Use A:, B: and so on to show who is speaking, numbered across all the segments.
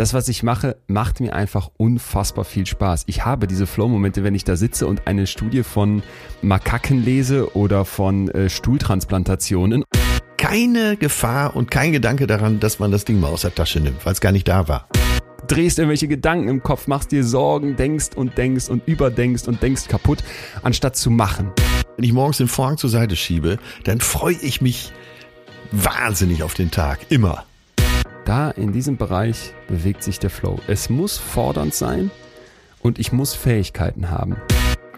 A: das, was ich mache, macht mir einfach unfassbar viel Spaß. Ich habe diese Flow-Momente, wenn ich da sitze und eine Studie von Makaken lese oder von äh, Stuhltransplantationen.
B: Keine Gefahr und kein Gedanke daran, dass man das Ding mal aus der Tasche nimmt, weil es gar nicht da war.
A: Drehst irgendwelche Gedanken im Kopf, machst dir Sorgen, denkst und denkst und überdenkst und denkst kaputt, anstatt zu machen.
B: Wenn ich morgens den Vorhang zur Seite schiebe, dann freue ich mich wahnsinnig auf den Tag. Immer.
A: Da in diesem Bereich bewegt sich der Flow. Es muss fordernd sein und ich muss Fähigkeiten haben.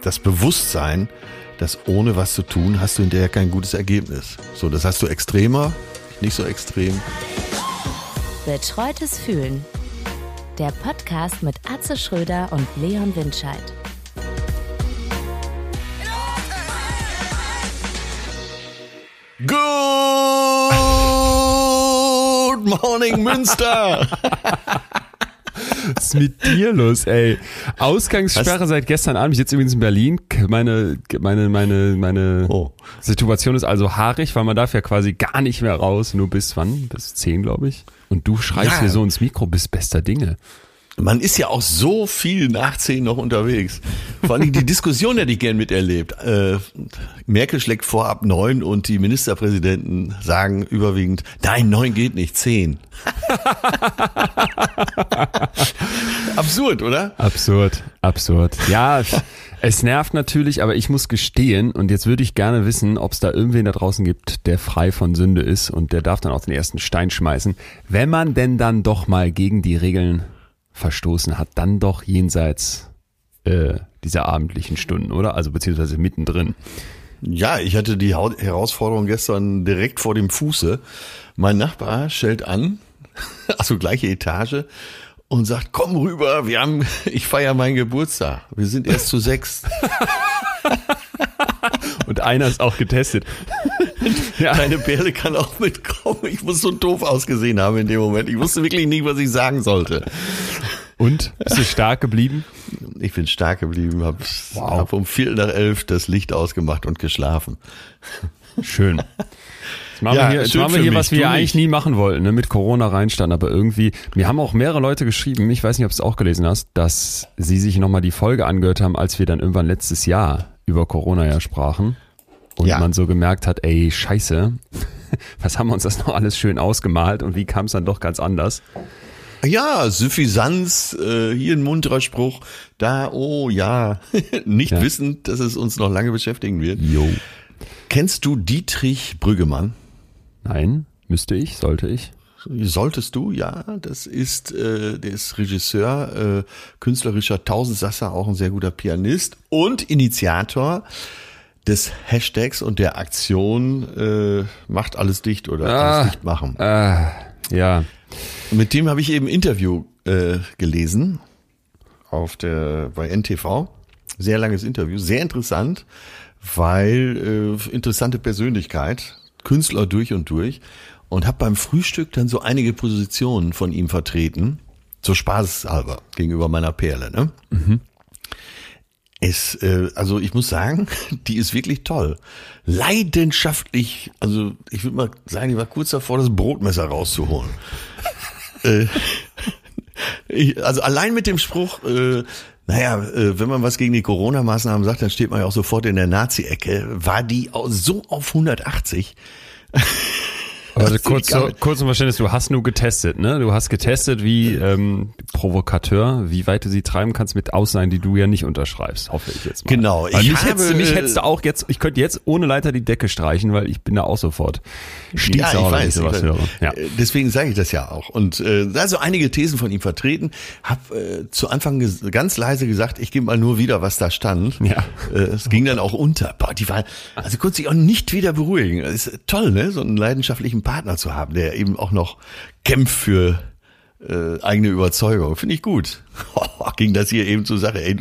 B: Das Bewusstsein, dass ohne was zu tun, hast du hinterher kein gutes Ergebnis. So, das hast du extremer, nicht so extrem.
C: Betreutes Fühlen. Der Podcast mit Atze Schröder und Leon Windscheid.
B: Good morning, Münster!
A: Was ist mit dir los, ey? Ausgangssperre
B: Was?
A: seit gestern Abend. Ich sitze übrigens in Berlin. Meine, meine, meine, meine
B: Oh.
A: Situation ist also haarig, weil man darf ja quasi gar nicht mehr raus. Nur bis wann? Bis 10, glaube ich. Und du schreist
B: Ja.
A: hier so ins Mikro, bist bester Dinge.
B: Man ist ja auch so viel nach zehn noch unterwegs. Vor allem die Diskussion hätte ich gern miterlebt. Äh, Merkel schlägt vor ab neun und die Ministerpräsidenten sagen überwiegend, nein, neun geht nicht, zehn. Absurd, oder?
A: Absurd, absurd. Ja, es nervt natürlich, aber ich muss gestehen und jetzt würde ich gerne wissen, ob es da irgendwen da draußen gibt, der frei von Sünde ist und der darf dann auch den ersten Stein schmeißen. Wenn man denn dann doch mal gegen die Regeln verstoßen hat, dann doch jenseits äh, dieser abendlichen Stunden, oder? Also beziehungsweise mittendrin.
B: Ja, ich hatte die Herausforderung gestern direkt vor dem Fuße. Mein Nachbar stellt an, also gleiche Etage, und sagt, komm rüber, wir haben, ich feiere meinen Geburtstag. Wir sind erst zu sechs.
A: Und einer ist auch getestet. ja.
B: Deine Perle kann auch mitkommen. Ich muss so doof ausgesehen haben in dem Moment. Ich wusste wirklich nicht, was ich sagen sollte.
A: Und? Bist du stark geblieben?
B: Ich bin stark geblieben, hab,
A: Wow.
B: hab um Viertel nach elf das Licht ausgemacht und geschlafen.
A: Schön. Jetzt machen
B: Ja,
A: wir hier, jetzt machen wir hier was wir eigentlich nie machen wollten, ne? mit Corona reinstanden, aber irgendwie, mir haben auch mehrere Leute geschrieben, ich weiß nicht, ob du es auch gelesen hast, dass sie sich nochmal die Folge angehört haben, als wir dann irgendwann letztes Jahr über Corona ja sprachen und
B: Ja.
A: man so gemerkt hat, ey, scheiße, was haben wir uns das noch alles schön ausgemalt und wie kam es dann doch ganz anders?
B: Ja, Suffisanz, äh, hier ein munterer Spruch, da, oh ja, nicht
A: Ja.
B: wissend, dass es uns noch lange beschäftigen wird.
A: Jo.
B: Kennst du Dietrich Brüggemann?
A: Nein, müsste ich, sollte ich?
B: Solltest du, ja, das ist, äh, der ist Regisseur, äh, künstlerischer Tausendsasser, auch ein sehr guter Pianist und Initiator des Hashtags und der Aktion äh, macht alles dicht oder
A: Ah.
B: alles dicht machen.
A: Äh, ja,
B: mit dem habe ich eben Interview äh, gelesen auf der bei NTV. Sehr langes Interview, sehr interessant, weil äh, interessante Persönlichkeit, Künstler durch und durch und habe beim Frühstück dann so einige Positionen von ihm vertreten, so spaßhalber gegenüber meiner Perle. Ne? Es, äh, also ich muss sagen, die ist wirklich toll. Leidenschaftlich, also ich würde mal sagen, die war kurz davor, das Brotmesser rauszuholen. äh, ich, also allein mit dem Spruch, äh, naja, äh, wenn man was gegen die Corona-Maßnahmen sagt, dann steht man ja auch sofort in der Nazi-Ecke, war die so auf 180.
A: Also
B: Das
A: kurz, so, kurz zum Verständnis, du hast nur getestet, ne? Du hast getestet, wie ähm, Provokateur, wie weit du sie treiben kannst mit Aussagen, die du ja nicht unterschreibst, hoffe ich jetzt mal.
B: Genau, ich
A: mich, hättest,
B: habe-
A: mich hättest du auch jetzt, ich könnte jetzt ohne Leiter die Decke streichen, weil ich bin da auch sofort stinksauer, wenn ich sowas
B: ich
A: höre.
B: weiß.
A: Ja.
B: Äh, Deswegen sage ich das ja auch. Und äh, also einige Thesen von ihm vertreten. Hab äh, zu Anfang ganz leise gesagt, ich gebe mal nur wieder, was da stand.
A: Ja.
B: Äh, es ging dann auch unter. Boah, die war, also konnte sich auch nicht wieder beruhigen. Es ist toll, ne, so einen leidenschaftlichen Partner zu haben, der eben auch noch kämpft für äh, eigene Überzeugung. Finde ich gut. ging das hier eben zur Sache. Ey,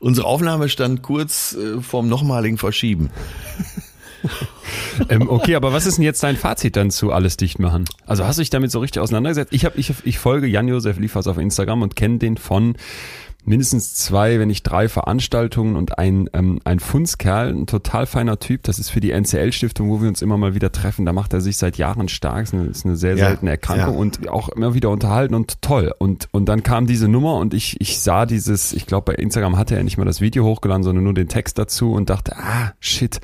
B: unsere Aufnahme stand kurz äh, vorm nochmaligen Verschieben.
A: Ähm, okay, aber was ist denn jetzt dein Fazit dann zu alles dicht machen? Also hast du dich damit so richtig auseinandergesetzt? Ich habe ich, ich folge Jan-Josef Liefers auf Instagram und kenne den von mindestens zwei, wenn nicht drei Veranstaltungen und ein, ähm, ein Fundskerl, ein total feiner Typ. Das ist für die NCL-Stiftung, wo wir uns immer mal wieder treffen. Da macht er sich seit Jahren stark. Das ist eine, sehr
B: Ja,
A: seltene Erkrankung
B: ja.
A: und auch immer wieder unterhalten und toll. Und, und dann kam diese Nummer und ich, ich sah dieses, ich glaube bei Instagram hatte er nicht mal das Video hochgeladen, sondern nur den Text dazu und dachte, ah, shit.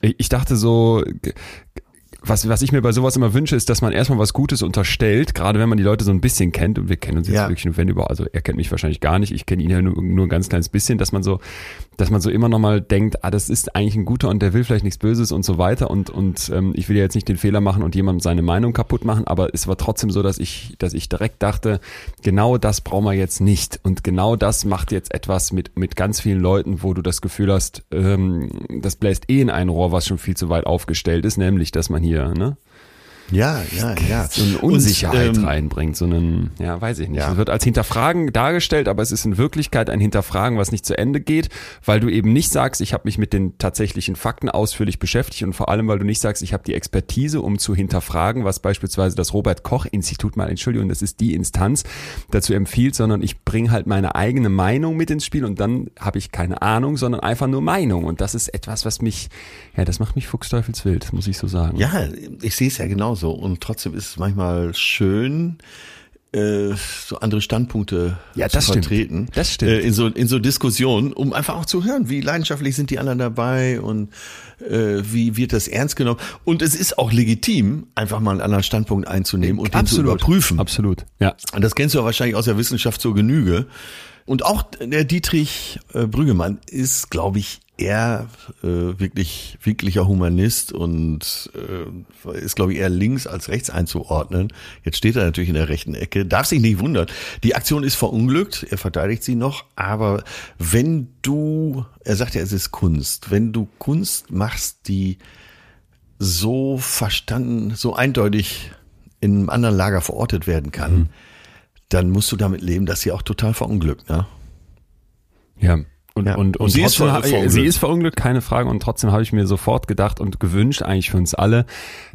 A: Ich dachte so, was, was ich mir bei sowas immer wünsche, ist, dass man erstmal was Gutes unterstellt, gerade wenn man die Leute so ein bisschen kennt. Und wir kennen uns jetzt
B: Ja.
A: wirklich nur wenn über, also er kennt mich wahrscheinlich gar nicht, ich kenne ihn ja nur, nur ein ganz kleines bisschen, dass man so, dass man so immer nochmal denkt, ah, das ist eigentlich ein guter und der will vielleicht nichts Böses und so weiter. Und, und ähm, ich will ja jetzt nicht den Fehler machen und jemandem seine Meinung kaputt machen, aber es war trotzdem so, dass ich, dass ich direkt dachte, genau das brauchen wir jetzt nicht. Und genau das macht jetzt etwas mit, mit ganz vielen Leuten, wo du das Gefühl hast, ähm, das bläst eh in ein Rohr, was schon viel zu weit aufgestellt ist, nämlich, dass man hier, ne,
B: Ja, ja, ja.
A: so eine Unsicherheit
B: Und, ähm,
A: reinbringt, so einen, ja, weiß ich nicht.
B: Ja.
A: Es wird als Hinterfragen dargestellt, aber es ist in Wirklichkeit ein Hinterfragen, was nicht zu Ende geht, weil du eben nicht sagst, ich habe mich mit den tatsächlichen Fakten ausführlich beschäftigt und vor allem, weil du nicht sagst, ich habe die Expertise, um zu hinterfragen, was beispielsweise das Robert Koch Institut mal, Entschuldigung, das ist die Instanz, dazu empfiehlt, sondern ich bringe halt meine eigene Meinung mit ins Spiel und dann habe ich keine Ahnung, sondern einfach nur Meinung und das ist etwas, was mich, ja, das macht mich fuchsteufelswild, muss ich so sagen.
B: Ja, ich sehe es ja genauso. Und trotzdem ist es manchmal schön, äh, so andere Standpunkte
A: Ja,
B: zu
A: das stimmt.
B: vertreten.
A: Das stimmt.
B: Äh, in so in so Diskussionen, um einfach auch zu hören, wie leidenschaftlich sind die anderen dabei und äh, wie wird das ernst genommen. Und es ist auch legitim, einfach mal einen anderen Standpunkt einzunehmen und den zu überprüfen.
A: Absolut. Ja.
B: Und das kennst du ja wahrscheinlich aus der Wissenschaft zur Genüge. Und auch der Dietrich äh, Brüggemann ist, glaube ich, eher äh, wirklich wirklicher Humanist und äh, ist, glaube ich, eher links als rechts einzuordnen. Jetzt steht er natürlich in der rechten Ecke, darf sich nicht wundern. Die Aktion ist verunglückt, er verteidigt sie noch, aber wenn du, er sagt ja, es ist Kunst, wenn du Kunst machst, die so verstanden, so eindeutig in einem anderen Lager verortet werden kann, dann musst du damit leben, dass sie auch total verunglückt. Ne?
A: Ja. Und,
B: Ja.
A: und, und,
B: Und sie ist verunglückt.
A: sie ist verunglückt, keine Frage. Und trotzdem habe ich mir sofort gedacht und gewünscht eigentlich für uns alle,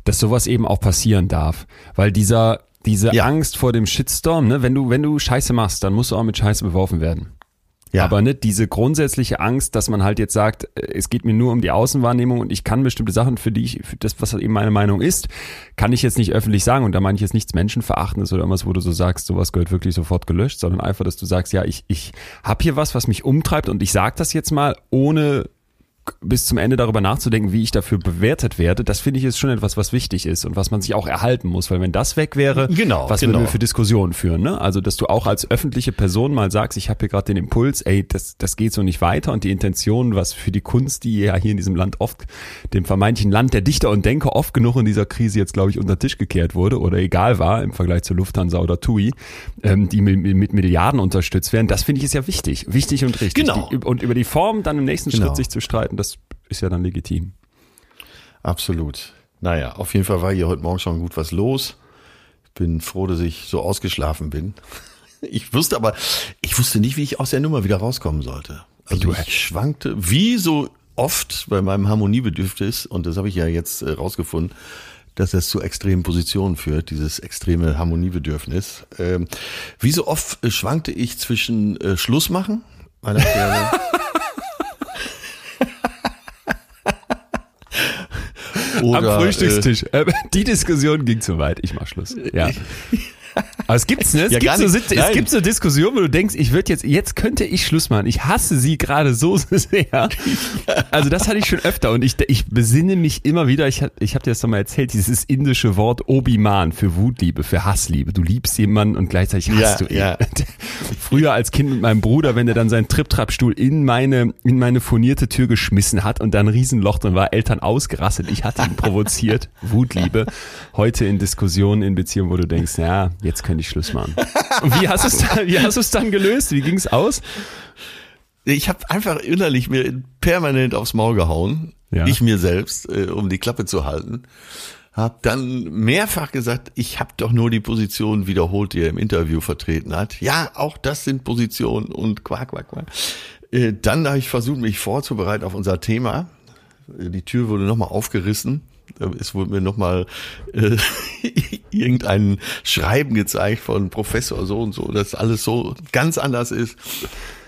A: dass sowas eben auch passieren darf. Weil dieser, diese
B: Ja.
A: Angst vor dem Shitstorm, ne, wenn du, wenn du Scheiße machst, dann musst du auch mit Scheiße beworfen werden.
B: Ja.
A: Aber nicht diese grundsätzliche Angst, dass man halt jetzt sagt, äh, es geht mir nur um die Außenwahrnehmung und ich kann bestimmte Sachen, für die ich, für das, was halt eben meine Meinung ist, kann ich jetzt nicht öffentlich sagen. Und da meine ich jetzt nichts Menschenverachtendes oder irgendwas, wo du so sagst, sowas gehört wirklich sofort gelöscht, sondern einfach, dass du sagst, ja, ich, ich habe hier was, was mich umtreibt und ich sag das jetzt mal, ohne bis zum Ende darüber nachzudenken, wie ich dafür bewertet werde, das finde ich ist schon etwas, was wichtig ist und was man sich auch erhalten muss, weil wenn das weg wäre,
B: Genau,
A: was
B: genau.
A: würden wir für Diskussionen führen, ne? Also, dass du auch als öffentliche Person mal sagst, ich habe hier gerade den Impuls, ey, das, das geht so nicht weiter und die Intention, was für die Kunst, die ja hier in diesem Land oft, dem vermeintlichen Land der Dichter und Denker oft genug in dieser Krise jetzt, glaube ich, unter Tisch gekehrt wurde oder egal war im Vergleich zu Lufthansa oder TUI, ähm, die mit, mit Milliarden unterstützt werden, das finde ich ist ja wichtig, wichtig und richtig.
B: Genau.
A: Die, und über die Form dann im nächsten
B: Genau.
A: Schritt sich zu streiten, das ist ja dann legitim.
B: Absolut. Naja, auf jeden Fall war hier heute Morgen schon gut was los. Bin froh, dass ich so ausgeschlafen bin. Ich wusste aber, ich wusste nicht, wie ich aus der Nummer wieder rauskommen sollte. Also
A: du-
B: ich schwankte, wie so oft bei meinem Harmoniebedürfnis, und das habe ich ja jetzt äh, rausgefunden, dass das zu extremen Positionen führt, dieses extreme Harmoniebedürfnis. Ähm, wie so oft äh, schwankte ich zwischen äh, Schluss machen, meiner oder,
A: Am Frühstückstisch. Äh, die Diskussion ging zu weit. Ich mach Schluss. Ja. Aber es gibt's, ne? Es,
B: Ja,
A: gibt, so, es gibt so Diskussionen, wo du denkst, ich würde jetzt, jetzt könnte ich Schluss machen. Ich hasse sie gerade so sehr. Also das hatte ich schon öfter und ich, ich besinne mich immer wieder, ich, hab- ich habe dir das doch mal erzählt, dieses indische Wort Obiman für Wutliebe, für Hassliebe. Du liebst jemanden und gleichzeitig hasst
B: Ja,
A: du ihn.
B: ja.
A: Früher als Kind mit meinem Bruder, wenn er dann seinen Trip-Trap-Stuhl in meine, in meine furnierte Tür geschmissen hat und da ein Riesenloch drin war, Eltern ausgerastet. Ich hatte ihn provoziert. Wutliebe. Heute in Diskussionen in Beziehungen, wo du denkst, ja, jetzt könnte ich Schluss machen. Und wie hast du es dann, wie hast du es dann gelöst? Wie ging es aus?
B: Ich habe einfach innerlich mir permanent aufs Maul gehauen.
A: Ja.
B: Ich mir selbst, äh, um die Klappe zu halten. Hab dann mehrfach gesagt, ich habe doch nur die Position wiederholt, die er im Interview vertreten hat. Ja, auch das sind Positionen und quack, quack, quack. Äh, Dann habe ich versucht, mich vorzubereiten auf unser Thema. Die Tür wurde nochmal aufgerissen. Es wurde mir nochmal äh, irgendein Schreiben gezeigt von Professor so und so, dass alles so ganz anders ist.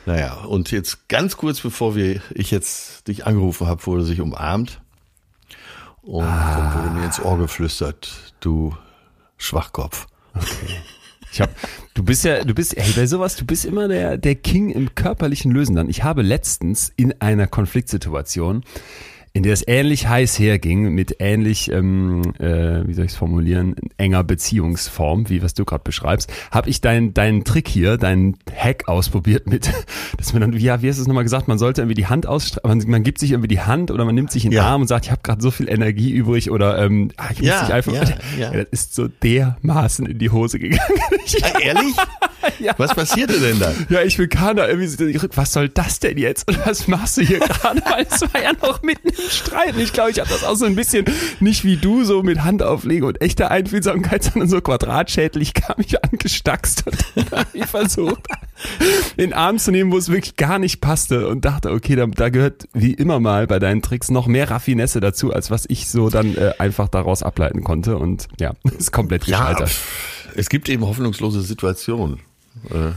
B: Naja, und jetzt ganz kurz bevor wir, ich jetzt dich angerufen habe, wurde sich umarmt. Und ah. dann wurde mir ins Ohr geflüstert, du Schwachkopf.
A: Okay. Ich hab, du bist ja, du bist, ey, bei sowas, du bist immer der, der King im körperlichen Lösen dann. Ich habe letztens in einer Konfliktsituation in der es ähnlich heiß herging, mit ähnlich, ähm, äh, wie soll ich es formulieren, enger Beziehungsform, wie was du gerade beschreibst, habe ich deinen deinen Trick hier, deinen Hack ausprobiert mit, dass man dann, ja, wie hast du es nochmal gesagt, man sollte irgendwie die Hand ausstrecken, man, man gibt sich irgendwie die Hand oder man nimmt sich in den ja. Arm und sagt, ich habe gerade so viel Energie übrig oder ähm, ah, ich muss ja, dich einfach, ja, ja. das ist so dermaßen in die Hose gegangen.
B: ja, ehrlich? ja. Was passierte denn da?
A: Ja, ich will Kana irgendwie, was soll das denn jetzt und was machst du hier gerade? Weil es war ja noch mitten streiten. Ich glaube, ich habe das auch so ein bisschen nicht wie du, so mit Handauflegen und echter Einfühlsamkeit, sondern so quadratschädlich kam ich angestackst und habe ich versucht, den Arm zu nehmen, wo es wirklich gar nicht passte und dachte, okay, da, da gehört wie immer mal bei deinen Tricks noch mehr Raffinesse dazu, als was ich so dann äh, einfach daraus ableiten konnte und ja, ist komplett gescheitert.
B: Ja, es gibt eben hoffnungslose Situationen. Äh,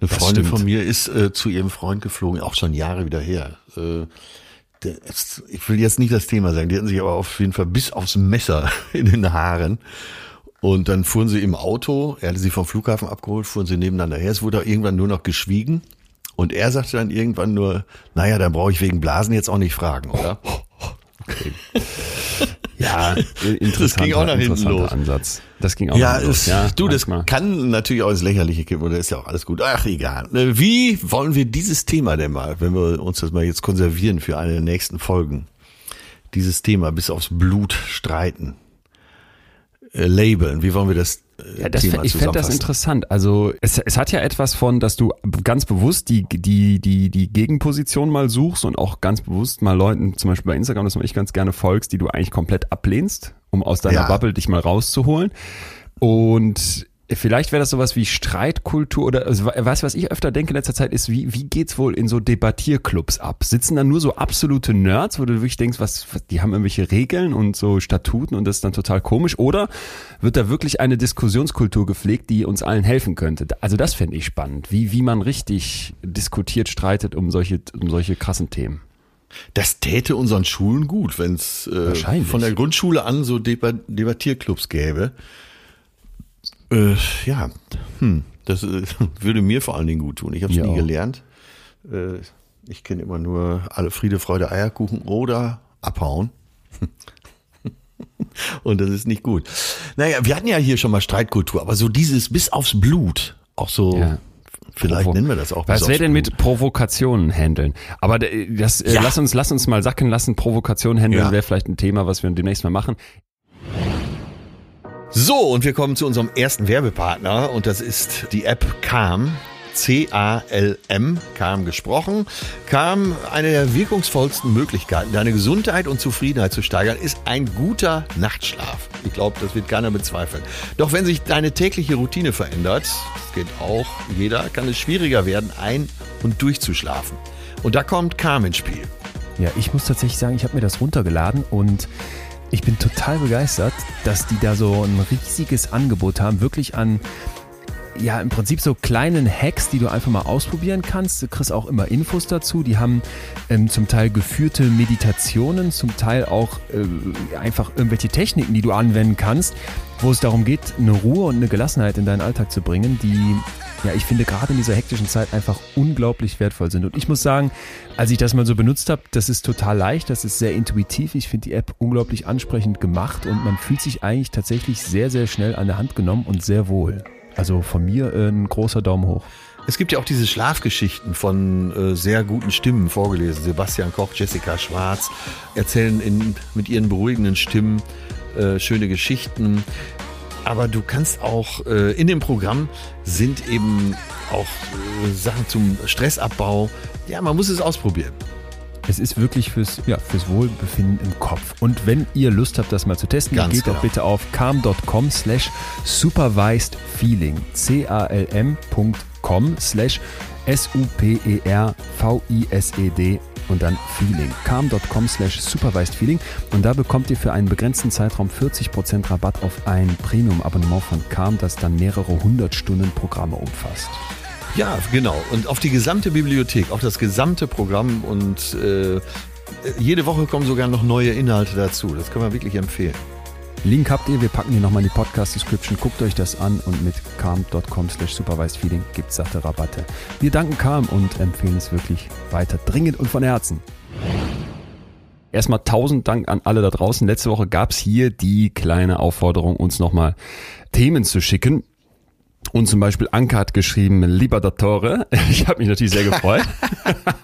B: eine Freundin von mir ist äh, zu ihrem Freund geflogen, auch schon Jahre wieder her. Äh, ich will jetzt nicht das Thema sagen, die hatten sich aber auf jeden Fall bis aufs Messer in den Haaren. Und dann fuhren sie im Auto, er hatte sie vom Flughafen abgeholt, fuhren sie nebeneinander her. Es wurde irgendwann nur noch geschwiegen. Und er sagte dann irgendwann nur, naja, dann brauche ich wegen Blasen jetzt auch nicht fragen, oder? Okay.
A: Ja. Das ging auch nach hinten los. Ansatz.
B: Das ging auch ja, nach los. Ja, du, manchmal. das kann natürlich auch ins Lächerliche kippen, oder ist ja auch alles gut. Ach, egal. Wie wollen wir dieses Thema denn mal, wenn wir uns das mal jetzt konservieren für eine der nächsten Folgen, dieses Thema bis aufs Blut streiten, labeln? Wie wollen wir das
A: ja, das, Thema ich fände das interessant. Also es, es hat ja etwas von, dass du ganz bewusst die, die, die, die Gegenposition mal suchst und auch ganz bewusst mal Leuten, zum Beispiel bei Instagram, das man ich ganz gerne folgst, die du eigentlich komplett ablehnst, um aus deiner ja. Bubble dich mal rauszuholen. Und Vielleicht wäre das sowas wie Streitkultur oder also, was, was ich öfter denke in letzter Zeit ist, wie, wie geht's wohl in so Debattierclubs ab? Sitzen da nur so absolute Nerds, wo du wirklich denkst, was, was, die haben irgendwelche Regeln und so Statuten und das ist dann total komisch? Oder wird da wirklich eine Diskussionskultur gepflegt, die uns allen helfen könnte? Also das fände ich spannend, wie, wie man richtig diskutiert, streitet um solche, um solche krassen Themen.
B: Das täte unseren Schulen gut, wenn es äh, von der Grundschule an so Debattierclubs gäbe. Äh, ja, hm, das äh, würde mir vor allen Dingen gut tun. Ich habe es nie gelernt. Äh, ich kenne immer nur alle Friede, Freude, Eierkuchen oder abhauen. Und das ist nicht gut. Naja, wir hatten ja hier schon mal Streitkultur, aber so dieses bis aufs Blut, auch so. Ja. Vielleicht Provo nennen wir das auch.
A: Was wäre denn mit Provokationen handeln? Aber das, äh, ja. lass uns, lass uns mal sacken lassen. Provokationen handeln ja. wäre vielleicht ein Thema, was wir demnächst mal machen.
B: So, und wir kommen zu unserem ersten Werbepartner und das ist die App Calm. C-A-L-M, Calm gesprochen. Calm, eine der wirkungsvollsten Möglichkeiten, deine Gesundheit und Zufriedenheit zu steigern, ist ein guter Nachtschlaf. Ich glaube, das wird keiner bezweifeln. Doch wenn sich deine tägliche Routine verändert, das geht auch jeder, kann es schwieriger werden, ein- und durchzuschlafen. Und da kommt Calm ins Spiel.
A: Ja, ich muss tatsächlich sagen, ich habe mir das runtergeladen und ich bin total begeistert, dass die da so ein riesiges Angebot haben, wirklich an ja, im Prinzip so kleinen Hacks, die du einfach mal ausprobieren kannst. Du kriegst auch immer Infos dazu. Die haben ähm, zum Teil geführte Meditationen, zum Teil auch äh, einfach irgendwelche Techniken, die du anwenden kannst, wo es darum geht, eine Ruhe und eine Gelassenheit in deinen Alltag zu bringen, die ja, ich finde gerade in dieser hektischen Zeit einfach unglaublich wertvoll sind. Und ich muss sagen, als ich das mal so benutzt habe, das ist total leicht, das ist sehr intuitiv. Ich finde die App unglaublich ansprechend gemacht und man fühlt sich eigentlich tatsächlich sehr, sehr schnell an der Hand genommen und sehr wohl. Also von mir äh, ein großer Daumen hoch.
B: Es gibt ja auch diese Schlafgeschichten von äh, sehr guten Stimmen vorgelesen. Sebastian Koch, Jessica Schwarz erzählen in, mit ihren beruhigenden Stimmen äh, schöne Geschichten aber du kannst auch äh, in dem Programm sind eben auch äh, Sachen zum Stressabbau. Ja, man muss es ausprobieren.
A: Es ist wirklich fürs, ja, fürs Wohlbefinden im Kopf. Und wenn ihr Lust habt, das mal zu testen, Ganz geht genau. doch bitte auf calm.com slash supervised feeling. C-A-L-M.com slash S-U-P-E-R-V-I-S-E-D und dann Feeling. calm.com slash supervised feeling und da bekommt ihr für einen begrenzten Zeitraum 40% Rabatt auf ein Premium-Abonnement von Calm, das dann mehrere hundert Stunden Programme umfasst.
B: Ja, genau. Und auf die gesamte Bibliothek, auf das gesamte Programm und äh, jede Woche kommen sogar noch neue Inhalte dazu. Das können wir wirklich empfehlen.
A: Link habt ihr, wir packen hier nochmal in die Podcast-Description. Guckt euch das an und mit calm.com slash supervisedfeeling gibt es satte Rabatte. Wir danken Calm und empfehlen es wirklich weiter dringend und von Herzen. Erstmal tausend Dank an alle da draußen. Letzte Woche gab es hier die kleine Aufforderung, uns nochmal Themen zu schicken. Und zum Beispiel Anke hat geschrieben, lieber Dottore, ich habe mich natürlich sehr gefreut.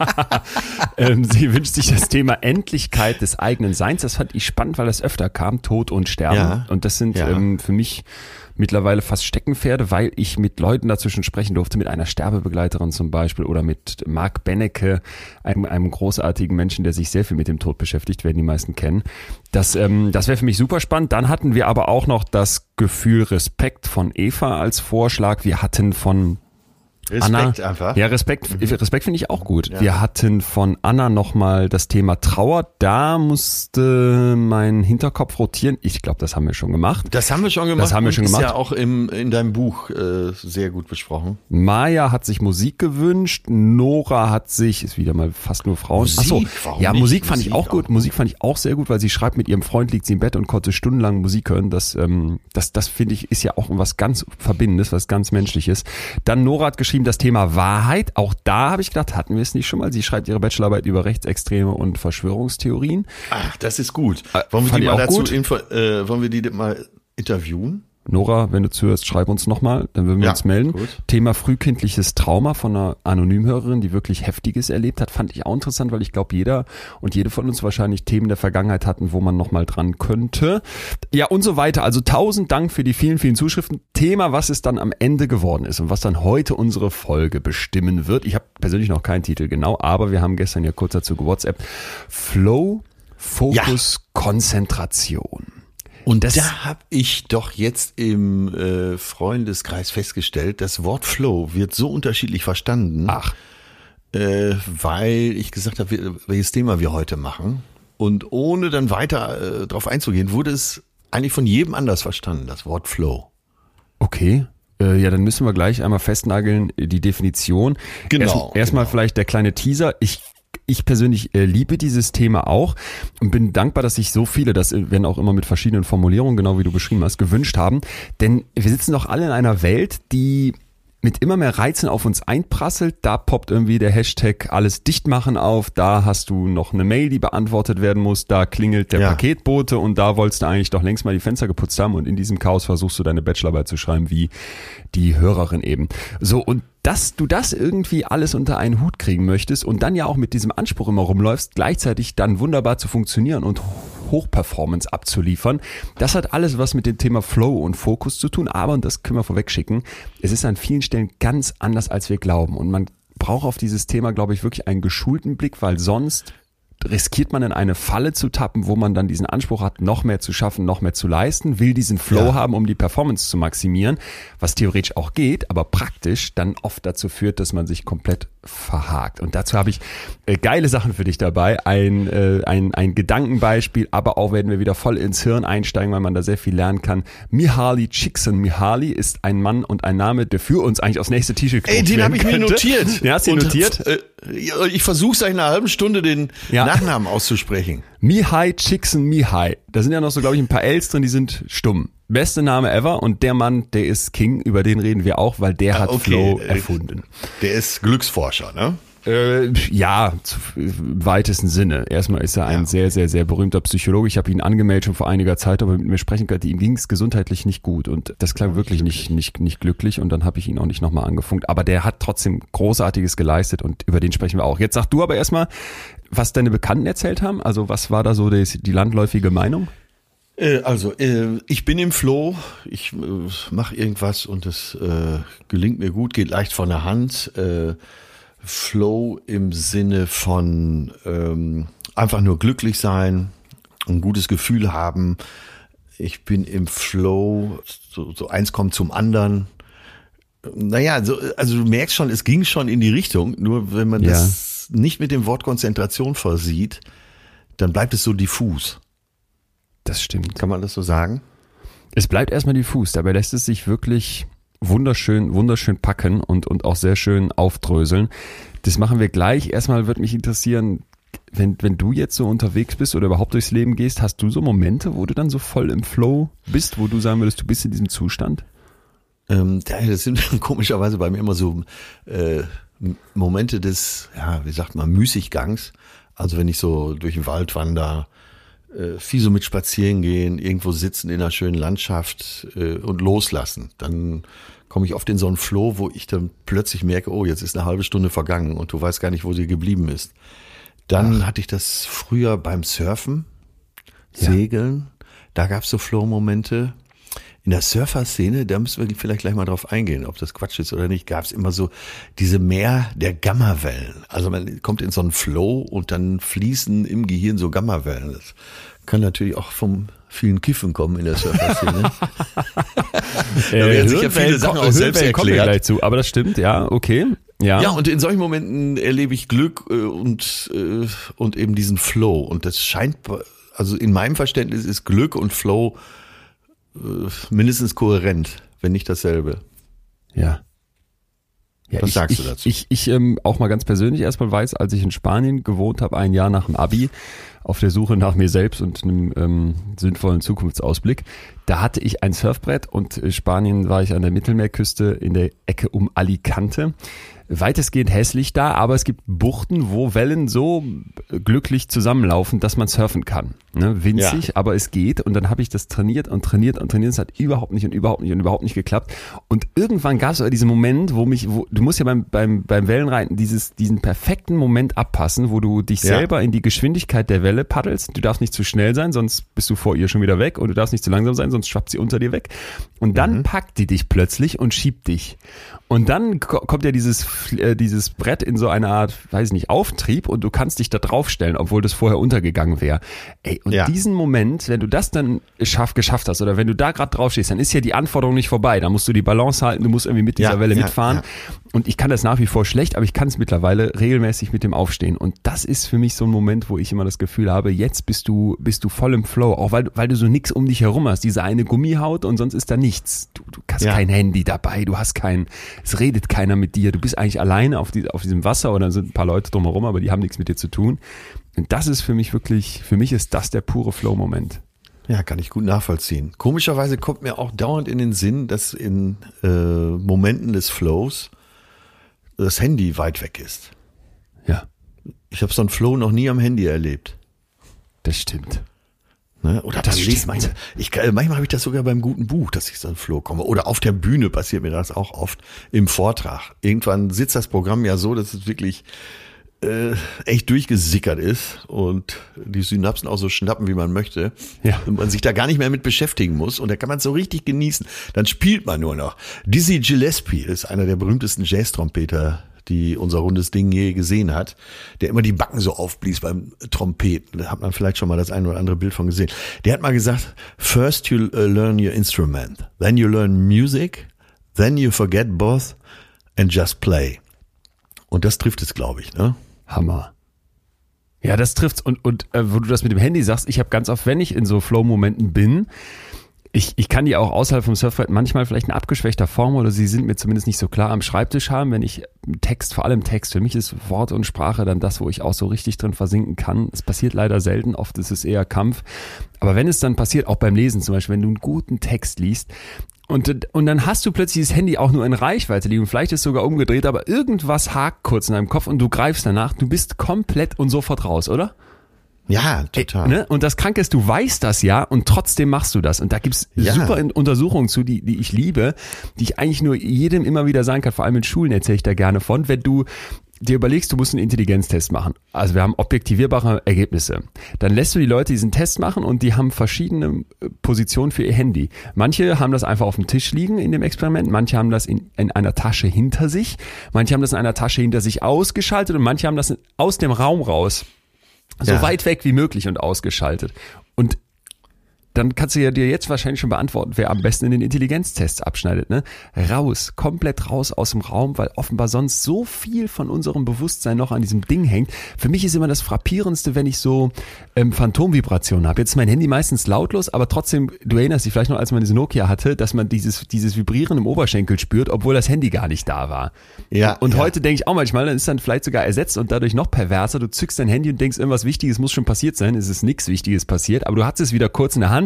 A: ähm, sie wünscht sich das Thema Endlichkeit des eigenen Seins. Das fand ich spannend, weil das öfter kam, Tod und Sterben.
B: Ja.
A: Und das sind
B: Ja.
A: ähm, für mich mittlerweile fast Steckenpferde, weil ich mit Leuten dazwischen sprechen durfte, mit einer Sterbebegleiterin zum Beispiel oder mit Marc Bennecke, einem, einem großartigen Menschen, der sich sehr viel mit dem Tod beschäftigt, werden die meisten kennen. Das, ähm, das wäre für mich super spannend. Dann hatten wir aber auch noch das Gefühl Respekt von Eva als Vorschlag. Wir hatten von
B: Respekt
A: Anna,
B: einfach.
A: Ja, Respekt, Respekt finde ich auch gut.
B: Ja.
A: Wir hatten von Anna nochmal das Thema Trauer. Da musste mein Hinterkopf rotieren. Ich glaube, das haben wir schon gemacht.
B: Das haben wir schon gemacht.
A: Das haben wir schon
B: ist
A: gemacht.
B: ja auch im, in deinem Buch äh, sehr gut besprochen.
A: Maya hat sich Musik gewünscht. Nora hat sich, ist wieder mal fast nur Frauen.
B: Musik,
A: Ach so,
B: warum
A: ja,
B: nicht?
A: Musik fand ich
B: Musik
A: auch gut.
B: auch.
A: Musik fand ich auch sehr gut, weil sie schreibt, mit ihrem Freund liegt sie im Bett und konnte stundenlang Musik hören. Das, ähm, das, das finde ich, ist ja auch was ganz Verbindendes, was ganz Menschliches. Dann Nora hat geschrieben, das Thema Wahrheit. Auch da habe ich gedacht, hatten wir es nicht schon mal. Sie schreibt ihre Bachelorarbeit über Rechtsextreme und Verschwörungstheorien.
B: Ach, das ist gut.
A: Äh,
B: Wollen wir
A: fand
B: die mal dazu äh, wollen wir die mal interviewen?
A: Nora, wenn du zuhörst, schreib uns nochmal, dann würden wir
B: Ja,
A: uns melden.
B: gut.
A: Thema frühkindliches Trauma von einer Anonymhörerin, die wirklich Heftiges erlebt hat, fand ich auch interessant, weil ich glaube, jeder und jede von uns wahrscheinlich Themen der Vergangenheit hatten, wo man nochmal dran könnte. Ja, und so weiter. Also tausend Dank für die vielen, vielen Zuschriften. Thema, was es dann am Ende geworden ist und was dann heute unsere Folge bestimmen wird. Ich habe persönlich noch keinen Titel genau, aber wir haben gestern ja kurz dazu gewhatsappt. Flow, Fokus, Konzentration.
B: Und
A: Das-
B: da habe ich doch jetzt im äh, Freundeskreis festgestellt, das Wort Flow wird so unterschiedlich verstanden,
A: Ach,
B: äh, weil ich gesagt habe, welches Thema wir heute machen. Und ohne dann weiter äh, darauf einzugehen, wurde es eigentlich von jedem anders verstanden, das Wort Flow.
A: Okay. Äh, ja, dann müssen wir gleich einmal festnageln, äh, die Definition.
B: Genau,
A: Erst, Erstmal
B: genau.
A: vielleicht der kleine Teaser. Ich ich persönlich äh, liebe dieses Thema auch und bin dankbar, dass sich so viele, das äh, werden auch immer mit verschiedenen Formulierungen, genau wie du beschrieben hast, gewünscht haben. Denn wir sitzen doch alle in einer Welt, die mit immer mehr Reizen auf uns einprasselt. Da poppt irgendwie der Hashtag alles dicht machen auf. Da hast du noch eine Mail, die beantwortet werden muss. Da klingelt der
B: Ja.
A: Paketbote und da wolltest du eigentlich doch längst mal die Fenster geputzt haben und in diesem Chaos versuchst du deine Bachelorarbeit zu schreiben, wie die Hörerin eben. So, und dass du das irgendwie alles unter einen Hut kriegen möchtest und dann ja auch mit diesem Anspruch immer rumläufst, gleichzeitig dann wunderbar zu funktionieren und Hochperformance abzuliefern, das hat alles was mit dem Thema Flow und Fokus zu tun, aber, und das können wir vorweg schicken, es ist an vielen Stellen ganz anders, als wir glauben. Und man braucht auf dieses Thema, glaube ich, wirklich einen geschulten Blick, weil sonst riskiert man in eine Falle zu tappen, wo man dann diesen Anspruch hat, noch mehr zu schaffen, noch mehr zu leisten, will diesen Flow
B: Ja.
A: haben, um die Performance zu maximieren, was theoretisch auch geht, aber praktisch dann oft dazu führt, dass man sich komplett verhakt. Und dazu habe ich äh, geile Sachen für dich dabei, ein, äh, ein, ein Gedankenbeispiel, aber auch werden wir wieder voll ins Hirn einsteigen, weil man da sehr viel lernen kann. Mihaly Csikszentmihalyi ist ein Mann und ein Name, der für uns eigentlich aufs nächste T-Shirt
B: Ey, den habe ich mir notiert.
A: Ja, hast du notiert?
B: Äh, ich versuche seit einer halben Stunde den
A: Ja.
B: Nachnamen auszusprechen.
A: Mihai Chixen Mihai. Da sind ja noch so, glaube ich, ein paar Ls drin, die sind stumm. Beste Name ever und der Mann, der ist King, über den reden wir auch, weil der hat
B: okay.
A: Flow
B: Äh,
A: erfunden.
B: Der ist Glücksforscher, ne?
A: Äh, ja, zu, im weitesten Sinne. Erstmal ist er ein
B: Ja.
A: sehr, sehr, sehr berühmter Psychologe. Ich habe ihn angemeldet schon vor einiger Zeit, aber mit mir sprechen konnte. Ihm ging es gesundheitlich nicht gut und das klang wirklich nicht, nicht, nicht glücklich und dann habe ich ihn auch nicht nochmal angefunkt. Aber der hat trotzdem Großartiges geleistet und über den sprechen wir auch. Jetzt sag du aber erstmal, was deine Bekannten erzählt haben. Also was war da so die, die landläufige Meinung?
B: Äh, also, äh, ich bin im Flow, ich äh, mache irgendwas und es gelingt mir gut, geht leicht von der Hand. Flow im Sinne von ähm, einfach nur glücklich sein, ein gutes Gefühl haben. Ich bin im Flow, so, so eins kommt zum anderen. Naja, so, also du merkst schon, es ging schon in die Richtung, nur wenn man
A: Ja.
B: das nicht mit dem Wort Konzentration versieht, dann bleibt es so diffus.
A: Das stimmt.
B: Kann man das so sagen?
A: Es bleibt erstmal diffus, dabei lässt es sich wirklich wunderschön, wunderschön packen und, und auch sehr schön aufdröseln. Das machen wir gleich. Erstmal würde mich interessieren, wenn, wenn du jetzt so unterwegs bist oder überhaupt durchs Leben gehst, hast du so Momente, wo du dann so voll im Flow bist, wo du sagen würdest, du bist in diesem Zustand?
B: Ähm, das sind komischerweise bei mir immer so äh, Momente des, ja, wie sagt man, Müßiggangs. Also wenn ich so durch den Wald wandere, äh, viel so mit spazieren gehen, irgendwo sitzen in einer schönen Landschaft äh, und loslassen, dann komme ich oft in so einen Flow, wo ich dann plötzlich merke, oh, jetzt ist eine halbe Stunde vergangen und du weißt gar nicht, wo sie geblieben ist. Dann Ach. hatte ich das früher beim Surfen, Segeln. Ja. Da gab es so Flow-Momente. In der Surfer-Szene, da müssen wir vielleicht gleich mal drauf eingehen, ob das Quatsch ist oder nicht, gab es immer so diese Meer der Gammawellen. Also man kommt in so einen Flow und dann fließen im Gehirn so Gammawellen. Das kann natürlich auch vom vielen Kiffen kommen in der Surfer-Szene.
A: da werden sich ja viele Sachen auch selbst erklärt. Gleich zu, aber das stimmt, ja, okay. Ja.
B: ja, und in solchen Momenten erlebe ich Glück äh, und, äh, und eben diesen Flow. Und das scheint, also in meinem Verständnis ist Glück und Flow äh, mindestens kohärent, wenn nicht dasselbe.
A: Ja. Ja,
B: Was
A: ich,
B: sagst
A: ich,
B: du dazu?
A: Ich, ich ähm, auch mal ganz persönlich erstmal weiß, als ich in Spanien gewohnt habe, ein Jahr nach dem Abi, auf der Suche nach mir selbst und einem ähm, sinnvollen Zukunftsausblick, da hatte ich ein Surfbrett und in Spanien war ich an der Mittelmeerküste in der Ecke um Alicante weitestgehend hässlich da, aber es gibt Buchten, wo Wellen so glücklich zusammenlaufen, dass man surfen kann. Ne? Winzig, ja. aber es geht. Und dann habe ich das trainiert und trainiert und trainiert. Es hat überhaupt nicht und überhaupt nicht und überhaupt nicht geklappt. Und irgendwann gab es aber diesen Moment, wo mich, wo, du musst ja beim, beim, beim Wellenreiten dieses, diesen perfekten Moment abpassen, wo du dich ja. selber in die Geschwindigkeit der Welle paddelst. Du darfst nicht zu schnell sein, sonst bist du vor ihr schon wieder weg. Und du darfst nicht zu langsam sein, sonst schwappt sie unter dir weg. Und dann mhm. packt die dich plötzlich und schiebt dich. Und dann kommt ja dieses, äh, dieses Brett in so eine Art, weiß nicht, Auftrieb und du kannst dich da draufstellen, obwohl das vorher untergegangen wäre. Ey, und ja. diesen Moment, wenn du das dann schaff, geschafft hast oder wenn du da gerade draufstehst, dann ist ja die Anforderung nicht vorbei. Da musst du die Balance halten, du musst irgendwie mit dieser ja, Welle ja, mitfahren. Und ich kann das nach wie vor schlecht, aber ich kann es mittlerweile regelmäßig mit dem Aufstehen. Und das ist für mich so ein Moment, wo ich immer das Gefühl habe, jetzt bist du, bist du voll im Flow, auch weil, weil du so nix um dich herum hast. Diese eine Gummihaut und sonst ist da nichts. Du, du hast kein Handy dabei, du hast kein, es redet keiner mit dir, du bist eigentlich alleine auf, die, auf diesem Wasser oder sind ein paar Leute drumherum, aber die haben nichts mit dir zu tun. Und das ist für mich wirklich, für mich ist das der pure Flow-Moment.
B: Ja, kann ich gut nachvollziehen. Komischerweise kommt mir auch dauernd in den Sinn, dass in äh, Momenten des Flows das Handy weit weg ist.
A: Ja.
B: Ich habe so einen Flow noch nie am Handy erlebt.
A: Das stimmt.
B: Ne? Oder das stimmt. Manchmal, ich, manchmal habe ich das sogar beim guten Buch, dass ich so einen Flow komme. Oder auf der Bühne passiert mir das auch oft im Vortrag. Irgendwann sitzt das Programm ja so, dass es wirklich äh, echt durchgesickert ist und die Synapsen auch so schnappen, wie man möchte. Ja. Und man sich da gar nicht mehr mit beschäftigen muss. Und da kann man es so richtig genießen. Dann spielt man nur noch. Dizzy Gillespie ist einer der berühmtesten Jazz-Trompeter die unser rundes Ding je gesehen hat, der immer die Backen so aufblies beim Trompeten. Da hat man vielleicht schon mal das ein oder andere Bild von gesehen. Der hat mal gesagt, first you uh, learn your instrument, then you learn music, then you forget both and just play. Und das trifft es, glaube ich, ne?
A: Hammer. Ja, das trifft's. Und, und äh, wo du das mit dem Handy sagst, ich habe ganz oft, wenn ich in so Flow-Momenten bin, ich, ich kann die auch außerhalb vom Surfbrett manchmal vielleicht in abgeschwächter Form oder sie sind mir zumindest nicht so klar am Schreibtisch haben, wenn ich Text, vor allem Text, für mich ist Wort und Sprache dann das, wo ich auch so richtig drin versinken kann. Es passiert leider selten, oft ist es eher Kampf. Aber wenn es dann passiert, auch beim Lesen zum Beispiel, wenn du einen guten Text liest, und, und dann hast du plötzlich das Handy auch nur in Reichweite liegen. Vielleicht ist es sogar umgedreht, aber irgendwas hakt kurz in deinem Kopf und du greifst danach. Du bist komplett und sofort raus, oder?
B: Ja, total.
A: Ey, ne? Und das Kranke ist, du weißt das ja und trotzdem machst du das. Und da gibt's ja. super Untersuchungen zu, die, die ich liebe, die ich eigentlich nur jedem immer wieder sagen kann. Vor allem in Schulen erzähle ich da gerne von. Wenn du dir überlegst, du musst einen Intelligenztest machen. Also wir haben objektivierbare Ergebnisse. Dann lässt du die Leute diesen Test machen und die haben verschiedene äh, Positionen für ihr Handy. Manche haben das einfach auf dem Tisch liegen in dem Experiment, manche haben das in, in einer Tasche hinter sich, manche haben das in einer Tasche hinter sich ausgeschaltet und manche haben das aus dem Raum raus so ja. weit weg wie möglich und ausgeschaltet. Und dann kannst du ja dir jetzt wahrscheinlich schon beantworten, wer am besten in den Intelligenztests abschneidet. Ne? Raus, komplett raus aus dem Raum, weil offenbar sonst so viel von unserem Bewusstsein noch an diesem Ding hängt. Für mich ist immer das Frappierendste, wenn ich so ähm, Phantomvibrationen habe. Jetzt ist mein Handy meistens lautlos, aber trotzdem, du erinnerst dich vielleicht noch, als man diese Nokia hatte, dass man dieses, dieses Vibrieren im Oberschenkel spürt, obwohl das Handy gar nicht da war.
B: Ja,
A: Und
B: ja.
A: heute denke ich auch manchmal, dann ist dann vielleicht sogar ersetzt und dadurch noch perverser. Du zückst dein Handy und denkst, irgendwas Wichtiges muss schon passiert sein. Es ist nichts Wichtiges passiert, aber du hattest es wieder kurz in der Hand,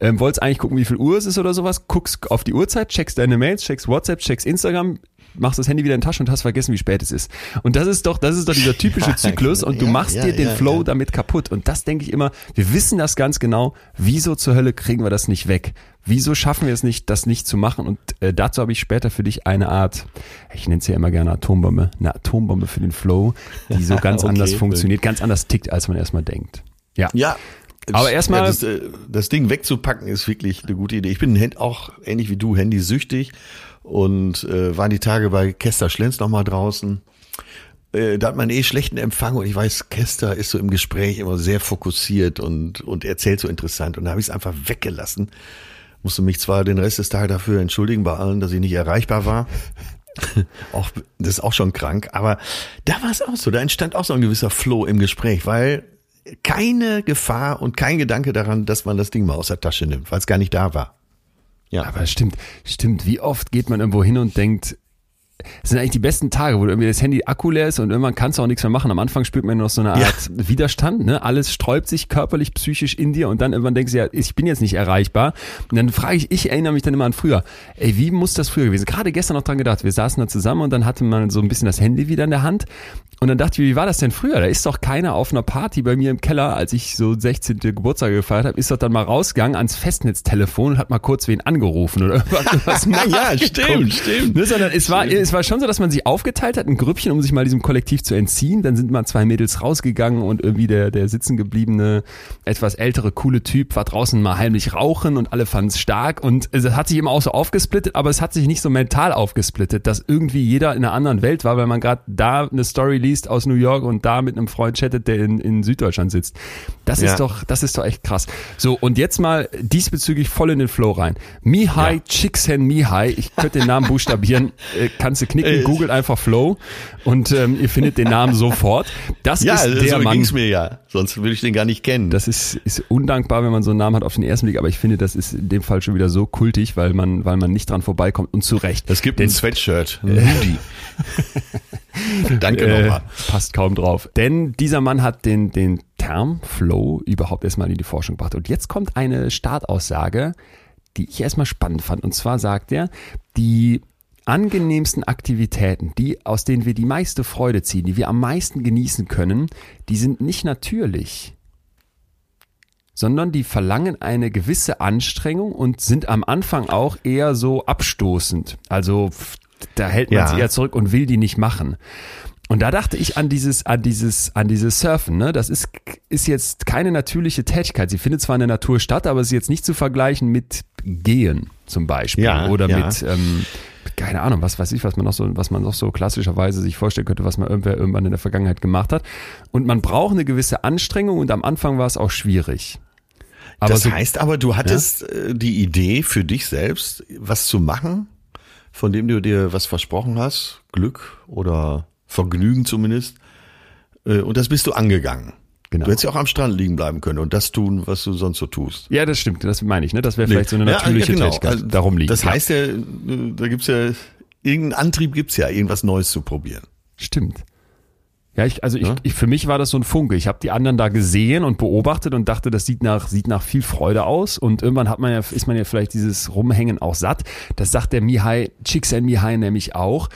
A: ähm, wolltest eigentlich gucken, wie viel Uhr es ist oder sowas, guckst auf die Uhrzeit, checkst deine Mails, checkst WhatsApp, checkst Instagram, machst das Handy wieder in die Tasche und hast vergessen, wie spät es ist. Und das ist doch, das ist doch dieser typische
B: Ja,
A: Zyklus und du
B: ja,
A: machst
B: ja,
A: dir den
B: ja,
A: Flow
B: ja.
A: damit kaputt. Und das denke ich immer, wir wissen das ganz genau. Wieso zur Hölle kriegen wir das nicht weg? Wieso schaffen wir es nicht, das nicht zu machen? Und äh, dazu habe ich später für dich eine Art, ich nenne es ja immer gerne Atombombe, eine Atombombe für den Flow, die so ganz
B: Okay,
A: anders funktioniert, ganz anders tickt, als man erstmal denkt. Ja.
B: Ja.
A: Aber erstmal-
B: Ja, das, äh, das Ding wegzupacken ist wirklich eine gute Idee. Ich bin auch ähnlich wie du handysüchtig und äh, war die Tage bei Kester Schlenz noch mal draußen. Äh, da hat man eh schlechten Empfang und ich weiß, Kester ist so im Gespräch immer sehr fokussiert und, und erzählt so interessant. Und da habe ich es einfach weggelassen. Musste mich zwar den Rest des Tages dafür entschuldigen bei allen, dass ich nicht erreichbar war. auch, das ist auch schon krank, aber da war es auch so. Da entstand auch so ein gewisser Flow im Gespräch, weil keine Gefahr und kein Gedanke daran, dass man das Ding mal aus der Tasche nimmt, weil es gar nicht da war. Ja.
A: Aber stimmt, stimmt. Wie oft geht man irgendwo hin und denkt, es sind eigentlich die besten Tage, wo irgendwie das Handy Akku leer ist und irgendwann kannst du auch nichts mehr machen. Am Anfang spürt man noch so eine Art
B: Ja.
A: Widerstand, ne? Alles sträubt sich körperlich, psychisch in dir und dann irgendwann denkst du ja, ich bin jetzt nicht erreichbar. Und dann frage ich, ich erinnere mich dann immer an früher. Ey, wie muss das früher gewesen? Gerade gestern noch dran gedacht. Wir saßen da zusammen und dann hatte man so ein bisschen das Handy wieder in der Hand. Und dann dachte ich, wie war das denn früher? Da ist doch keiner auf einer Party bei mir im Keller, als ich so 16. Geburtstag gefeiert habe, ist doch dann mal rausgegangen ans Festnetztelefon und hat mal kurz wen angerufen oder irgendwas
B: Ja, stimmt, stimmt.
A: Ne, sondern es war, es war schon so, dass man sich aufgeteilt hat, ein Grüppchen, um sich mal diesem Kollektiv zu entziehen. Dann sind mal zwei Mädels rausgegangen und irgendwie der, der sitzen gebliebene, etwas ältere, coole Typ war draußen mal heimlich rauchen und alle fanden es stark. Und es hat sich immer auch so aufgesplittet, aber es hat sich nicht so mental aufgesplittet, dass irgendwie jeder in einer anderen Welt war, weil man gerade da eine Story liest aus New York und da mit einem Freund chattet, der in, in Süddeutschland sitzt. Das
B: Ja.
A: ist doch, das ist doch echt krass. So, und jetzt mal diesbezüglich voll in den Flow rein. Mihai
B: Ja.
A: Chixen Mihai, ich könnte den Namen buchstabieren, äh, kannst du knicken, googelt einfach Flow und ähm, ihr findet den Namen sofort. Das
B: Ja,
A: ist der
B: so
A: Mann.
B: ging's mir ja. Sonst würde ich den gar nicht kennen.
A: Das ist, ist undankbar, wenn man so einen Namen hat auf den ersten Blick, aber ich finde, das ist in dem Fall schon wieder so kultig, weil man, weil man nicht dran vorbeikommt und zu Recht.
B: es gibt
A: Denn
B: ein Sweatshirt. Ein Hoodie. Danke
A: äh,
B: nochmal.
A: passt kaum drauf. Denn dieser Mann hat den, den Term Flow überhaupt erstmal in die Forschung gebracht. Und jetzt kommt eine Startaussage, die ich erstmal spannend fand. Und zwar sagt er, die angenehmsten Aktivitäten, die, aus denen wir die meiste Freude ziehen, die wir am meisten genießen können, die sind nicht natürlich, sondern die verlangen eine gewisse Anstrengung und sind am Anfang auch eher so abstoßend. Also da hält man
B: Ja.
A: sich eher zurück und will die nicht machen. Und da dachte ich an dieses, an dieses, an dieses Surfen, ne? Das ist, ist jetzt keine natürliche Tätigkeit. Sie findet zwar in der Natur statt, aber es ist jetzt nicht zu vergleichen mit Gehen zum Beispiel
B: Ja,
A: oder
B: ja.
A: mit, ähm, keine Ahnung, was weiß ich, was man noch so, was man noch so klassischerweise sich vorstellen könnte, was man irgendwer irgendwann in der Vergangenheit gemacht hat. Und man braucht eine gewisse Anstrengung und am Anfang war es auch schwierig. Aber
B: das
A: so,
B: heißt aber, du hattest äh, die Idee für dich selbst, was zu machen, von dem du dir was versprochen hast, Glück oder Vergnügen zumindest, äh, und das bist du angegangen.
A: Genau.
B: Du hättest ja auch am Strand liegen bleiben können und das tun, was du sonst so tust.
A: ja, das stimmt, das meine ich, ne? Das wäre vielleicht so eine natürliche
B: ja, genau.
A: Tätigkeit.
B: Also,
A: Darum liegt
B: Das heißt ja, äh, da gibt's ja, irgendeinen Antrieb gibt's ja, irgendwas Neues zu probieren.
A: Stimmt. Ja, ich, also ich,
B: Ja?
A: ich, für mich war das so ein Funke. Ich habe die anderen da gesehen und beobachtet und dachte, das sieht nach, sieht nach viel Freude aus. Und irgendwann hat man ja, ist man ja vielleicht dieses Rumhängen auch satt. Das sagt der Mihai, Chixen Mihai nämlich auch.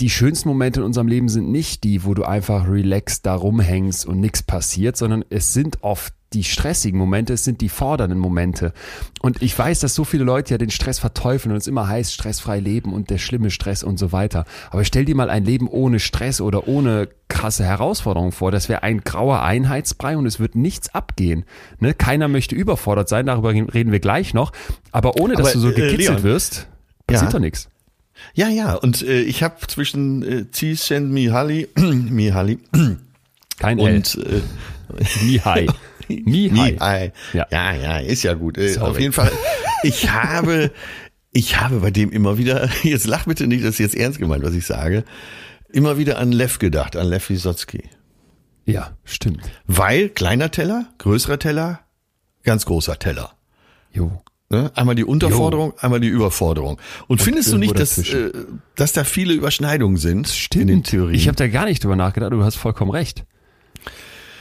A: Die schönsten Momente in unserem Leben sind nicht die, wo du einfach relaxed da rumhängst und nichts passiert, sondern es sind oft die stressigen Momente, es sind die fordernden Momente. Und ich weiß, dass so viele Leute ja den Stress verteufeln und es immer heißt, stressfrei leben und der schlimme Stress und so weiter. Aber stell dir mal ein Leben ohne Stress oder ohne krasse Herausforderungen vor. Das wäre ein grauer Einheitsbrei und es wird nichts abgehen. Ne? Keiner möchte überfordert sein, darüber reden wir gleich noch. Aber ohne, dass
B: Aber,
A: du so
B: äh,
A: gekitzelt
B: Leon.
A: wirst, passiert
B: Ja.
A: doch nichts.
B: Ja, ja, und äh, ich habe zwischen äh, Csikszentmihalyi Mihaly
A: Kein L.
B: und äh,
A: Mihai. Mihai.
B: Mihai.
A: Ja.
B: Ja. ja, ist ja gut. Äh,
A: Sorry.
B: Auf jeden Fall. Ich habe, ich habe bei dem immer wieder, jetzt lach bitte nicht, das ist jetzt ernst gemeint, was ich sage, immer wieder an Lev gedacht, an Lev Wisotzki.
A: Ja, stimmt.
B: Weil kleiner Teller, größerer Teller, ganz großer Teller.
A: Jo.
B: Ne? Einmal die Unterforderung, einmal die Überforderung. Und, findest du nicht, dass, äh, dass da viele Überschneidungen sind in den Theorien?
A: Ich habe da gar nicht drüber nachgedacht, du hast vollkommen recht.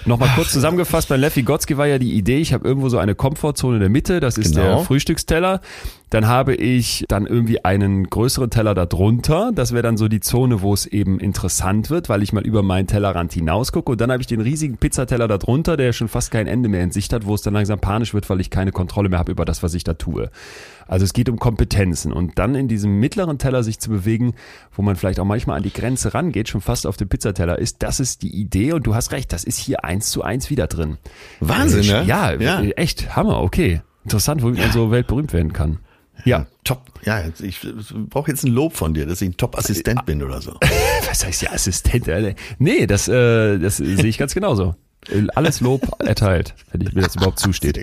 A: Nochmal kurz zusammengefasst, bei Leffi Gotzki war ja die Idee, ich habe irgendwo so eine Komfortzone in der Mitte, das ist
B: Genau.
A: der Frühstücksteller. Dann habe ich dann irgendwie einen größeren Teller darunter. Das wäre dann so die Zone, wo es eben interessant wird, weil ich mal über meinen Tellerrand hinaus gucke. Und dann habe ich den riesigen Pizzateller darunter, der schon fast kein Ende mehr in Sicht hat, wo es dann langsam panisch wird, weil ich keine Kontrolle mehr habe über das, was ich da tue. Also es geht um Kompetenzen und dann in diesem mittleren Teller sich zu bewegen, wo man vielleicht auch manchmal an die Grenze rangeht, schon fast auf den Pizzateller ist, das ist die Idee und du hast recht, das ist hier eins zu eins wieder drin.
B: Wahnsinn, ne?
A: Ja,
B: Ja.
A: echt, Hammer, okay. Interessant, womit man so weltberühmt werden kann. Ja,
B: Top. Ja, ich brauche jetzt ein Lob von dir, dass ich ein Top-Assistent bin oder so.
A: was heißt ja Assistent? Alter? Nee, das, äh, das sehe ich ganz genauso. Alles Lob erteilt, wenn ich mir das überhaupt zusteht.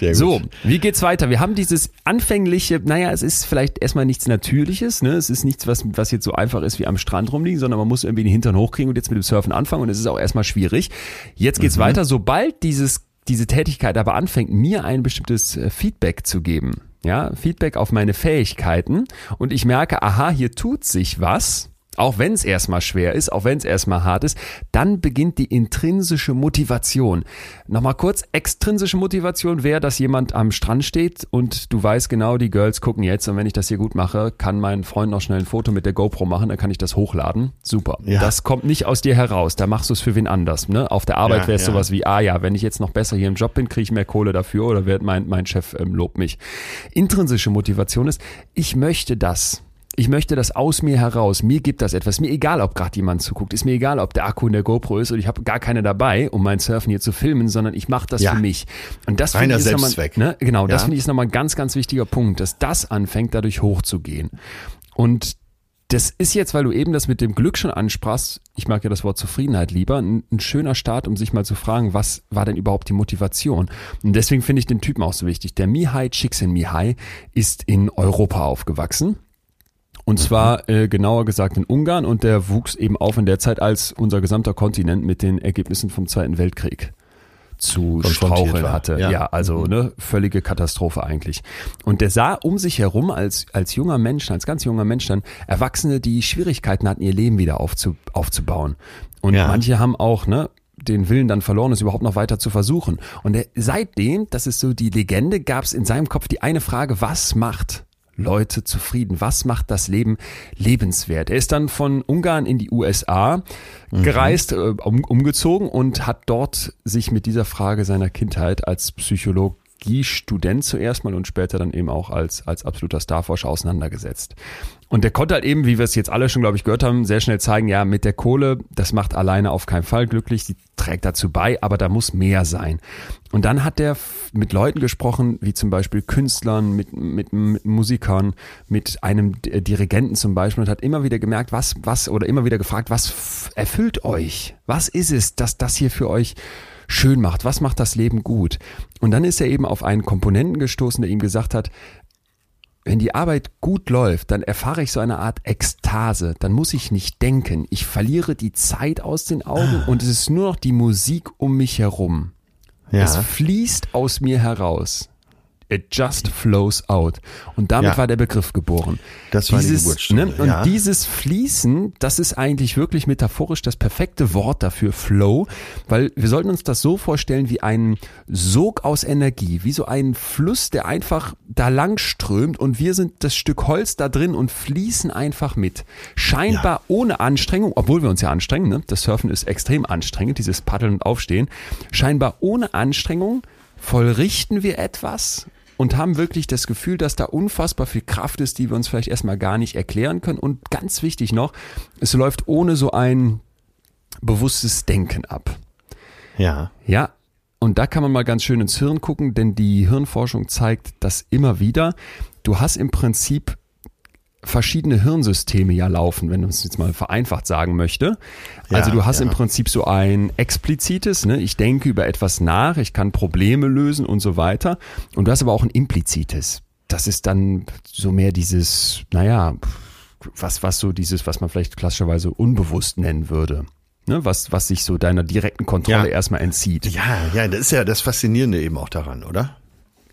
B: Sehr gut.
A: So, wie geht's weiter? Wir haben dieses anfängliche, naja, es ist vielleicht erstmal nichts Natürliches, ne? Es ist nichts, was, was jetzt so einfach ist wie am Strand rumliegen, sondern man muss irgendwie den Hintern hochkriegen und jetzt mit dem Surfen anfangen und es ist auch erstmal schwierig. Jetzt geht's weiter, sobald dieses, diese Tätigkeit aber anfängt, mir ein bestimmtes äh, Feedback zu geben. Ja, Feedback auf meine Fähigkeiten und ich merke, aha, hier tut sich was, auch wenn es erstmal schwer ist, auch wenn es erstmal hart ist, dann beginnt die intrinsische Motivation. Nochmal kurz, extrinsische Motivation wäre, dass jemand am Strand steht und du weißt genau, die Girls gucken jetzt und wenn ich das hier gut mache, kann mein Freund noch schnell ein Foto mit der GoPro machen, dann kann ich das hochladen. Super.
B: Ja.
A: Das kommt nicht aus dir heraus, da machst du es für wen anders. Ne? Auf der Arbeit
B: Ja,
A: wäre es
B: ja.
A: sowas wie, ah ja, wenn ich jetzt noch besser hier im Job bin, kriege ich mehr Kohle dafür oder wird mein, mein Chef ähm, lobt mich. Intrinsische Motivation ist, ich möchte das. Ich möchte das aus mir heraus. Mir gibt das etwas. Mir egal, ob gerade jemand zuguckt. Ist mir egal, ob der Akku in der GoPro ist und ich habe gar keine dabei, um mein Surfen hier zu filmen, sondern ich mache das
B: Ja.
A: für mich. Und das finde ich ist nochmal-. Ne, genau, das
B: Ja.
A: finde ich ist nochmal ein ganz, ganz wichtiger Punkt, dass das anfängt, dadurch hochzugehen. Und das ist jetzt, weil du eben das mit dem Glück schon ansprachst, ich mag ja das Wort Zufriedenheit lieber, ein, ein schöner Start, um sich mal zu fragen, was war denn überhaupt die Motivation? Und deswegen finde ich den Typen auch so wichtig. Der Mihai Csikszentmihalyi ist in Europa aufgewachsen. Und zwar äh, genauer gesagt in Ungarn und der wuchs eben auf in der Zeit, als unser gesamter Kontinent mit den Ergebnissen vom Zweiten Weltkrieg zu straucheln
B: war.
A: hatte.
B: Ja.
A: Ja, also ne, völlige Katastrophe eigentlich. Und der sah um sich herum als, als junger Mensch, als ganz junger Mensch dann Erwachsene, die Schwierigkeiten hatten, ihr Leben wieder aufzu, aufzubauen. Und
B: Ja.
A: manche haben auch, ne, den Willen dann verloren, es überhaupt noch weiter zu versuchen. Und er, seitdem, das ist so die Legende, gab es in seinem Kopf die eine Frage, was macht Leute zufrieden? Was macht das Leben lebenswert? Er ist dann von Ungarn in die USA gereist, äh, um, umgezogen und hat dort sich mit dieser Frage seiner Kindheit als Psychologiestudent zuerst mal und später dann eben auch als, als absoluter Starforscher auseinandergesetzt. Und der konnte halt eben, wie wir es jetzt alle schon, glaube ich, gehört haben, sehr schnell zeigen, ja, mit der Kohle, das macht alleine auf keinen Fall glücklich, sie trägt dazu bei, aber da muss mehr sein. Und dann hat er mit Leuten gesprochen, wie zum Beispiel Künstlern, mit, mit, mit Musikern, mit einem D- Dirigenten zum Beispiel und hat immer wieder gemerkt, was, was, oder immer wieder gefragt, was erfüllt euch? Was ist es, dass das hier für euch schön macht? Was macht das Leben gut? Und dann ist er eben auf einen Komponenten gestoßen, der ihm gesagt hat, wenn die Arbeit gut läuft, dann erfahre ich so eine Art Ekstase. Dann muss ich nicht denken. Ich verliere die Zeit aus den Augen und es ist nur noch die Musik um mich herum.
B: Ja.
A: Es fließt aus mir heraus. It just flows out. Und damit
B: Ja.
A: war der Begriff geboren.
B: Das war die
A: dieses,
B: Geburtsstunde,
A: ne? Und
B: ja.
A: dieses Fließen, das ist eigentlich wirklich metaphorisch das perfekte Wort dafür, Flow, weil wir sollten uns das so vorstellen wie einen Sog aus Energie, wie so ein Fluss, der einfach da lang strömt und wir sind das Stück Holz da drin und fließen einfach mit. Scheinbar ohne Anstrengung, obwohl wir uns ja anstrengen, ne? das Surfen ist extrem anstrengend, dieses Paddeln und Aufstehen, scheinbar ohne Anstrengung vollrichten wir etwas und haben wirklich das Gefühl, dass da unfassbar viel Kraft ist, die wir uns vielleicht erstmal gar nicht erklären können. Und ganz wichtig noch, es läuft ohne so ein bewusstes Denken ab.
B: Ja.
A: Ja, und da kann man mal ganz schön ins Hirn gucken, denn die Hirnforschung zeigt das immer wieder. Du hast im Prinzip verschiedene Hirnsysteme ja laufen, wenn man es jetzt mal vereinfacht sagen möchte. Also
B: Ja,
A: du hast
B: ja.
A: im Prinzip so ein explizites, ne? ich denke über etwas nach, ich kann Probleme lösen und so weiter. Und du hast aber auch ein implizites. Das ist dann so mehr dieses, naja, was, was so dieses, was man vielleicht klassischerweise unbewusst nennen würde. Ne? Was, was sich so deiner direkten Kontrolle
B: Ja.
A: erstmal entzieht.
B: Ja, ja, das ist ja das Faszinierende eben auch daran, oder?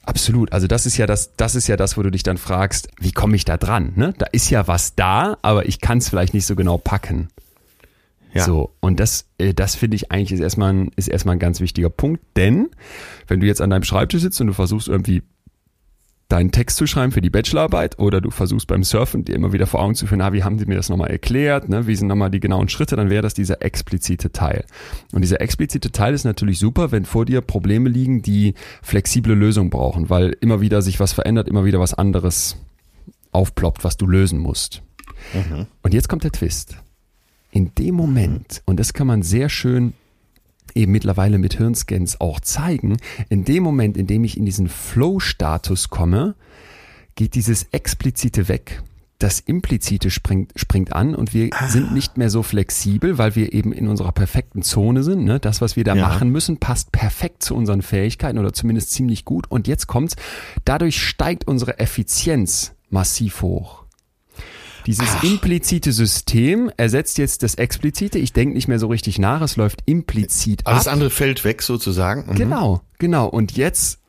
A: Absolut. Also das ist ja das, das ist ja das, wo du dich dann fragst, wie komme ich da dran? Ne? Da ist ja was da, aber ich kann es vielleicht nicht so genau packen.
B: Ja.
A: So, und das, äh, das finde ich eigentlich ist erstmal, ein, ist erstmal ein ganz wichtiger Punkt, denn wenn du jetzt an deinem Schreibtisch sitzt und du versuchst irgendwie deinen Text zu schreiben für die Bachelorarbeit oder du versuchst beim Surfen dir immer wieder vor Augen zu führen, ah, wie haben sie mir das nochmal erklärt, ne? wie sind nochmal die genauen Schritte, dann wäre das dieser explizite Teil. Und dieser explizite Teil ist natürlich super, wenn vor dir Probleme liegen, die flexible Lösungen brauchen, weil immer wieder sich was verändert, immer wieder was anderes aufploppt, was du lösen musst. Und jetzt kommt der Twist. In dem Moment, und das kann man sehr schön eben mittlerweile mit Hirnscans auch zeigen, in dem Moment, in dem ich in diesen Flow-Status komme, geht dieses Explizite weg. Das Implizite springt, springt an und wir sind nicht mehr so flexibel, weil wir eben in unserer perfekten Zone sind. Ne? Das, was wir da
B: Ja.
A: machen müssen, passt perfekt zu unseren Fähigkeiten oder zumindest ziemlich gut. Und jetzt kommt's, dadurch steigt unsere Effizienz massiv hoch. Dieses implizite System ersetzt jetzt das explizite. Ich denke nicht mehr so richtig nach, es läuft implizit
B: Alles
A: ab.
B: andere fällt weg sozusagen. Mhm.
A: Genau, genau. Und jetzt,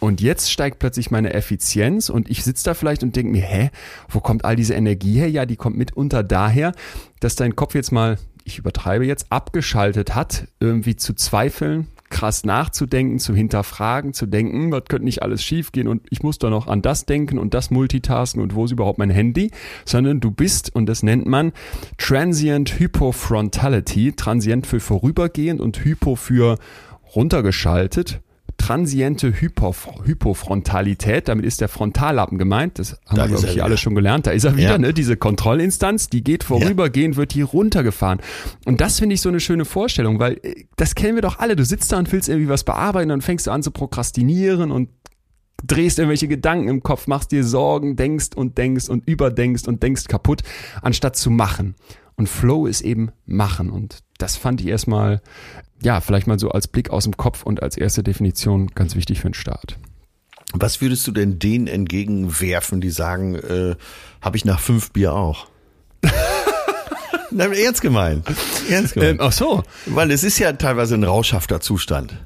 A: und jetzt steigt plötzlich meine Effizienz und ich sitze da vielleicht und denke mir, hä, wo kommt all diese Energie her? Ja, die kommt mitunter daher, dass dein Kopf jetzt mal, ich übertreibe jetzt, abgeschaltet hat, irgendwie zu zweifeln, krass nachzudenken, zu hinterfragen, zu denken, was könnte nicht alles schiefgehen und ich muss doch noch an das denken und das multitasken und wo ist überhaupt mein Handy, sondern du bist, und das nennt man Transient Hypofrontality, transient für vorübergehend und hypo für runtergeschaltet. Transiente Hypof Hypofrontalität, damit ist der Frontallappen gemeint, das haben
B: Da
A: wir, glaube ich, hier alle schon gelernt, da ist er wieder,
B: Ja.
A: ne? diese Kontrollinstanz, die geht vorübergehend, wird hier runtergefahren. Und das finde ich so eine schöne Vorstellung, weil äh, das kennen wir doch alle, du sitzt da und willst irgendwie was bearbeiten, dann fängst du an zu prokrastinieren und drehst irgendwelche Gedanken im Kopf, machst dir Sorgen, denkst und denkst und überdenkst und denkst kaputt, anstatt zu machen. Und Flow ist eben machen. Und das fand ich erstmal, ja, vielleicht mal so als Blick aus dem Kopf und als erste Definition ganz wichtig für den Start.
B: Was würdest du denn denen entgegenwerfen, die sagen, äh, habe ich nach fünf Bier auch? Nein, ernst gemeint. Ernst gemeint.
A: ach so.
B: Weil es ist ja teilweise ein rauschhafter Zustand.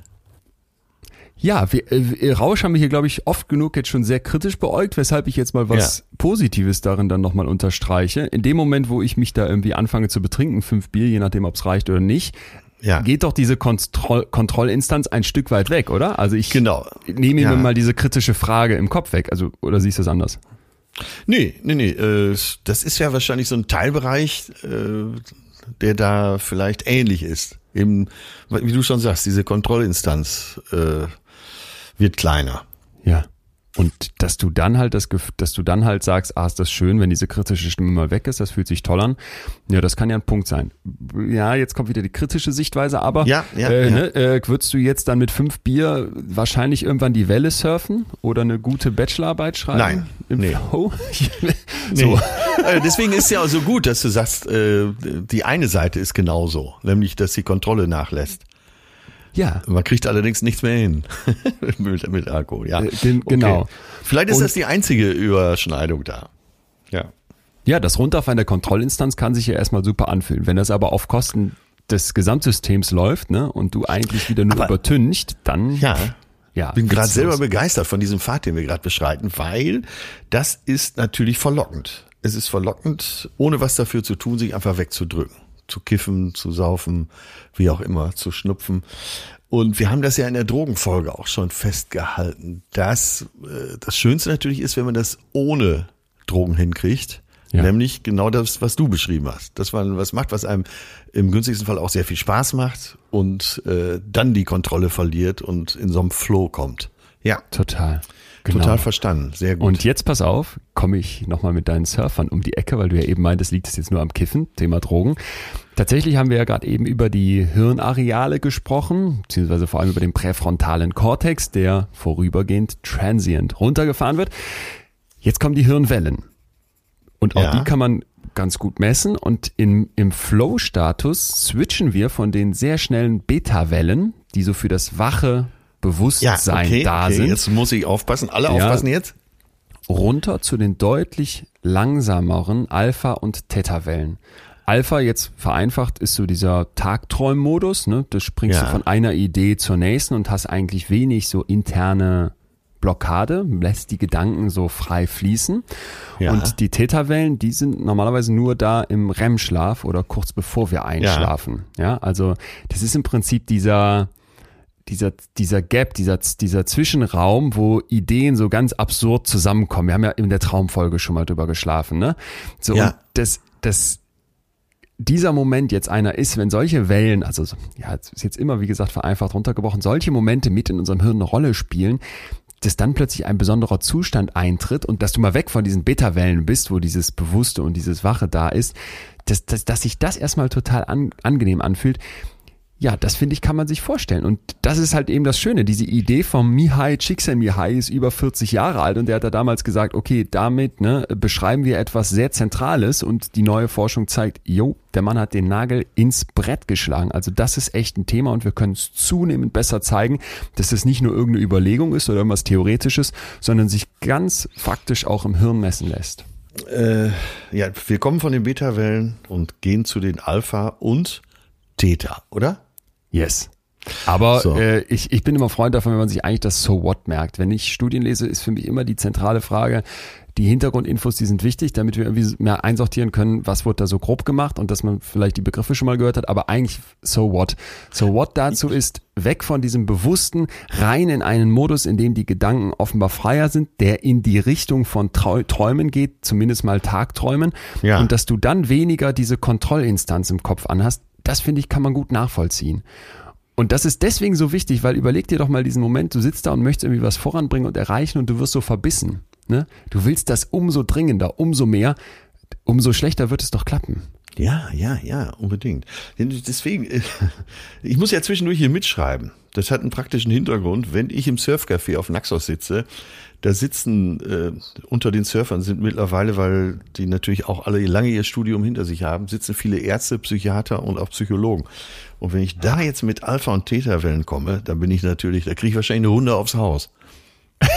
A: Ja, wir, äh, Rausch haben wir hier, glaube ich, oft genug jetzt schon sehr kritisch beäugt, weshalb ich jetzt mal was Positives darin dann nochmal unterstreiche. In dem Moment, wo ich mich da irgendwie anfange zu betrinken, fünf Bier, je nachdem, ob es reicht oder nicht,
B: Ja.
A: geht doch diese Kontroll Kontrollinstanz ein Stück weit weg, oder? Also ich
B: Genau.
A: nehme
B: Ja.
A: mir mal diese kritische Frage im Kopf weg. Also, oder siehst du es anders?
B: Nee, nee, nee. Äh, das ist ja wahrscheinlich so ein Teilbereich, äh, der da vielleicht ähnlich ist. Eben, wie du schon sagst, diese Kontrollinstanz äh, wird kleiner.
A: Ja. Und dass du dann halt das, dass du dann halt sagst, ah, ist das schön, wenn diese kritische Stimme mal weg ist, das fühlt sich toll an. Ja, das kann ja ein Punkt sein. Ja, jetzt kommt wieder die kritische Sichtweise, aber
B: Ja, ja,
A: äh,
B: ja.
A: Ne, äh, würdest du jetzt dann mit fünf Bier wahrscheinlich irgendwann die Welle surfen oder eine gute Bachelorarbeit schreiben?
B: Nein,
A: Im
B: nee.
A: Flow?
B: So.
A: so.
B: Äh, Deswegen ist ja auch so gut, dass du sagst, äh, die eine Seite ist genauso, nämlich dass die Kontrolle nachlässt.
A: Ja,
B: Man kriegt allerdings nichts mehr hin mit, mit Alkohol. Ja,
A: Äh, gen- genau.
B: Vielleicht ist
A: Und-
B: das die einzige Überschneidung da. Ja.
A: Ja, das Runterfahren der Kontrollinstanz kann sich ja erstmal super anfühlen. Wenn das aber auf Kosten des Gesamtsystems läuft, ne, und du eigentlich wieder nur
B: Aber-
A: übertüncht, dann
B: Ja.
A: ja,
B: Bin gerade selber begeistert von diesem Pfad, den wir gerade beschreiten, weil das ist natürlich verlockend. Es ist verlockend, ohne was dafür zu tun, sich einfach wegzudrücken. Zu kiffen, zu saufen, wie auch immer, zu schnupfen. Und wir haben das ja in der Drogenfolge auch schon festgehalten, dass äh, das Schönste natürlich ist, wenn man das ohne Drogen hinkriegt.
A: Ja.
B: Nämlich genau das, was du beschrieben hast. Dass man was macht, was einem im günstigsten Fall auch sehr viel Spaß macht und äh, dann die Kontrolle verliert und in so einem Flow kommt. Ja,
A: Total. Genau.
B: total verstanden. Sehr gut.
A: Und jetzt pass auf, komme ich nochmal mit deinen Surfern um die Ecke, weil du ja eben meintest, liegt es jetzt nur am Kiffen, Thema Drogen. Tatsächlich haben wir ja gerade eben über die Hirnareale gesprochen, beziehungsweise vor allem über den präfrontalen Kortex, der vorübergehend transient runtergefahren wird. Jetzt kommen die Hirnwellen. Und auch
B: Ja.
A: die kann man ganz gut messen. Und in, im Flow-Status switchen wir von den sehr schnellen Beta-Wellen, die so für das wache Bewusstsein
B: okay,
A: da
B: okay,
A: sind,
B: jetzt muss ich aufpassen. Alle
A: Ja.
B: aufpassen jetzt.
A: runter zu den deutlich langsameren Alpha- und Theta-Wellen. Alpha jetzt vereinfacht ist so dieser Tagträummodus, ne? Da springst
B: Ja.
A: du von einer Idee zur nächsten und hast eigentlich wenig so interne Blockade, lässt die Gedanken so frei fließen.
B: Ja.
A: Und die Theta-Wellen, die sind normalerweise nur da im REM-Schlaf oder kurz bevor wir einschlafen. Ja, also das ist im Prinzip dieser, dieser, dieser Gap, dieser, dieser Zwischenraum, wo Ideen so ganz absurd zusammenkommen. Wir haben ja in der Traumfolge schon mal drüber geschlafen, ne? So,
B: Ja.
A: und das, das, dieser Moment jetzt einer ist, wenn solche Wellen, also so- ja, es ist jetzt immer, wie gesagt, vereinfacht runtergebrochen, solche Momente mit in unserem Hirn eine Rolle spielen, dass dann plötzlich ein besonderer Zustand eintritt und dass du mal weg von diesen Beta-Wellen bist, wo dieses Bewusste und dieses Wache da ist, dass, dass, dass sich das erstmal total an, angenehm anfühlt. Ja, das finde ich, kann man sich vorstellen. Und das ist halt eben das Schöne. Diese Idee vom Mihai Csikszentmihalyi ist über 40 Jahre alt und der hat da damals gesagt, okay, damit ne, beschreiben wir etwas sehr Zentrales und die neue Forschung zeigt, jo, der Mann hat den Nagel ins Brett geschlagen. Also das ist echt ein Thema und wir können es zunehmend besser zeigen, dass es nicht nur irgendeine Überlegung ist oder irgendwas Theoretisches, sondern sich ganz faktisch auch im Hirn messen lässt.
B: Äh, ja, wir kommen von den Beta-Wellen und gehen zu den Alpha und Theta, oder?
A: Yes. Aber
B: So.
A: äh, ich, ich bin immer Freund davon, wenn man sich eigentlich das So What merkt. Wenn ich Studien lese, ist für mich immer die zentrale Frage, die Hintergrundinfos, die sind wichtig, damit wir irgendwie mehr einsortieren können, was wurde da so grob gemacht und dass man vielleicht die Begriffe schon mal gehört hat, aber eigentlich So What. So What dazu ist, weg von diesem Bewussten, rein in einen Modus, in dem die Gedanken offenbar freier sind, der in die Richtung von Trau Träumen geht, zumindest mal Tagträumen.
B: Ja.
A: Und dass du dann weniger diese Kontrollinstanz im Kopf anhast, das finde ich, kann man gut nachvollziehen. Und das ist deswegen so wichtig, weil überleg dir doch mal diesen Moment, du sitzt da und möchtest irgendwie was voranbringen und erreichen und du wirst so verbissen. Ne? Du willst das umso dringender, umso mehr, umso schlechter wird es doch klappen.
B: Ja, ja, ja, unbedingt. Deswegen, äh, ich muss ja zwischendurch hier mitschreiben. Das hat einen praktischen Hintergrund. Wenn ich im Surfcafé auf Naxos sitze, da sitzen äh, unter den Surfern sind mittlerweile, weil die natürlich auch alle lange ihr Studium hinter sich haben, sitzen viele Ärzte, Psychiater und auch Psychologen. Und wenn ich da jetzt mit Alpha- und Theta-Wellen komme, dann bin ich natürlich, da kriege ich wahrscheinlich eine Hunde aufs Haus.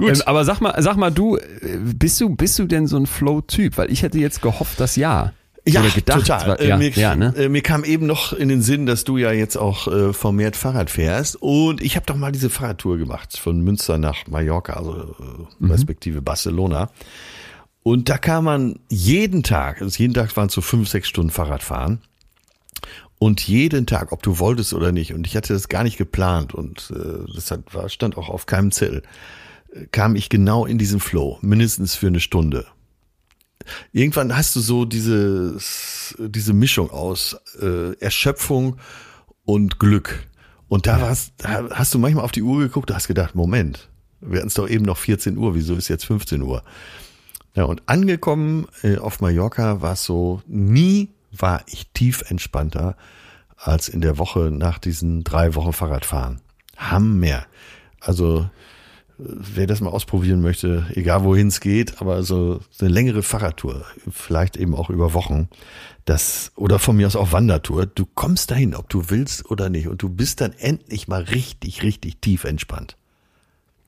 A: Ähm, aber sag mal, sag mal, du, äh, bist du, bist du denn so ein Flow-Typ? Weil ich hätte jetzt gehofft, dass ja. Oder gedacht.
B: total.
A: War-
B: Äh,
A: Ja,
B: mir,
A: ja, ne?
B: äh, mir kam eben noch in den Sinn, dass du ja jetzt auch äh, vermehrt Fahrrad fährst. Und ich habe doch mal diese Fahrradtour gemacht von Münster nach Mallorca, also äh,
A: Mhm.
B: respektive Barcelona. Und da kann man jeden Tag, also jeden Tag waren es so fünf, sechs Stunden Fahrradfahren. Und jeden Tag, ob du wolltest oder nicht, und ich hatte das gar nicht geplant und äh, das hat, stand auch auf keinem Zettel, äh, kam ich genau in diesen Flow, mindestens für eine Stunde irgendwann hast du so diese, diese Mischung aus äh, Erschöpfung und Glück. Und da war's, da hast du manchmal auf die Uhr geguckt, du hast gedacht, Moment, wir hatten es doch eben noch 14 Uhr, wieso ist jetzt 15 Uhr? Ja, und angekommen äh, auf Mallorca war es so, nie war ich tief entspannter als in der Woche nach diesen drei Wochen Fahrradfahren. Hammer. Also wer das mal ausprobieren möchte, egal wohin es geht, aber so eine längere Fahrradtour, vielleicht eben auch über Wochen, das oder von mir aus auch Wandertour, du kommst dahin, ob du willst oder nicht, und du bist dann endlich mal richtig, richtig tief entspannt.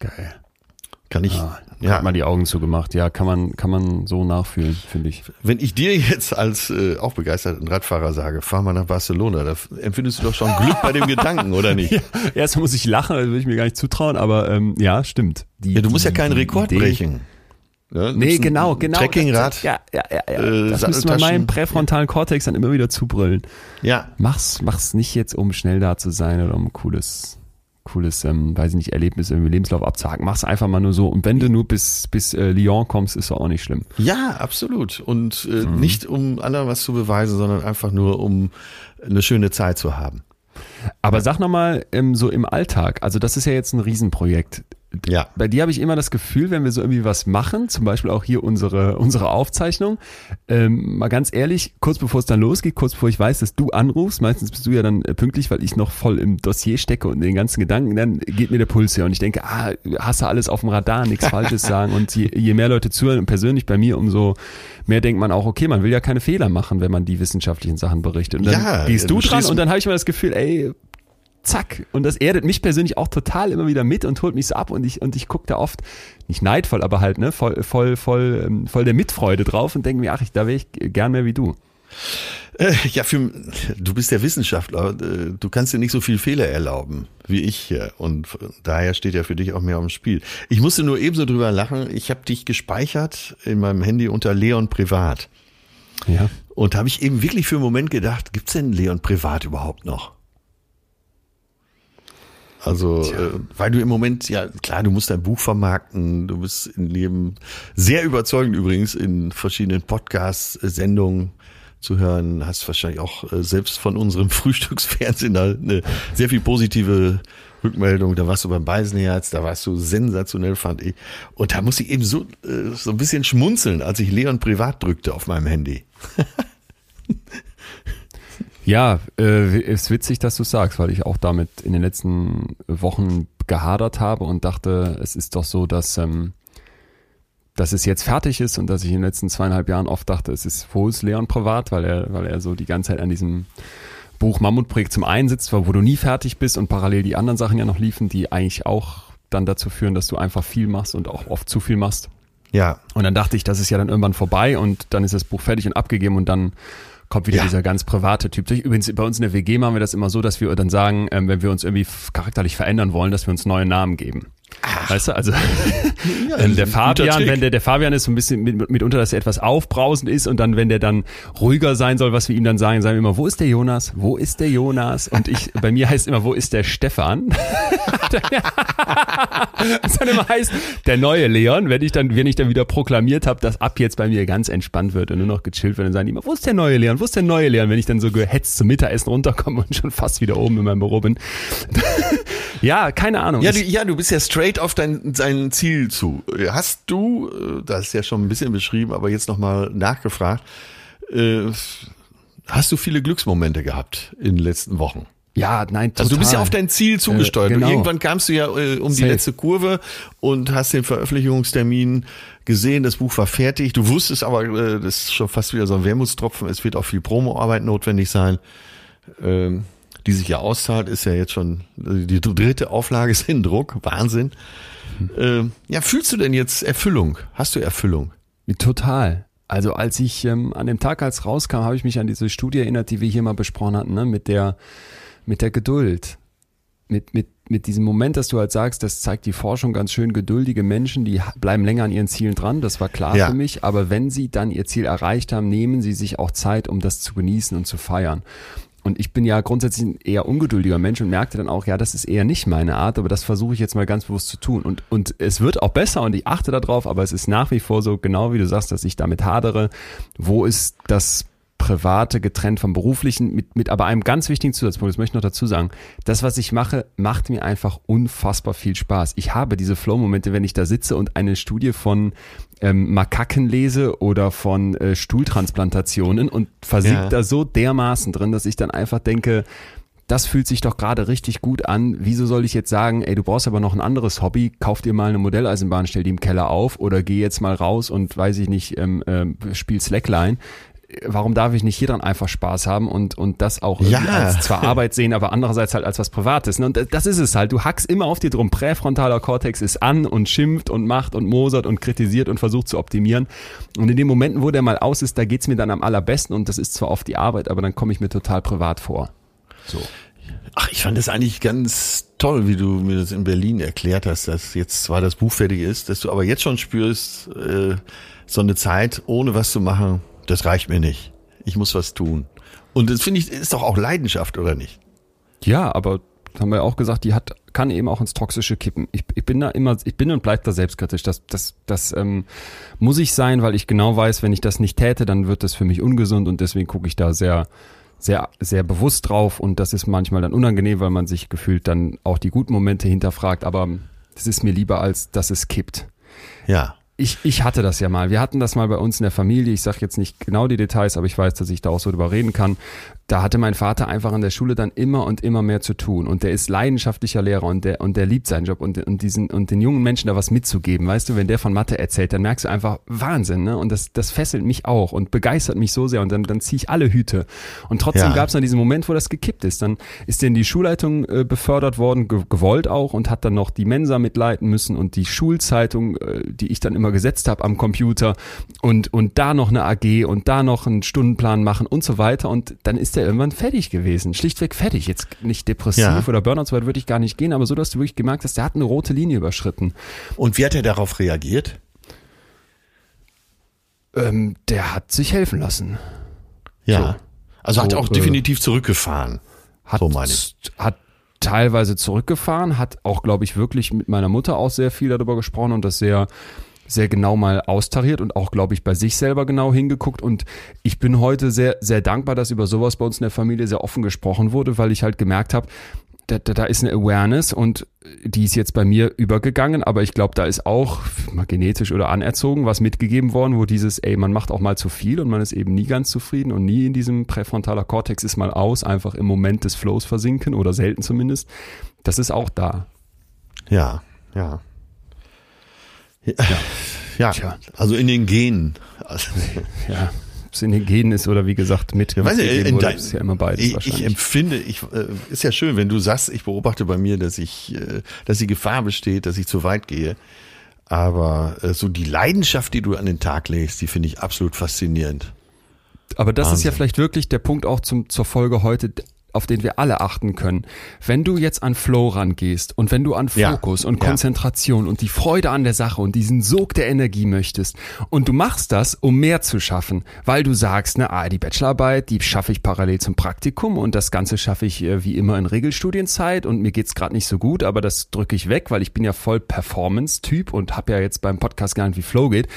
A: Geil.
B: Kann ich,
A: Ja,
B: ja,
A: Hat mal die Augen zugemacht. Ja, kann man, kann man so nachfühlen, finde ich.
B: wenn ich dir jetzt als äh, auch begeisterten Radfahrer sage, fahr mal nach Barcelona, da empfindest du doch schon Glück bei dem Gedanken, oder nicht?
A: Ja, erstmal muss ich lachen, das würde ich mir gar nicht zutrauen, aber ähm, ja, stimmt. Die,
B: Ja, du musst ja
A: die-
B: keinen
A: die
B: Rekord
A: Idee-
B: brechen. Ja,
A: Nee,
B: nimmst ein
A: genau, genau.
B: Trekkingrad.
A: Ja, ja, ja. ja.
B: äh,
A: das müsste man meinem präfrontalen Kortex dann immer wieder zubrüllen.
B: Ja,
A: Mach's, mach's nicht jetzt, um schnell da zu sein oder um ein cooles, cooles, ähm, weiß ich nicht, Erlebnis irgendwie Lebenslauf abzuhaken. Mach's einfach mal nur so. Und wenn du nur bis, bis äh, Lyon kommst, ist doch auch nicht schlimm.
B: Ja, absolut. Und äh,
A: Mhm.
B: nicht um anderen was zu beweisen, sondern einfach nur um eine schöne Zeit zu haben.
A: Aber sag nochmal, ähm, so im Alltag, also das ist ja jetzt ein Riesenprojekt. Ja. bei dir habe ich immer das Gefühl, wenn wir so irgendwie was machen, zum Beispiel auch hier unsere, unsere Aufzeichnung, ähm, mal ganz ehrlich, kurz bevor es dann losgeht, kurz bevor ich weiß, dass du anrufst, meistens bist du ja dann äh, pünktlich, weil ich noch voll im Dossier stecke und den ganzen Gedanken, dann geht mir der Puls her und ich denke, ah, hast du alles auf dem Radar, nichts Falsches sagen und je, je mehr Leute zuhören, persönlich bei mir, umso mehr denkt man auch, okay, man will ja keine Fehler machen, wenn man die wissenschaftlichen Sachen berichtet. Und dann ja, gehst du dran und dann habe ich immer das Gefühl, ey, zack. Und das erdet mich persönlich auch total immer wieder mit und holt mich so ab und ich, und ich gucke da oft, nicht neidvoll, aber halt, ne, voll, voll, voll, ähm, voll der Mitfreude drauf und denke mir, ach, ich, da wäre ich gern mehr wie du.
B: Äh, ja, für, du bist der Wissenschaftler. Äh, du kannst dir nicht so viel Fehler erlauben wie ich hier. Und daher steht ja für dich auch mehr auf dem Spiel. Ich musste nur ebenso drüber lachen. Ich habe dich gespeichert in meinem Handy unter Leon Privat. Ja. Und habe ich eben wirklich für einen Moment gedacht, gibt's denn Leon Privat überhaupt noch? Also, äh, weil du im Moment, ja, klar, du musst dein Buch vermarkten, du bist in Leben sehr überzeugend übrigens in verschiedenen Podcasts, Sendungen zu hören, hast wahrscheinlich auch äh, selbst von unserem Frühstücksfernsehen eine sehr viel positive Rückmeldung. Da warst du beim Beisenherz, da warst du sensationell, fand ich. Und da muss ich eben so, äh, so ein bisschen schmunzeln, als ich Leon privat drückte auf meinem Handy.
A: Ja, äh, ist witzig, dass du sagst, weil ich auch damit in den letzten Wochen gehadert habe und dachte, es ist doch so, dass, ähm, dass es jetzt fertig ist und dass ich in den letzten zweieinhalb Jahren oft dachte, es ist ist Leon privat, weil er, weil er so die ganze Zeit an diesem Buch Mammutprojekt zum einen sitzt, wo du nie fertig bist und parallel die anderen Sachen ja noch liefen, die eigentlich auch dann dazu führen, dass du einfach viel machst und auch oft zu viel machst. Ja. Und dann dachte ich, das ist ja dann irgendwann vorbei und dann ist das Buch fertig und abgegeben und dann kommt wieder ja. dieser ganz private Typ durch. Übrigens, bei uns in der WG machen wir das immer so, dass wir dann sagen, ähm, wenn wir uns irgendwie charakterlich verändern wollen, dass wir uns neue Namen geben. Ach. Weißt du, also ja, ähm, der Fabian, wenn der, der Fabian ist so ein bisschen mit, mitunter, dass er etwas aufbrausend ist und dann, wenn der dann ruhiger sein soll, was wir ihm dann sagen, sagen wir immer, wo ist der Jonas? Wo ist der Jonas? Und ich, bei mir heißt immer, wo ist der Stefan? das dann immer heißt, der neue Leon, wenn ich dann, wenn ich dann wieder proklamiert habe, dass ab jetzt bei mir ganz entspannt wird und nur noch gechillt wird, dann sagen die immer, wo ist der neue Leon? Wo ist der neue Leon? Wenn ich dann so gehetzt zum Mittagessen runterkomme und schon fast wieder oben in meinem Büro bin. Ja, keine Ahnung.
B: Ja, du, ja, du bist ja straight auf dein, dein Ziel zu. Hast du, äh, das ist ja schon ein bisschen beschrieben, aber jetzt nochmal nachgefragt, äh, hast du viele Glücksmomente gehabt in den letzten Wochen?
A: Ja, nein,
B: total. Also du bist ja auf dein Ziel zugesteuert. Äh, genau. Irgendwann kamst du ja äh, um Safe. die letzte Kurve und hast den Veröffentlichungstermin gesehen. Das Buch war fertig. Du wusstest aber, äh, das ist schon fast wieder so ein Wermutstropfen. Es wird auch viel Promoarbeit notwendig sein. Ähm, die sich ja auszahlt, ist ja jetzt schon die dritte Auflage ist in Druck. Wahnsinn. Ähm, ja, fühlst du denn jetzt Erfüllung? Hast du Erfüllung?
A: Total. Also als ich ähm, an dem Tag, als rauskam, habe ich mich an diese Studie erinnert, die wir hier mal besprochen hatten, ne? mit der mit der Geduld. Mit, mit, mit diesem Moment, dass du halt sagst, das zeigt die Forschung ganz schön, geduldige Menschen, die bleiben länger an ihren Zielen dran, das war klar ja. für mich, aber wenn sie dann ihr Ziel erreicht haben, nehmen sie sich auch Zeit, um das zu genießen und zu feiern. Und ich bin ja grundsätzlich ein eher ungeduldiger Mensch und merkte dann auch, ja, das ist eher nicht meine Art, aber das versuche ich jetzt mal ganz bewusst zu tun. Und, und es wird auch besser und ich achte darauf, aber es ist nach wie vor so, genau wie du sagst, dass ich damit hadere. Wo ist das Private getrennt vom Beruflichen, mit, mit aber einem ganz wichtigen Zusatzpunkt, das möchte ich noch dazu sagen. Das, was ich mache, macht mir einfach unfassbar viel Spaß. Ich habe diese Flow-Momente, wenn ich da sitze und eine Studie von ähm, Makaken lese oder von äh, Stuhltransplantationen und versiegt ja. da so dermaßen drin, dass ich dann einfach denke, das fühlt sich doch gerade richtig gut an. Wieso soll ich jetzt sagen, ey, du brauchst aber noch ein anderes Hobby, kauf dir mal eine Modelleisenbahn, stell die im Keller auf oder geh jetzt mal raus und weiß ich nicht, ähm, ähm, spiel Slackline warum darf ich nicht hier dann einfach Spaß haben und, und das auch ja. als zwar Arbeit sehen, aber andererseits halt als was Privates. Ne? Und das ist es halt. Du hackst immer auf dir drum. Präfrontaler Kortex ist an und schimpft und macht und mosert und kritisiert und versucht zu optimieren. Und in den Momenten, wo der mal aus ist, da geht's mir dann am allerbesten und das ist zwar oft die Arbeit, aber dann komme ich mir total privat vor. So.
B: Ach, ich fand das eigentlich ganz toll, wie du mir das in Berlin erklärt hast, dass jetzt zwar das Buch fertig ist, dass du aber jetzt schon spürst, äh, so eine Zeit ohne was zu machen, das reicht mir nicht. Ich muss was tun. Und das finde ich, ist doch auch Leidenschaft, oder nicht?
A: Ja, aber haben wir auch gesagt, die hat, kann eben auch ins Toxische kippen. Ich, ich bin da immer, ich bin und bleib da selbstkritisch. Das, das, das ähm, muss ich sein, weil ich genau weiß, wenn ich das nicht täte, dann wird das für mich ungesund und deswegen gucke ich da sehr, sehr, sehr bewusst drauf und das ist manchmal dann unangenehm, weil man sich gefühlt dann auch die guten Momente hinterfragt. Aber Das ist mir lieber, als dass es kippt.
B: Ja.
A: Ich, ich hatte das ja mal. Wir hatten das mal bei uns in der Familie. Ich sage jetzt nicht genau die Details, aber ich weiß, dass ich da auch so drüber reden kann da hatte mein Vater einfach an der Schule dann immer und immer mehr zu tun. Und der ist leidenschaftlicher Lehrer und der, und der liebt seinen Job und, und diesen, und den jungen Menschen da was mitzugeben. Weißt du, wenn der von Mathe erzählt, dann merkst du einfach Wahnsinn, ne? Und das, das fesselt mich auch und begeistert mich so sehr und dann, dann ziehe ich alle Hüte. Und trotzdem ja. gab es dann diesen Moment, wo das gekippt ist. Dann ist der in die Schulleitung äh, befördert worden, ge gewollt auch und hat dann noch die Mensa mitleiten müssen und die Schulzeitung, äh, die ich dann immer gesetzt habe am Computer und, und da noch eine AG und da noch einen Stundenplan machen und so weiter. Und dann ist der er irgendwann fertig gewesen. Schlichtweg fertig. Jetzt nicht depressiv ja. oder Burnout, so weit würde ich gar nicht gehen, aber so, dass du wirklich gemerkt hast, der hat eine rote Linie überschritten.
B: Und wie hat er darauf reagiert?
A: Ähm, der hat sich helfen lassen.
B: Ja. So. Also hat er auch äh, definitiv zurückgefahren.
A: Hat, so meine ich. Hat teilweise zurückgefahren, hat auch, glaube ich, wirklich mit meiner Mutter auch sehr viel darüber gesprochen und das sehr sehr genau mal austariert und auch, glaube ich, bei sich selber genau hingeguckt. Und ich bin heute sehr, sehr dankbar, dass über sowas bei uns in der Familie sehr offen gesprochen wurde, weil ich halt gemerkt habe, da, da, da ist eine Awareness und die ist jetzt bei mir übergegangen, aber ich glaube, da ist auch mal genetisch oder anerzogen was mitgegeben worden, wo dieses, ey, man macht auch mal zu viel und man ist eben nie ganz zufrieden und nie in diesem präfrontaler Kortex ist mal aus, einfach im Moment des Flows versinken oder selten zumindest. Das ist auch da.
B: Ja, ja. Ja, ja. also in den Genen.
A: ja, ob es in den Genen ist oder wie gesagt mit.
B: Ja, weiß ich, in dein, ist ja immer beides ich, wahrscheinlich. Ich empfinde, ich äh, ist ja schön, wenn du sagst, ich beobachte bei mir, dass ich, äh, dass die Gefahr besteht, dass ich zu weit gehe. Aber äh, so die Leidenschaft, die du an den Tag legst, die finde ich absolut faszinierend.
A: Aber das Wahnsinn. ist ja vielleicht wirklich der Punkt auch zum, zur Folge heute auf den wir alle achten können. Wenn du jetzt an Flow rangehst und wenn du an Fokus ja, und Konzentration ja. und die Freude an der Sache und diesen Sog der Energie möchtest und du machst das, um mehr zu schaffen, weil du sagst, ne, ah, die Bachelorarbeit, die schaffe ich parallel zum Praktikum und das Ganze schaffe ich äh, wie immer in Regelstudienzeit und mir geht's gerade nicht so gut, aber das drücke ich weg, weil ich bin ja voll Performance-Typ und habe ja jetzt beim Podcast gelernt, wie Flow geht.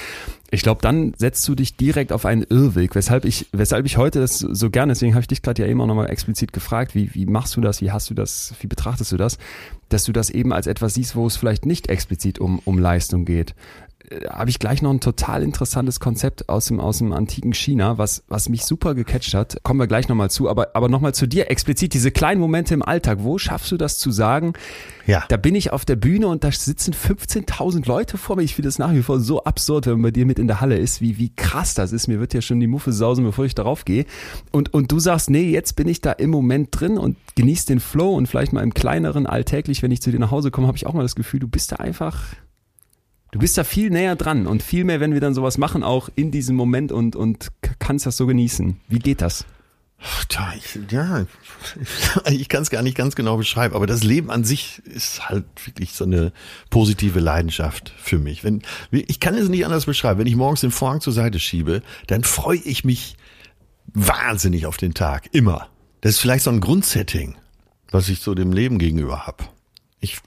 A: Ich glaube, dann setzt du dich direkt auf einen Irrweg, weshalb ich, weshalb ich heute das so gerne, deswegen habe ich dich gerade ja auch nochmal explizit gefragt, wie, wie machst du das, wie hast du das, wie betrachtest du das, dass du das eben als etwas siehst, wo es vielleicht nicht explizit um, um Leistung geht. Äh, habe ich gleich noch ein total interessantes Konzept aus dem, aus dem antiken China, was, was mich super gecatcht hat. Kommen wir gleich nochmal zu, aber, aber nochmal zu dir explizit, diese kleinen Momente im Alltag. Wo schaffst du das zu sagen? Ja. Da bin ich auf der Bühne und da sitzen 15.000 Leute vor mir. Ich finde das nach wie vor so absurd, wenn man bei dir mit in der Halle ist, wie, wie krass das ist. Mir wird ja schon die Muffe sausen, bevor ich darauf gehe. Und, und du sagst, nee, jetzt bin ich da im Moment drin und genieß den Flow und vielleicht mal im kleineren alltäglich, wenn ich zu dir nach Hause komme, habe ich auch mal das Gefühl, du bist da einfach Du bist da viel näher dran und viel mehr, wenn wir dann sowas machen, auch in diesem Moment und, und kannst das so genießen. Wie geht das?
B: Ja, ich kann es gar nicht ganz genau beschreiben, aber das Leben an sich ist halt wirklich so eine positive Leidenschaft für mich. Wenn, ich kann es nicht anders beschreiben. Wenn ich morgens den Vorhang zur Seite schiebe, dann freue ich mich wahnsinnig auf den Tag. Immer. Das ist vielleicht so ein Grundsetting, was ich so dem Leben gegenüber habe. Ich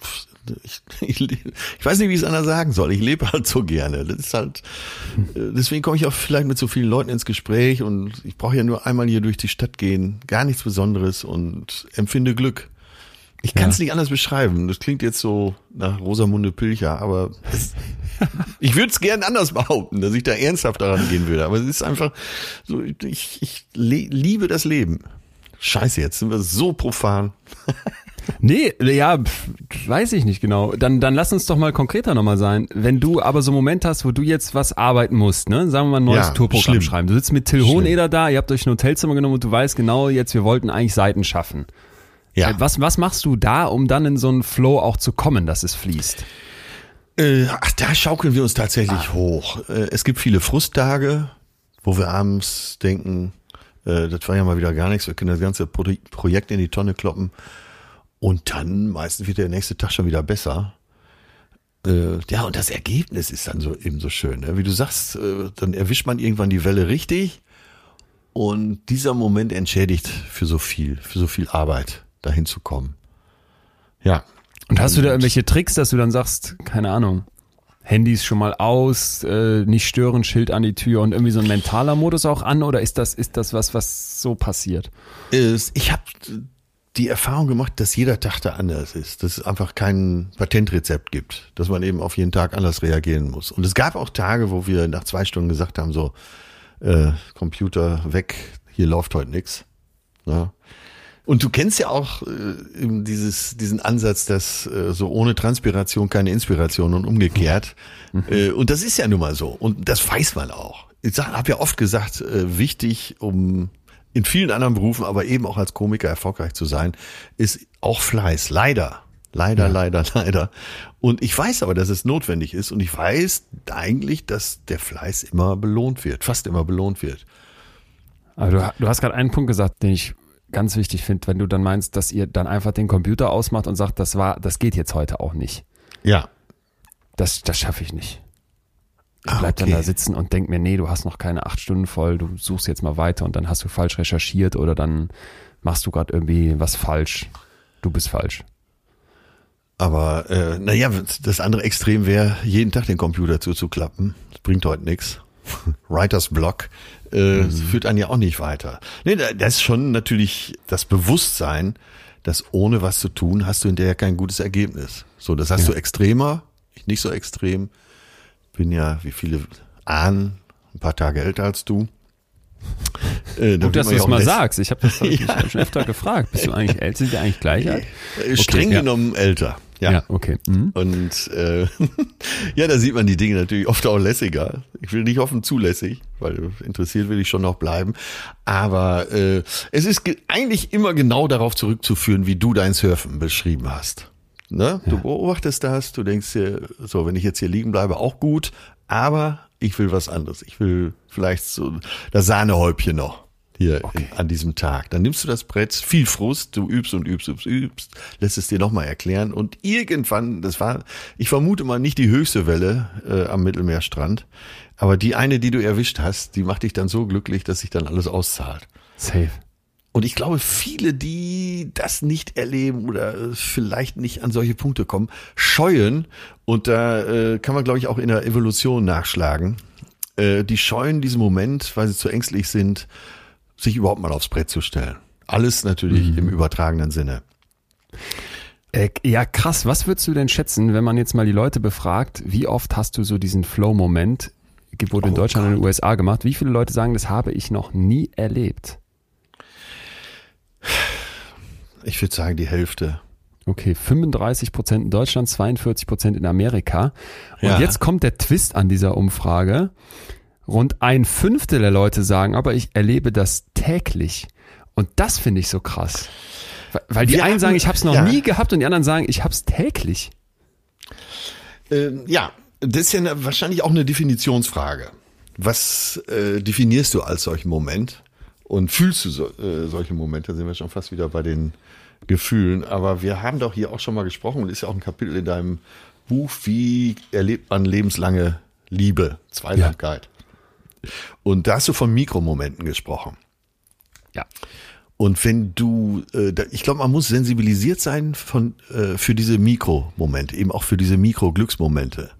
B: ich, ich, ich weiß nicht, wie ich es anders sagen soll. Ich lebe halt so gerne. Das ist halt, äh, deswegen komme ich auch vielleicht mit so vielen Leuten ins Gespräch und ich brauche ja nur einmal hier durch die Stadt gehen, gar nichts Besonderes und empfinde Glück. Ich kann es ja. nicht anders beschreiben. Das klingt jetzt so nach Rosamunde Pilcher, aber es, ich würde es gern anders behaupten, dass ich da ernsthaft daran gehen würde. Aber es ist einfach so, ich, ich liebe das Leben. Scheiße, jetzt sind wir so profan.
A: Nee, ja, weiß ich nicht genau. Dann, dann lass uns doch mal konkreter nochmal sein. Wenn du aber so einen Moment hast, wo du jetzt was arbeiten musst, ne? Sagen wir mal ein neues ja, Tourprogramm schlimm. schreiben. Du sitzt mit Till Hoheneder da, ihr habt euch ein Hotelzimmer genommen und du weißt genau, jetzt wir wollten eigentlich Seiten schaffen. Ja. Äh, was, was machst du da, um dann in so einen Flow auch zu kommen, dass es fließt?
B: Äh, ach, da schaukeln wir uns tatsächlich ah. hoch. Äh, es gibt viele Frusttage, wo wir abends denken, äh, das war ja mal wieder gar nichts, wir können das ganze Pro Projekt in die Tonne kloppen. Und dann meistens wird der nächste Tag schon wieder besser. Äh, ja, und das Ergebnis ist dann so eben so schön. Ne? Wie du sagst, äh, dann erwischt man irgendwann die Welle richtig. Und dieser Moment entschädigt für so viel, für so viel Arbeit, dahin zu kommen. Ja.
A: Und hast du da irgendwelche Tricks, dass du dann sagst, keine Ahnung, Handys schon mal aus, äh, nicht stören, Schild an die Tür und irgendwie so ein mentaler Modus auch an oder ist das ist das was was so passiert?
B: Ich habe die Erfahrung gemacht, dass jeder Tag da anders ist, dass es einfach kein Patentrezept gibt, dass man eben auf jeden Tag anders reagieren muss. Und es gab auch Tage, wo wir nach zwei Stunden gesagt haben, so, äh, Computer weg, hier läuft heute nix. Ja. Und du kennst ja auch äh, dieses, diesen Ansatz, dass äh, so ohne Transpiration keine Inspiration und umgekehrt. Mhm. Äh, und das ist ja nun mal so. Und das weiß man auch. Ich habe ja oft gesagt, äh, wichtig, um in vielen anderen Berufen, aber eben auch als Komiker erfolgreich zu sein, ist auch Fleiß. Leider. Leider, ja. leider, leider. Und ich weiß aber, dass es notwendig ist und ich weiß eigentlich, dass der Fleiß immer belohnt wird, fast immer belohnt wird.
A: Aber du, du hast gerade einen Punkt gesagt, den ich ganz wichtig finde, wenn du dann meinst, dass ihr dann einfach den Computer ausmacht und sagt, das war, das geht jetzt heute auch nicht.
B: Ja.
A: Das, das schaffe ich nicht. Ich ah, bleib okay. dann da sitzen und denk mir, nee, du hast noch keine acht Stunden voll, du suchst jetzt mal weiter und dann hast du falsch recherchiert oder dann machst du gerade irgendwie was falsch. Du bist falsch.
B: Aber äh, naja, das andere Extrem wäre, jeden Tag den Computer zuzuklappen. Das bringt heute nichts. Writers Block äh, mhm. führt einen ja auch nicht weiter. Nee, das ist schon natürlich das Bewusstsein, dass ohne was zu tun hast du hinterher kein gutes Ergebnis. So, das hast ja. du extremer, ich nicht so extrem bin ja, wie viele Ahnen, ein paar Tage älter als du.
A: Äh, Gut, dass du es mal sagst. Ich habe das hab ja. schon öfter gefragt. Bist du eigentlich älter? Sind wir eigentlich gleich alt?
B: Äh, streng okay, genommen ja. älter. Ja, ja
A: okay.
B: Mhm. Und äh, ja, da sieht man die Dinge natürlich oft auch lässiger. Ich will nicht offen zulässig, weil interessiert will ich schon noch bleiben. Aber äh, es ist eigentlich immer genau darauf zurückzuführen, wie du dein Surfen beschrieben hast. Ne? Ja. Du beobachtest das, du denkst dir, so, wenn ich jetzt hier liegen bleibe, auch gut, aber ich will was anderes. Ich will vielleicht so das Sahnehäubchen noch hier okay. an diesem Tag. Dann nimmst du das Brett, viel Frust, du übst und übst, übst, übst, lässt es dir nochmal erklären und irgendwann, das war, ich vermute mal nicht die höchste Welle äh, am Mittelmeerstrand, aber die eine, die du erwischt hast, die macht dich dann so glücklich, dass sich dann alles auszahlt.
A: Safe.
B: Und ich glaube, viele, die das nicht erleben oder vielleicht nicht an solche Punkte kommen, scheuen, und da äh, kann man, glaube ich, auch in der Evolution nachschlagen, äh, die scheuen diesen Moment, weil sie zu ängstlich sind, sich überhaupt mal aufs Brett zu stellen. Alles natürlich mhm. im übertragenen Sinne.
A: Äh, ja, krass. Was würdest du denn schätzen, wenn man jetzt mal die Leute befragt, wie oft hast du so diesen Flow-Moment, wurde in oh Deutschland und in den USA gemacht? Wie viele Leute sagen, das habe ich noch nie erlebt?
B: Ich würde sagen, die Hälfte.
A: Okay, 35 Prozent in Deutschland, 42 Prozent in Amerika. Und ja. jetzt kommt der Twist an dieser Umfrage. Rund ein Fünftel der Leute sagen, aber ich erlebe das täglich. Und das finde ich so krass. Weil die Wir einen sagen, ich habe es noch ja. nie gehabt und die anderen sagen, ich habe es täglich.
B: Ähm, ja, das ist ja wahrscheinlich auch eine Definitionsfrage. Was äh, definierst du als solchen Moment? Und fühlst du so, äh, solche Momente, sind wir schon fast wieder bei den Gefühlen. Aber wir haben doch hier auch schon mal gesprochen und ist ja auch ein Kapitel in deinem Buch, wie erlebt man lebenslange Liebe, Zweisamkeit. Ja. Und da hast du von Mikromomenten gesprochen.
A: Ja.
B: Und wenn du, äh, ich glaube, man muss sensibilisiert sein von, äh, für diese Mikromomente, eben auch für diese Mikro-Glücksmomente.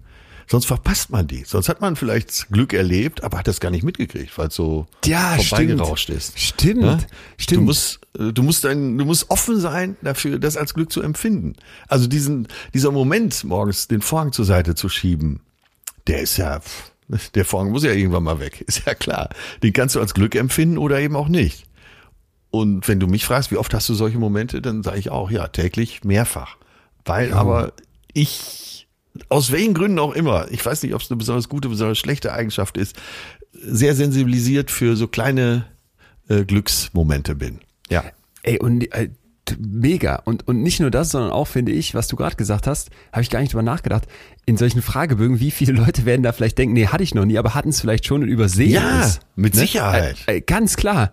B: Sonst verpasst man die. Sonst hat man vielleicht Glück erlebt, aber hat das gar nicht mitgekriegt, weil es so
A: ja,
B: vorbeigerauscht ist.
A: Stimmt. Ja? Stimmt.
B: Du musst, äh, du musst ein, du musst offen sein dafür, das als Glück zu empfinden. Also diesen, dieser Moment, morgens den Vorhang zur Seite zu schieben, der ist ja, der Vorhang muss ja irgendwann mal weg. Ist ja klar. Den kannst du als Glück empfinden oder eben auch nicht. Und wenn du mich fragst, wie oft hast du solche Momente, dann sage ich auch, ja, täglich mehrfach. Weil ja. aber ich aus welchen Gründen auch immer, ich weiß nicht, ob es eine besonders gute, besonders schlechte Eigenschaft ist, sehr sensibilisiert für so kleine äh, Glücksmomente bin. Ja.
A: Ey, und äh, mega. Und, und nicht nur das, sondern auch, finde ich, was du gerade gesagt hast, habe ich gar nicht drüber nachgedacht. In solchen Fragebögen, wie viele Leute werden da vielleicht denken, nee, hatte ich noch nie, aber hatten es vielleicht schon und übersehen
B: ja, es. mit ne? Sicherheit.
A: Äh, äh, ganz klar.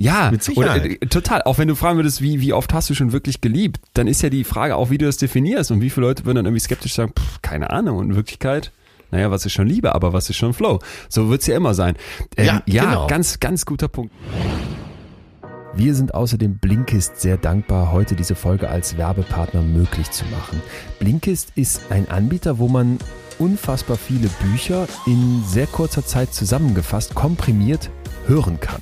A: Ja,
B: Mit Sicherheit.
A: Oder, äh, total. Auch wenn du fragen würdest, wie, wie oft hast du schon wirklich geliebt, dann ist ja die Frage auch, wie du das definierst und wie viele Leute würden dann irgendwie skeptisch sagen, pff, keine Ahnung. Und in Wirklichkeit, naja, was ist schon Liebe, aber was ist schon Flow? So wird's ja immer sein. Ähm, ja, ja genau. ganz, ganz guter Punkt. Wir sind außerdem Blinkist sehr dankbar, heute diese Folge als Werbepartner möglich zu machen. Blinkist ist ein Anbieter, wo man unfassbar viele Bücher in sehr kurzer Zeit zusammengefasst, komprimiert hören kann.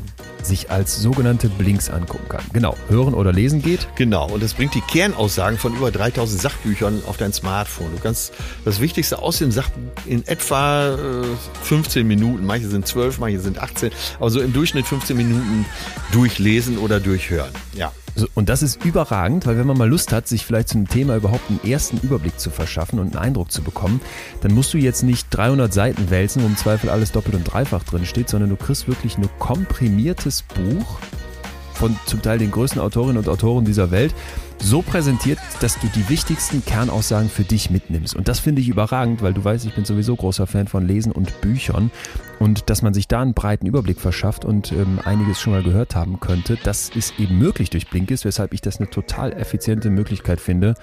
A: Sich als sogenannte Blinks angucken kann. Genau, hören oder lesen geht.
B: Genau, und das bringt die Kernaussagen von über 3000 Sachbüchern auf dein Smartphone. Du kannst das Wichtigste aus dem Sachbuch in etwa äh, 15 Minuten, manche sind 12, manche sind 18, aber so im Durchschnitt 15 Minuten durchlesen oder durchhören. Ja.
A: Und das ist überragend, weil wenn man mal Lust hat, sich vielleicht zum Thema überhaupt einen ersten Überblick zu verschaffen und einen Eindruck zu bekommen, dann musst du jetzt nicht 300 Seiten wälzen, wo im Zweifel alles doppelt und dreifach drin steht, sondern du kriegst wirklich ein komprimiertes Buch von zum Teil den größten Autorinnen und Autoren dieser Welt so präsentiert, dass du die wichtigsten Kernaussagen für dich mitnimmst. Und das finde ich überragend, weil du weißt, ich bin sowieso großer Fan von Lesen und Büchern. Und dass man sich da einen breiten Überblick verschafft und ähm, einiges schon mal gehört haben könnte, das ist eben möglich durch Blinkist, weshalb ich das eine total effiziente Möglichkeit finde,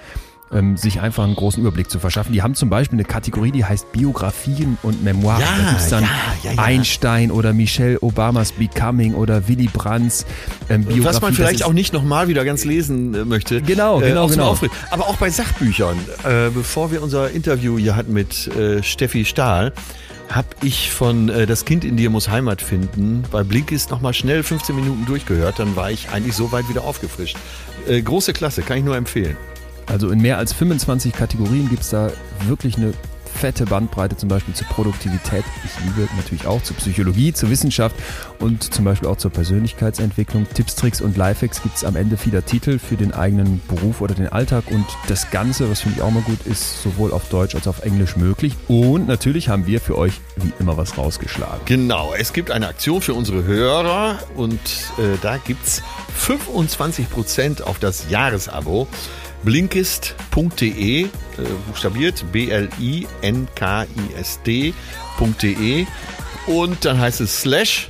A: ähm, sich einfach einen großen Überblick zu verschaffen. Die haben zum Beispiel eine Kategorie, die heißt Biografien und Memoiren.
B: Ja,
A: da gibt's dann
B: ja, ja, ja.
A: Einstein oder Michelle Obamas Becoming oder Willy Brandts ähm, Biografie.
B: Was man vielleicht auch nicht nochmal wieder ganz lesen äh, möchte.
A: Genau,
B: Äh,
A: genau,
B: zum
A: genau.
B: Aufregen. Aber auch bei Sachbüchern. Äh, bevor wir unser Interview hier hatten mit äh, Steffi Stahl, habe ich von äh, Das Kind in dir muss Heimat finden bei Blinkist nochmal schnell 15 Minuten durchgehört. Dann war ich eigentlich so weit wieder aufgefrischt. Äh, große Klasse, kann ich nur empfehlen.
A: Also in mehr als 25 Kategorien gibt es da wirklich eine fette Bandbreite, zum Beispiel zur Produktivität. Ich liebe natürlich auch zur Psychologie, zur Wissenschaft und zum Beispiel auch zur Persönlichkeitsentwicklung. Tipps, Tricks und Lifehacks gibt es am Ende vieler Titel für den eigenen Beruf oder den Alltag. Und das Ganze, was finde ich auch mal gut, ist sowohl auf Deutsch als auch auf Englisch möglich. Und natürlich haben wir für euch wie immer was rausgeschlagen.
B: Genau, es gibt eine Aktion für unsere Hörer und äh, da gibt's 25% auf das Jahresabo. Blinkist.de, äh, buchstabiert B-L-I-N-K-I-S-D.de und dann heißt es slash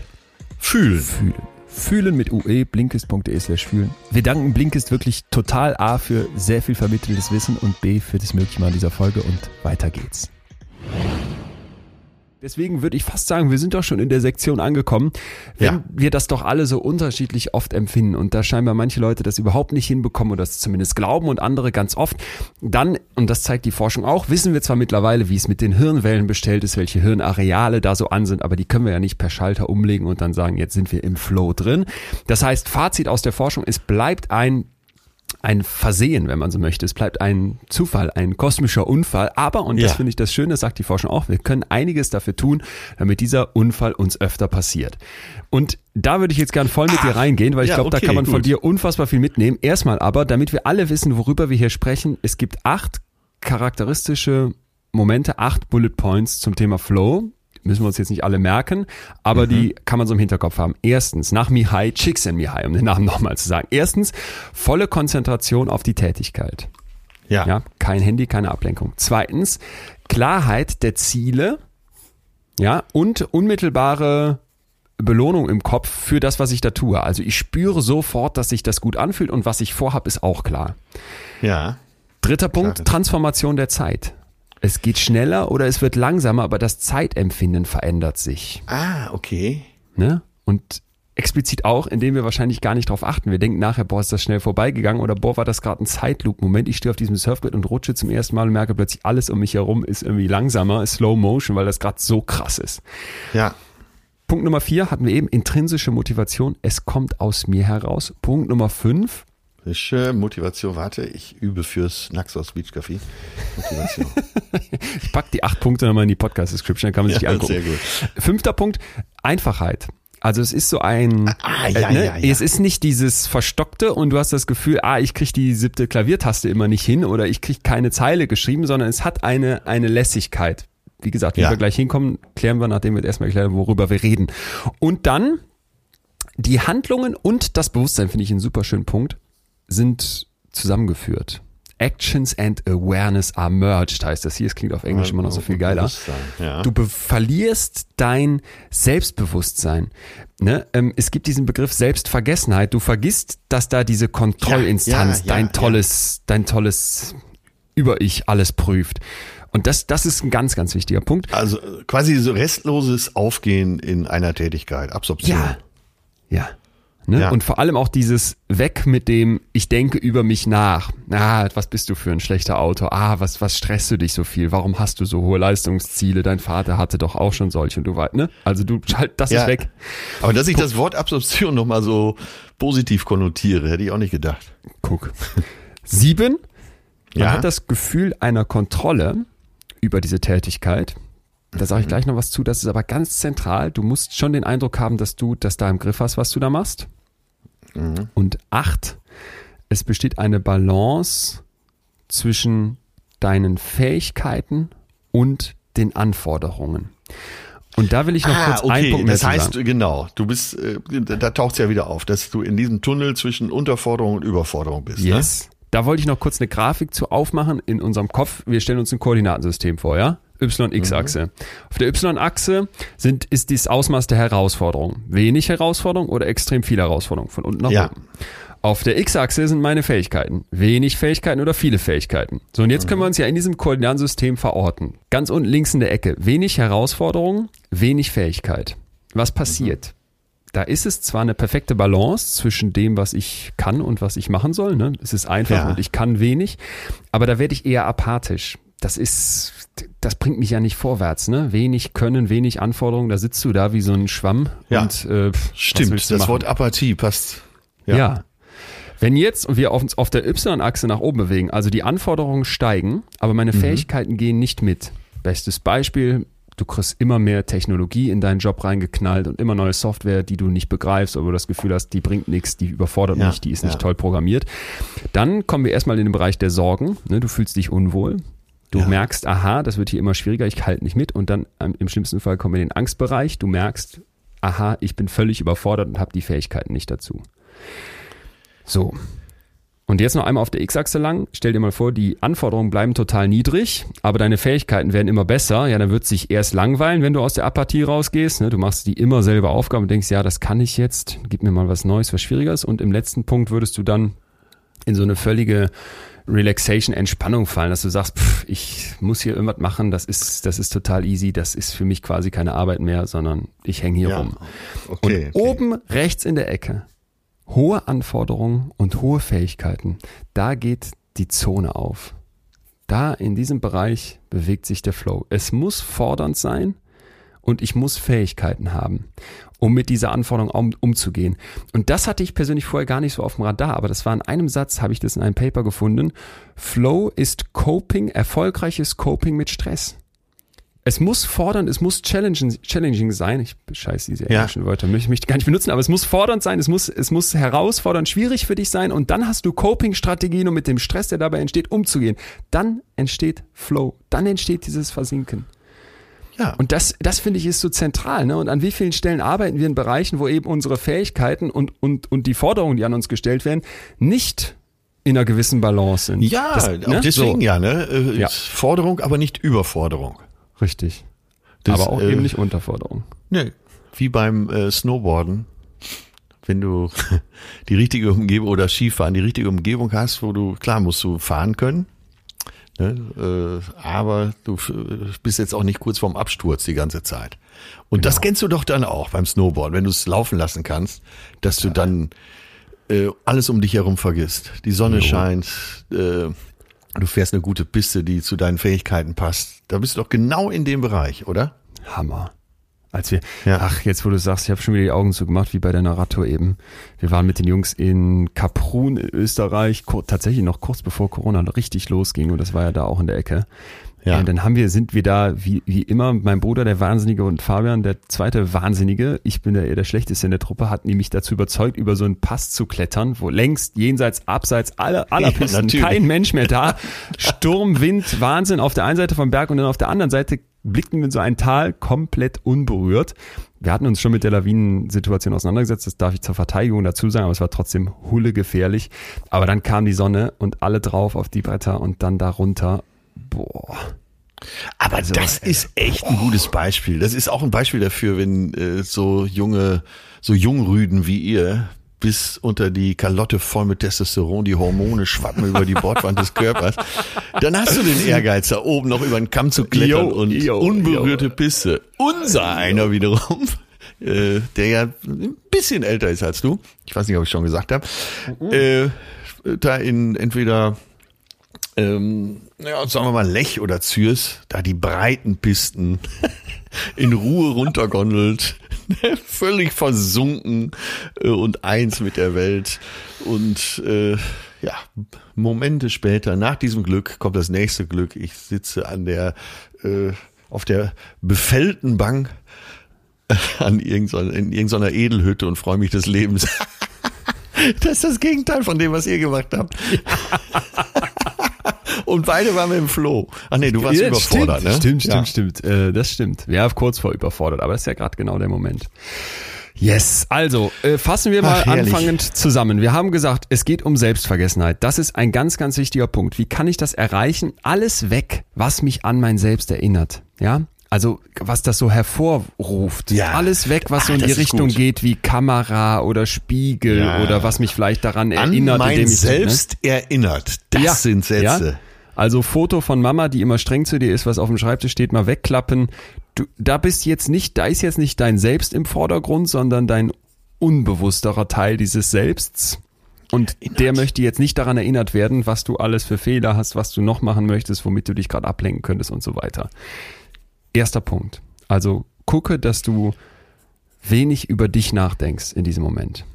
B: fühlen.
A: Fühlen. Fühlen mit UE, blinkist.de slash fühlen. Wir danken Blinkist wirklich total A für sehr viel vermitteltes Wissen und B für das Möglichmachen dieser Folge und weiter geht's. Deswegen würde ich fast sagen, wir sind doch schon in der Sektion angekommen, wenn
B: Ja.
A: wir das doch alle so unterschiedlich oft empfinden und da scheinbar manche Leute das überhaupt nicht hinbekommen oder das zumindest glauben und andere ganz oft, dann, und das zeigt die Forschung auch, wissen wir zwar mittlerweile, wie es mit den Hirnwellen bestellt ist, welche Hirnareale da so an sind, aber die können wir ja nicht per Schalter umlegen und dann sagen, jetzt sind wir im Flow drin. Das heißt, Fazit aus der Forschung, es bleibt ein ein Versehen, wenn man so möchte. Es bleibt ein Zufall, ein kosmischer Unfall. Aber, und das
B: Ja.
A: finde ich das Schöne, das sagt die Forschung auch, wir können einiges dafür tun, damit dieser Unfall uns öfter passiert. Und da würde ich jetzt gern voll mit dir reingehen, weil ich
B: ja,
A: glaube, da
B: okay,
A: kann man von
B: gut.
A: dir unfassbar viel mitnehmen. Erstmal aber, damit wir alle wissen, worüber wir hier sprechen, es gibt acht charakteristische Momente, acht Bullet Points zum Thema Flow. Müssen wir uns jetzt nicht alle merken, aber die kann man so im Hinterkopf haben. Erstens, nach Mihai, Csikszentmihalyi, um den Namen nochmal zu sagen. Erstens, volle Konzentration auf die Tätigkeit.
B: Ja.
A: Ja, kein Handy, keine Ablenkung. Zweitens, Klarheit der Ziele. Ja, und unmittelbare Belohnung im Kopf für das, was ich da tue. Also ich spüre sofort, dass sich das gut anfühlt und was ich vorhab, ist auch klar.
B: ja.
A: Dritter Punkt. Transformation der Zeit. Es geht schneller oder es wird langsamer, aber das Zeitempfinden verändert sich.
B: Ah, okay.
A: Ne? Und explizit auch, indem wir wahrscheinlich gar nicht drauf achten. Wir denken nachher, boah, ist das schnell vorbeigegangen oder boah, war das gerade ein Zeitloop-Moment. Ich stehe auf diesem Surfbrett und rutsche zum ersten Mal und merke plötzlich, alles um mich herum ist irgendwie langsamer, ist Slow Motion, weil das gerade so krass ist.
B: Ja.
A: Punkt Nummer vier hatten wir eben, intrinsische Motivation. Es kommt aus mir heraus. Punkt Nummer fünf,
B: Frische Motivation. Warte, ich übe fürs Naxos Beach Café. Motivation.
A: ich pack die acht Punkte nochmal in die Podcast-Description, dann kann man sich die
B: Ja,
A: angucken.
B: sehr gut.
A: Fünfter Punkt, Einfachheit. Also es ist so ein,
B: Ah, ja,
A: äh, ne?
B: ja, ja.
A: es ist nicht dieses Verstockte und du hast das Gefühl, ah, ich krieg die siebte Klaviertaste immer nicht hin oder ich krieg keine Zeile geschrieben, sondern es hat eine, eine Lässigkeit. Wie gesagt, wie
B: Ja.
A: wir gleich hinkommen, klären wir, nachdem wir jetzt erstmal erklären, worüber wir reden. Und dann die Handlungen und das Bewusstsein, finde ich einen super schönen Punkt, sind zusammengeführt. Actions and Awareness are merged, heißt das hier. Es klingt auf Englisch immer noch so viel geiler.
B: Ja.
A: Du verlierst dein Selbstbewusstsein. Ne? Ähm, es gibt diesen Begriff Selbstvergessenheit. Du vergisst, dass da diese Kontrollinstanz
B: Ja, ja,
A: dein tolles, dein tolles Über-Ich alles prüft. Und das, das ist ein ganz, ganz wichtiger Punkt.
B: Also äh, quasi so restloses Aufgehen in einer Tätigkeit, Absorption.
A: Ja. Ja. Ne?
B: Ja.
A: Und vor allem auch dieses Weg mit dem, ich denke über mich nach. Ah, was bist du für ein schlechter Autor? Ah, was, was stresst du dich so viel? Warum hast du so hohe Leistungsziele? Dein Vater hatte doch auch schon solche und du weißt, ne? Also du schalt, das
B: Ja.
A: ist weg.
B: Aber dass ich das Wort Absorption nochmal so positiv konnotiere, hätte ich auch nicht gedacht.
A: Guck. Sieben, man
B: Ja.
A: hat das Gefühl einer Kontrolle über diese Tätigkeit. Da sage ich gleich noch was zu, das ist aber ganz zentral. Du musst schon den Eindruck haben, dass du das da im Griff hast, was du da machst. Und acht, es besteht eine Balance zwischen deinen Fähigkeiten und den Anforderungen. Und da will ich noch kurz einen Punkt mehr
B: Ah, das heißt,
A: sagen.
B: genau, du bist, äh, da taucht's ja wieder auf, dass du in diesem Tunnel zwischen Unterforderung und Überforderung bist.
A: Yes. Da wollte ich noch kurz eine Grafik zu aufmachen in unserem Kopf. Wir stellen uns ein Koordinatensystem vor, ja? Y-X-Achse. Auf der Y-Achse sind, ist dieses Ausmaß der Herausforderung. Wenig Herausforderung oder extrem viel Herausforderung von unten nach
B: Ja.
A: oben. Auf der X-Achse sind meine Fähigkeiten. Wenig Fähigkeiten oder viele Fähigkeiten. So, und jetzt können wir uns ja in diesem Koordinatensystem verorten. Ganz unten links in der Ecke. Wenig Herausforderung, wenig Fähigkeit. Was passiert? Da ist es zwar eine perfekte Balance zwischen dem, was ich kann und was ich machen soll. Ne? Es ist einfach
B: Ja.
A: und ich kann wenig, aber da werde ich eher apathisch. Das ist, das bringt mich ja nicht vorwärts. Ne? Wenig Können, wenig Anforderungen. Da sitzt du da wie so ein Schwamm.
B: Ja.
A: und, äh,
B: Stimmt, das? Wort Apathie passt.
A: Ja. Wenn jetzt wir auf uns auf der Y-Achse nach oben bewegen, also die Anforderungen steigen, aber meine
B: Mhm.
A: Fähigkeiten gehen nicht mit. Bestes Beispiel, du kriegst immer mehr Technologie in deinen Job reingeknallt und immer neue Software, die du nicht begreifst, oder wo du das Gefühl hast, die bringt nichts, die überfordert
B: Ja,
A: mich, die ist nicht
B: ja.
A: toll programmiert. Dann kommen wir erstmal in den Bereich der Sorgen. Ne, du fühlst dich unwohl. Du
B: Ja.
A: merkst, aha, das wird hier immer schwieriger, ich halte nicht mit. Und dann ähm, im schlimmsten Fall kommen wir in den Angstbereich. Du merkst, aha, ich bin völlig überfordert und habe die Fähigkeiten nicht dazu. So. Und jetzt noch einmal auf der X-Achse lang. Stell dir mal vor, die Anforderungen bleiben total niedrig, aber deine Fähigkeiten werden immer besser. Ja, dann wird sich erst langweilen, wenn du aus der Apathie rausgehst. Ne? Du machst die immer selbe Aufgabe und denkst, ja, das kann ich jetzt. Gib mir mal was Neues, was Schwieriges. Und im letzten Punkt würdest du dann in so eine völlige Relaxation, Entspannung fallen, dass du sagst, pff, ich muss hier irgendwas machen, das ist, das ist total easy, das ist für mich quasi keine Arbeit mehr, sondern ich hänge hier
B: Ja.
A: rum.
B: Okay.
A: Und oben rechts in der Ecke, hohe Anforderungen und hohe Fähigkeiten, da geht die Zone auf. Da in diesem Bereich bewegt sich der Flow. Es muss fordernd sein und ich muss Fähigkeiten haben, um mit dieser Anforderung um, umzugehen. Und das hatte ich persönlich vorher gar nicht so auf dem Radar, aber das war in einem Satz, habe ich das in einem Paper gefunden. Flow ist Coping, erfolgreiches Coping mit Stress. Es muss fordern, es muss challenging, challenging sein. Ich scheiße diese
B: Ja.
A: englischen Wörter, möchte ich gar nicht benutzen, aber es muss fordernd sein, es muss, es muss herausfordernd, schwierig für dich sein und dann hast du Coping-Strategien, um mit dem Stress, der dabei entsteht, umzugehen. Dann entsteht Flow, dann entsteht dieses Versinken.
B: Ja.
A: Und das, das finde ich ist so zentral. Ne? Und an wie vielen Stellen arbeiten wir in Bereichen, wo eben unsere Fähigkeiten und, und, und die Forderungen, die an uns gestellt werden, nicht in einer gewissen Balance sind.
B: ja,
A: das,
B: auch deswegen
A: So,
B: ja, ne? Äh,
A: Ja.
B: Forderung, aber nicht Überforderung.
A: richtig.
B: Das,
A: aber auch
B: äh,
A: eben nicht Unterforderung.
B: Ne, wie beim äh, Snowboarden. Wenn du die richtige Umgebung oder Skifahren, die richtige Umgebung hast, wo du, klar musst du fahren können, ne, äh, aber du bist jetzt auch nicht kurz vorm Absturz die ganze Zeit. Und das kennst du doch dann auch beim Snowboard, wenn du es laufen lassen kannst, dass du dann äh, alles um dich herum vergisst. Die Sonne scheint, äh, du fährst eine gute Piste, die zu deinen Fähigkeiten passt. Da bist du doch genau in dem Bereich, oder?
A: Hammer. Als wir,
B: Ja.
A: ach, jetzt wo du sagst, ich habe schon wieder die Augen zugemacht, wie bei der Narrator eben. Wir waren mit den Jungs in Kaprun in Österreich, tatsächlich noch kurz bevor Corona richtig losging und das war ja da auch in der Ecke.
B: Ja.
A: Und dann haben wir, sind wir da, wie, wie immer, mein Bruder, der Wahnsinnige und Fabian, der zweite Wahnsinnige, ich bin der eher der Schlechteste in der Truppe, hatten die mich dazu überzeugt, über so einen Pass zu klettern, wo längst, jenseits, abseits aller, aller
B: Ja,
A: Pisten,
B: natürlich.
A: kein Mensch mehr da. Sturm, Wind, Wahnsinn auf der einen Seite vom Berg und dann auf der anderen Seite blickten wir in so ein Tal komplett unberührt. Wir hatten uns schon mit der Lawinensituation auseinandergesetzt, das darf ich zur Verteidigung dazu sagen, aber es war trotzdem hulle gefährlich. Aber dann kam die Sonne und alle drauf auf die Bretter und dann da runter. Boah.
B: Aber das ist echt ein gutes Beispiel. Das ist auch ein Beispiel dafür, wenn äh, so junge, so Jungrüden wie ihr bis unter die Kalotte voll mit Testosteron, die Hormone schwappen über die Bordwand des Körpers. Dann hast du den Ehrgeiz, da oben noch über den Kamm zu klettern
A: Jo,
B: und
A: jo,
B: unberührte Piste. Unser einer wiederum äh, der ja ein bisschen älter ist als du. Ich weiß nicht, ob ich schon gesagt habe. Äh, da in entweder ähm, ja, sagen wir mal Lech oder Zürs, da die breiten Pisten in Ruhe runtergondelt, völlig versunken äh, und eins mit der Welt. Und äh, ja, Momente später, nach diesem Glück, kommt das nächste Glück. Ich sitze an der, äh, auf der befällten Bank an irgendeiner, in irgendeiner Edelhütte und freue mich des Lebens. das ist das Gegenteil von dem, was ihr gemacht habt. Und beide waren mit dem Floh. Ach nee, du warst
A: Ja,
B: überfordert,
A: stimmt,
B: ne?
A: Stimmt, stimmt,
B: ja.
A: stimmt. Äh, das stimmt. Ja, kurz vor überfordert, aber das ist ja gerade genau der Moment. Yes, also äh, fassen wir mal
B: Ach,
A: anfangend zusammen. Wir haben gesagt, es geht um Selbstvergessenheit. Das ist ein ganz, ganz wichtiger Punkt. Wie kann ich das erreichen? Alles weg, was mich an mein Selbst erinnert. Ja, also was das so hervorruft.
B: Ja.
A: Alles weg, was
B: Ach,
A: so in die Richtung
B: gut.
A: geht wie Kamera oder Spiegel
B: Ja.
A: oder was mich vielleicht daran
B: An
A: erinnert,
B: mein
A: indem ich ne?
B: Selbst erinnert. Das
A: Ja,
B: sind Sätze.
A: Ja? Also Foto von Mama, die immer streng zu dir ist, was auf dem Schreibtisch steht, mal wegklappen. Du, da bist jetzt nicht, da ist jetzt nicht dein Selbst im Vordergrund, sondern dein unbewussterer Teil dieses Selbsts. Und der möchte jetzt nicht daran erinnert werden, was du alles für Fehler hast, was du noch machen möchtest, womit du dich gerade ablenken könntest und so weiter. Erster Punkt. Also gucke, dass du wenig über dich nachdenkst in diesem Moment.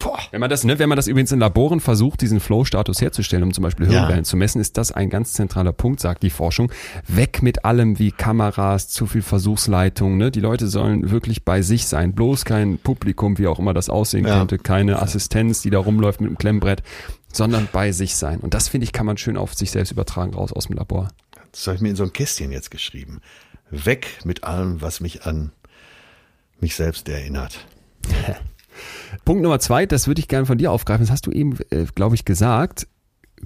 B: Boah.
A: Wenn man das, ne, wenn man das übrigens in Laboren versucht, diesen Flow-Status herzustellen, um zum Beispiel
B: Ja.
A: Hirnwellen zu messen, ist das ein ganz zentraler Punkt, sagt die Forschung. Weg mit allem wie Kameras, zu viel Versuchsleitung. Ne? Die Leute sollen wirklich bei sich sein. Bloß kein Publikum, wie auch immer das aussehen
B: Ja.
A: könnte, keine Assistenz, die da rumläuft mit dem Klemmbrett, sondern bei sich sein. Und das finde ich, kann man schön auf sich selbst übertragen, raus aus dem Labor.
B: Das habe ich mir in so ein Kästchen jetzt geschrieben. Weg mit allem, was mich an mich selbst erinnert.
A: Punkt Nummer zwei, das würde ich gerne von dir aufgreifen. Das hast du eben, äh, glaube ich, gesagt.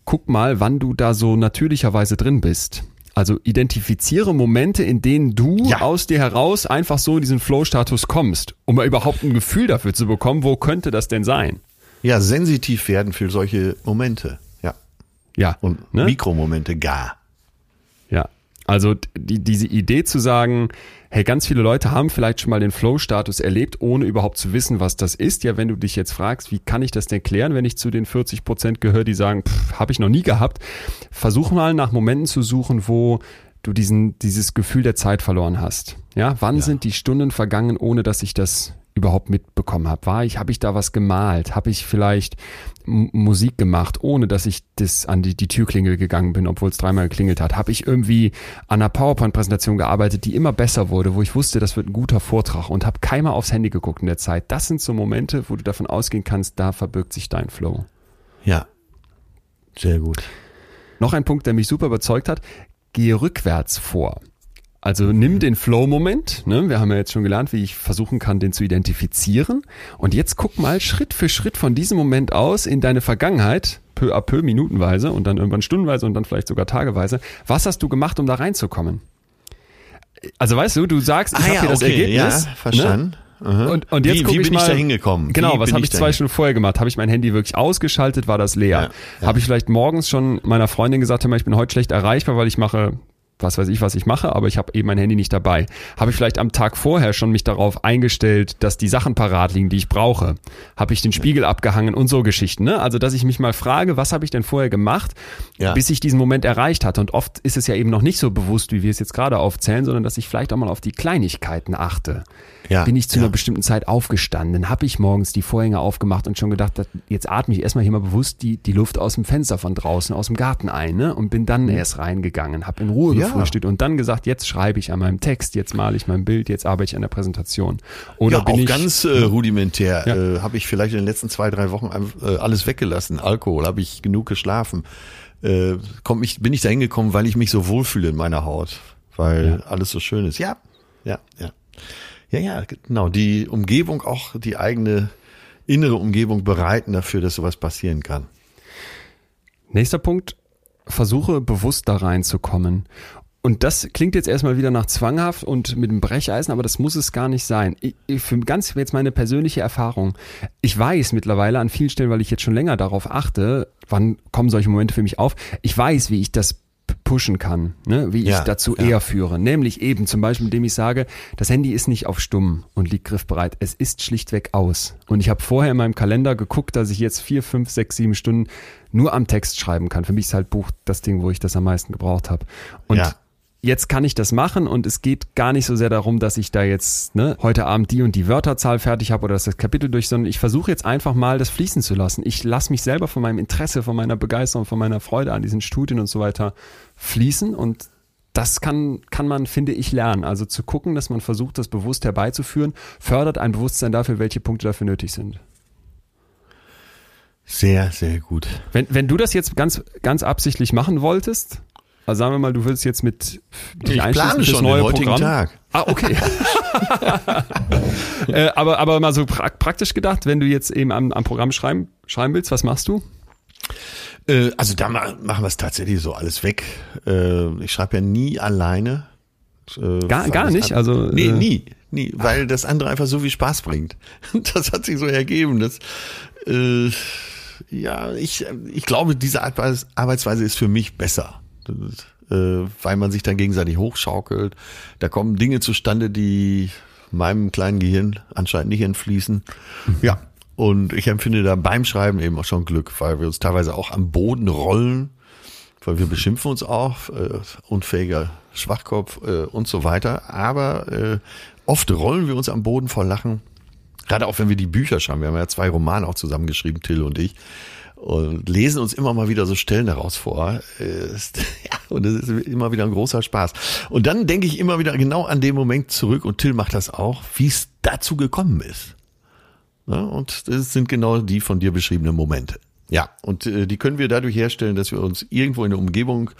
A: Guck mal, wann du da so natürlicherweise drin bist. Also identifiziere Momente, in denen du
B: Ja.
A: aus dir heraus einfach so in diesen Flow-Status kommst, um mal überhaupt ein Gefühl dafür zu bekommen, wo könnte das denn sein?
B: Ja, sensitiv werden für solche Momente. Ja.
A: Ja.
B: Und
A: ne?
B: Mikromomente gar.
A: Ja. Also die, diese Idee zu sagen, hey, ganz viele Leute haben vielleicht schon mal den Flow-Status erlebt, ohne überhaupt zu wissen, was das ist. Ja, wenn du dich jetzt fragst, wie kann ich das denn klären, wenn ich zu den 40 Prozent gehöre, die sagen, habe ich noch nie gehabt, versuch mal nach Momenten zu suchen, wo du diesen, dieses Gefühl der Zeit verloren hast. Ja, wann sind die Stunden vergangen, ohne dass ich das überhaupt mitbekommen habe? War ich, habe ich da was gemalt? Habe ich vielleicht Musik gemacht, ohne dass ich das an die, die Türklingel gegangen bin, obwohl es dreimal geklingelt hat? Habe ich irgendwie an einer PowerPoint-Präsentation gearbeitet, die immer besser wurde, wo ich wusste, das wird ein guter Vortrag und habe keinmal aufs Handy geguckt in der Zeit? Das sind so Momente, wo du davon ausgehen kannst, da verbirgt sich dein Flow.
B: Ja. Sehr gut.
A: Noch ein Punkt, der mich super überzeugt hat, gehe rückwärts vor. Also nimm den Flow-Moment, ne? wir haben ja jetzt schon gelernt, wie ich versuchen kann, den zu identifizieren. Und jetzt guck mal Schritt für Schritt von diesem Moment aus in deine Vergangenheit, peu à peu, minutenweise und dann irgendwann stundenweise und dann vielleicht sogar tageweise. Was hast du gemacht, um da reinzukommen? Also weißt du, du sagst, ich habe hier das Ergebnis.
B: Ah ja,
A: ne?
B: verstanden. Aha.
A: Und, und jetzt
B: wie,
A: guck
B: wie
A: ich
B: bin
A: mal,
B: ich da hingekommen?
A: Genau,
B: wie
A: was habe ich
B: da
A: zwei Stunden vorher gemacht? Habe ich mein Handy wirklich ausgeschaltet? War das leer?
B: Ja, ja.
A: Habe ich vielleicht morgens schon meiner Freundin gesagt, hör mal, ich bin heute schlecht erreichbar, weil ich mache was weiß ich, was ich mache, aber ich habe eben mein Handy nicht dabei. Habe ich vielleicht am Tag vorher schon mich darauf eingestellt, dass die Sachen parat liegen, die ich brauche? Habe ich den Spiegel abgehangen und so Geschichten, ne? Also, dass ich mich mal frage, was habe ich denn vorher gemacht,
B: Ja.
A: bis ich diesen Moment erreicht hatte? Und oft ist es ja eben noch nicht so bewusst, wie wir es jetzt gerade aufzählen, sondern dass ich vielleicht auch mal auf die Kleinigkeiten achte.
B: Ja,
A: Bin ich zu
B: ja.
A: einer bestimmten Zeit aufgestanden, habe ich morgens die Vorhänge aufgemacht und schon gedacht, jetzt atme ich erstmal hier mal bewusst die, die Luft aus dem Fenster von draußen, aus dem Garten ein ne? und bin dann erst reingegangen, habe in Ruhe
B: Mhm. Ja.
A: Gefrühstückt und dann gesagt, jetzt schreibe ich an meinem Text, jetzt male ich mein Bild, jetzt arbeite ich an der Präsentation. Oder
B: ja,
A: bin
B: auch
A: ich,
B: ganz äh, rudimentär äh, habe ich vielleicht in den letzten zwei, drei Wochen äh, alles weggelassen. Alkohol, habe ich genug geschlafen. Äh, komm ich, bin ich da hingekommen, weil ich mich so wohlfühle in meiner Haut, weil alles so schön ist. Ja, ja, ja. Ja, ja, genau. Die Umgebung auch, die eigene innere Umgebung bereiten dafür, dass sowas passieren kann.
A: Nächster Punkt, versuche bewusst da reinzukommen. Und das klingt jetzt erstmal wieder nach zwanghaft und mit dem Brecheisen, aber das muss es gar nicht sein. Ich, ich, für ganz jetzt meine persönliche Erfahrung. Ich weiß mittlerweile an vielen Stellen, weil ich jetzt schon länger darauf achte, wann kommen solche Momente für mich auf. Ich weiß, wie ich das pushen kann, ne? wie ich
B: Ja,
A: dazu
B: ja.
A: eher führe. Nämlich eben zum Beispiel, indem ich sage, das Handy ist nicht auf stumm und liegt griffbereit. Es ist schlichtweg aus. Und ich habe vorher in meinem Kalender geguckt, dass ich jetzt vier, fünf, sechs, sieben Stunden nur am Text schreiben kann. Für mich ist halt Buch das Ding, wo ich das am meisten gebraucht habe. Und
B: Ja.
A: Jetzt kann ich das machen und es geht gar nicht so sehr darum, dass ich da jetzt ne, heute Abend die und die Wörterzahl fertig habe oder dass das Kapitel durch, sondern ich versuche jetzt einfach mal das fließen zu lassen. Ich lasse mich selber von meinem Interesse, von meiner Begeisterung, von meiner Freude an diesen Studien und so weiter fließen und das kann, kann man, finde ich, lernen. Also zu gucken, dass man versucht, das bewusst herbeizuführen, fördert ein Bewusstsein dafür, welche Punkte dafür nötig sind.
B: Sehr, sehr gut.
A: Wenn, wenn du das jetzt ganz, ganz absichtlich machen wolltest, also sagen wir mal, du willst jetzt mit dich
B: Ich plane schon
A: neue
B: den heutigen
A: Programm.
B: Tag.
A: Ah, okay. äh, aber, aber mal so pra praktisch gedacht, wenn du jetzt eben am, am Programm schreiben, schreiben willst, was machst du?
B: Äh, also da ma- machen wir es tatsächlich so alles weg. Äh, ich schreibe ja nie alleine. Äh,
A: Gar- gar nicht? Also,
B: nee,
A: äh,
B: nie, nie, weil das andere einfach so viel Spaß bringt. Das hat sich so ergeben. Das, äh, ja, ich, ich glaube, diese Arbeits- Arbeitsweise ist für mich besser. Äh, weil man sich dann gegenseitig hochschaukelt. Da kommen Dinge zustande, die meinem kleinen Gehirn anscheinend nicht entfließen. Ja. Und ich empfinde da beim Schreiben eben auch schon Glück, weil wir uns teilweise auch am Boden rollen, weil wir beschimpfen uns auch, äh, unfähiger Schwachkopf äh, und so weiter. Aber äh, oft rollen wir uns am Boden vor Lachen. Gerade auch wenn wir die Bücher schreiben. Wir haben ja zwei Romane auch zusammengeschrieben, Till und ich. Und lesen uns immer mal wieder so Stellen daraus vor. Äh, Ja, und das ist immer wieder ein großer Spaß. Und dann denke ich immer wieder genau an den Moment zurück, und Till macht das auch, wie es dazu gekommen ist. Und das sind genau die von dir beschriebenen Momente. Ja, und äh, die können wir dadurch herstellen, dass wir uns irgendwo in eine Umgebung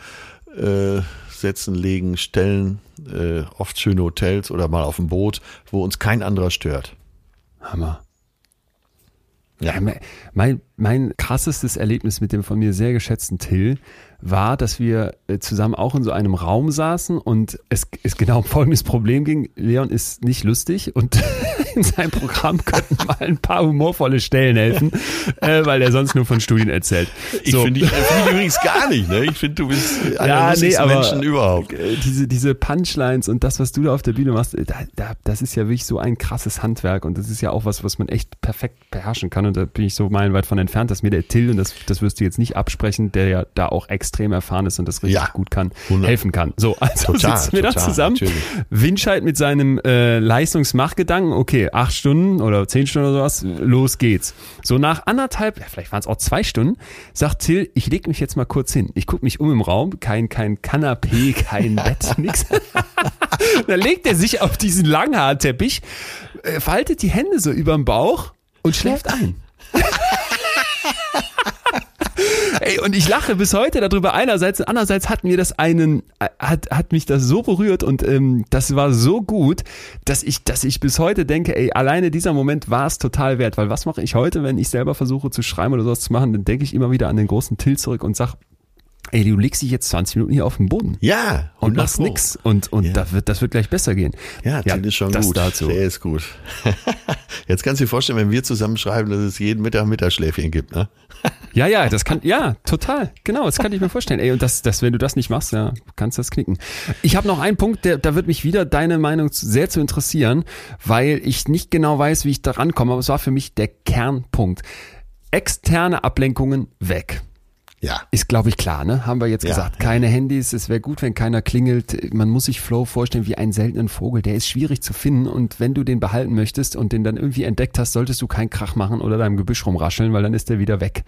B: äh, setzen, legen, stellen, äh, oft schöne Hotels oder mal auf dem Boot, wo uns kein anderer stört.
A: Hammer. Ja, mein- mein, krassestes Erlebnis mit dem von mir sehr geschätzten Till war, dass wir äh, zusammen auch in so einem Raum saßen und es, es genau um folgendes Problem ging. Leon ist nicht lustig und in seinem Programm könnten mal ein paar humorvolle Stellen helfen, äh, weil er sonst nur von Studien erzählt.
B: Ich
A: So.
B: finde dich äh, dich übrigens gar nicht, ne? Ich finde, du bist einer der
A: Ja, nee,
B: lustigsten
A: aber
B: Menschen überhaupt.
A: äh, diese, diese Punchlines und das, was du da auf der Bühne machst, da, da, das ist ja wirklich so ein krasses Handwerk und das ist ja auch was, was man echt perfekt beherrschen kann und da bin ich so meilenweit von entfernt, dass mir der Till, und das, das wirst du jetzt nicht absprechen, der ja da auch extrem erfahren ist und das richtig
B: Ja,
A: gut kann,
B: 100.
A: helfen kann. So, also
B: Total,
A: sitzen wir da
B: total,
A: zusammen,
B: natürlich.
A: Winscheid mit seinem äh, Leistungsmachgedanken, okay, acht Stunden oder zehn Stunden oder sowas, los geht's. So nach anderthalb, ja, vielleicht waren es auch zwei Stunden, sagt Till, ich leg mich jetzt mal kurz hin. Ich gucke mich um im Raum, kein, kein Kanapee, kein Bett, nix. Dann legt er sich auf diesen Langhaarteppich, äh, faltet die Hände so überm Bauch und schläft ein. Ey, und ich lache bis heute darüber einerseits, und andererseits hat mir das einen, äh, hat, hat mich das so berührt und ähm, das war so gut, dass ich, dass ich bis heute denke, ey, alleine dieser Moment war es total wert, weil was mache ich heute, wenn ich selber versuche zu schreiben oder sowas zu machen, dann denke ich immer wieder an den großen Till zurück und sag, ey, du legst dich jetzt 20 Minuten hier auf den Boden
B: Ja,
A: und
B: 100
A: machst
B: Pro.
A: nix und, und
B: Ja.
A: das, wird, das wird gleich besser gehen.
B: Ja, Till ist schon
A: das
B: gut.
A: dazu.
B: Der ist gut. Jetzt kannst du dir vorstellen, wenn wir zusammen schreiben, dass es jeden Mittag Mittagsschläfchen gibt, ne?
A: Ja, ja, das kann, ja, total, genau, das kann ich mir vorstellen. Ey, und das, das, wenn du das nicht machst, ja, kannst das knicken. Ich habe noch einen Punkt, der, da wird mich wieder deine Meinung sehr zu interessieren, weil ich nicht genau weiß, wie ich da rankomme, aber es war für mich der Kernpunkt. Externe Ablenkungen weg.
B: Ja.
A: Ist, glaube ich, klar, ne? Haben wir jetzt
B: Ja,
A: gesagt.
B: ja.
A: Keine Handys, es wäre gut, wenn keiner klingelt. Man muss sich Flow vorstellen wie einen seltenen Vogel. Der ist schwierig zu finden und wenn du den behalten möchtest und den dann irgendwie entdeckt hast, solltest du keinen Krach machen oder da im Gebüsch rumrascheln, weil dann ist der wieder weg.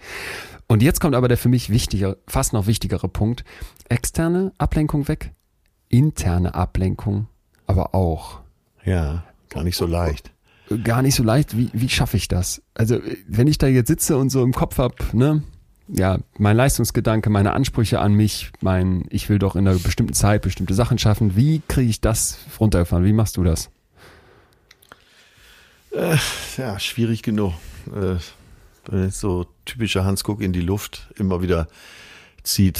A: Und jetzt kommt aber der für mich wichtiger, fast noch wichtigere Punkt. Externe Ablenkung weg, interne Ablenkung aber auch
B: Ja, gar nicht so leicht.
A: gar nicht so leicht. Wie, wie schaffe ich das? Also, wenn ich da jetzt sitze und so im Kopf hab, ne, ja, mein Leistungsgedanke, meine Ansprüche an mich, mein, ich will doch in einer bestimmten Zeit bestimmte Sachen schaffen, wie kriege ich das runtergefahren? Wie machst du das?
B: Ja, schwierig genug. Äh, wenn jetzt so typischer Hans Kuck in die Luft immer wieder zieht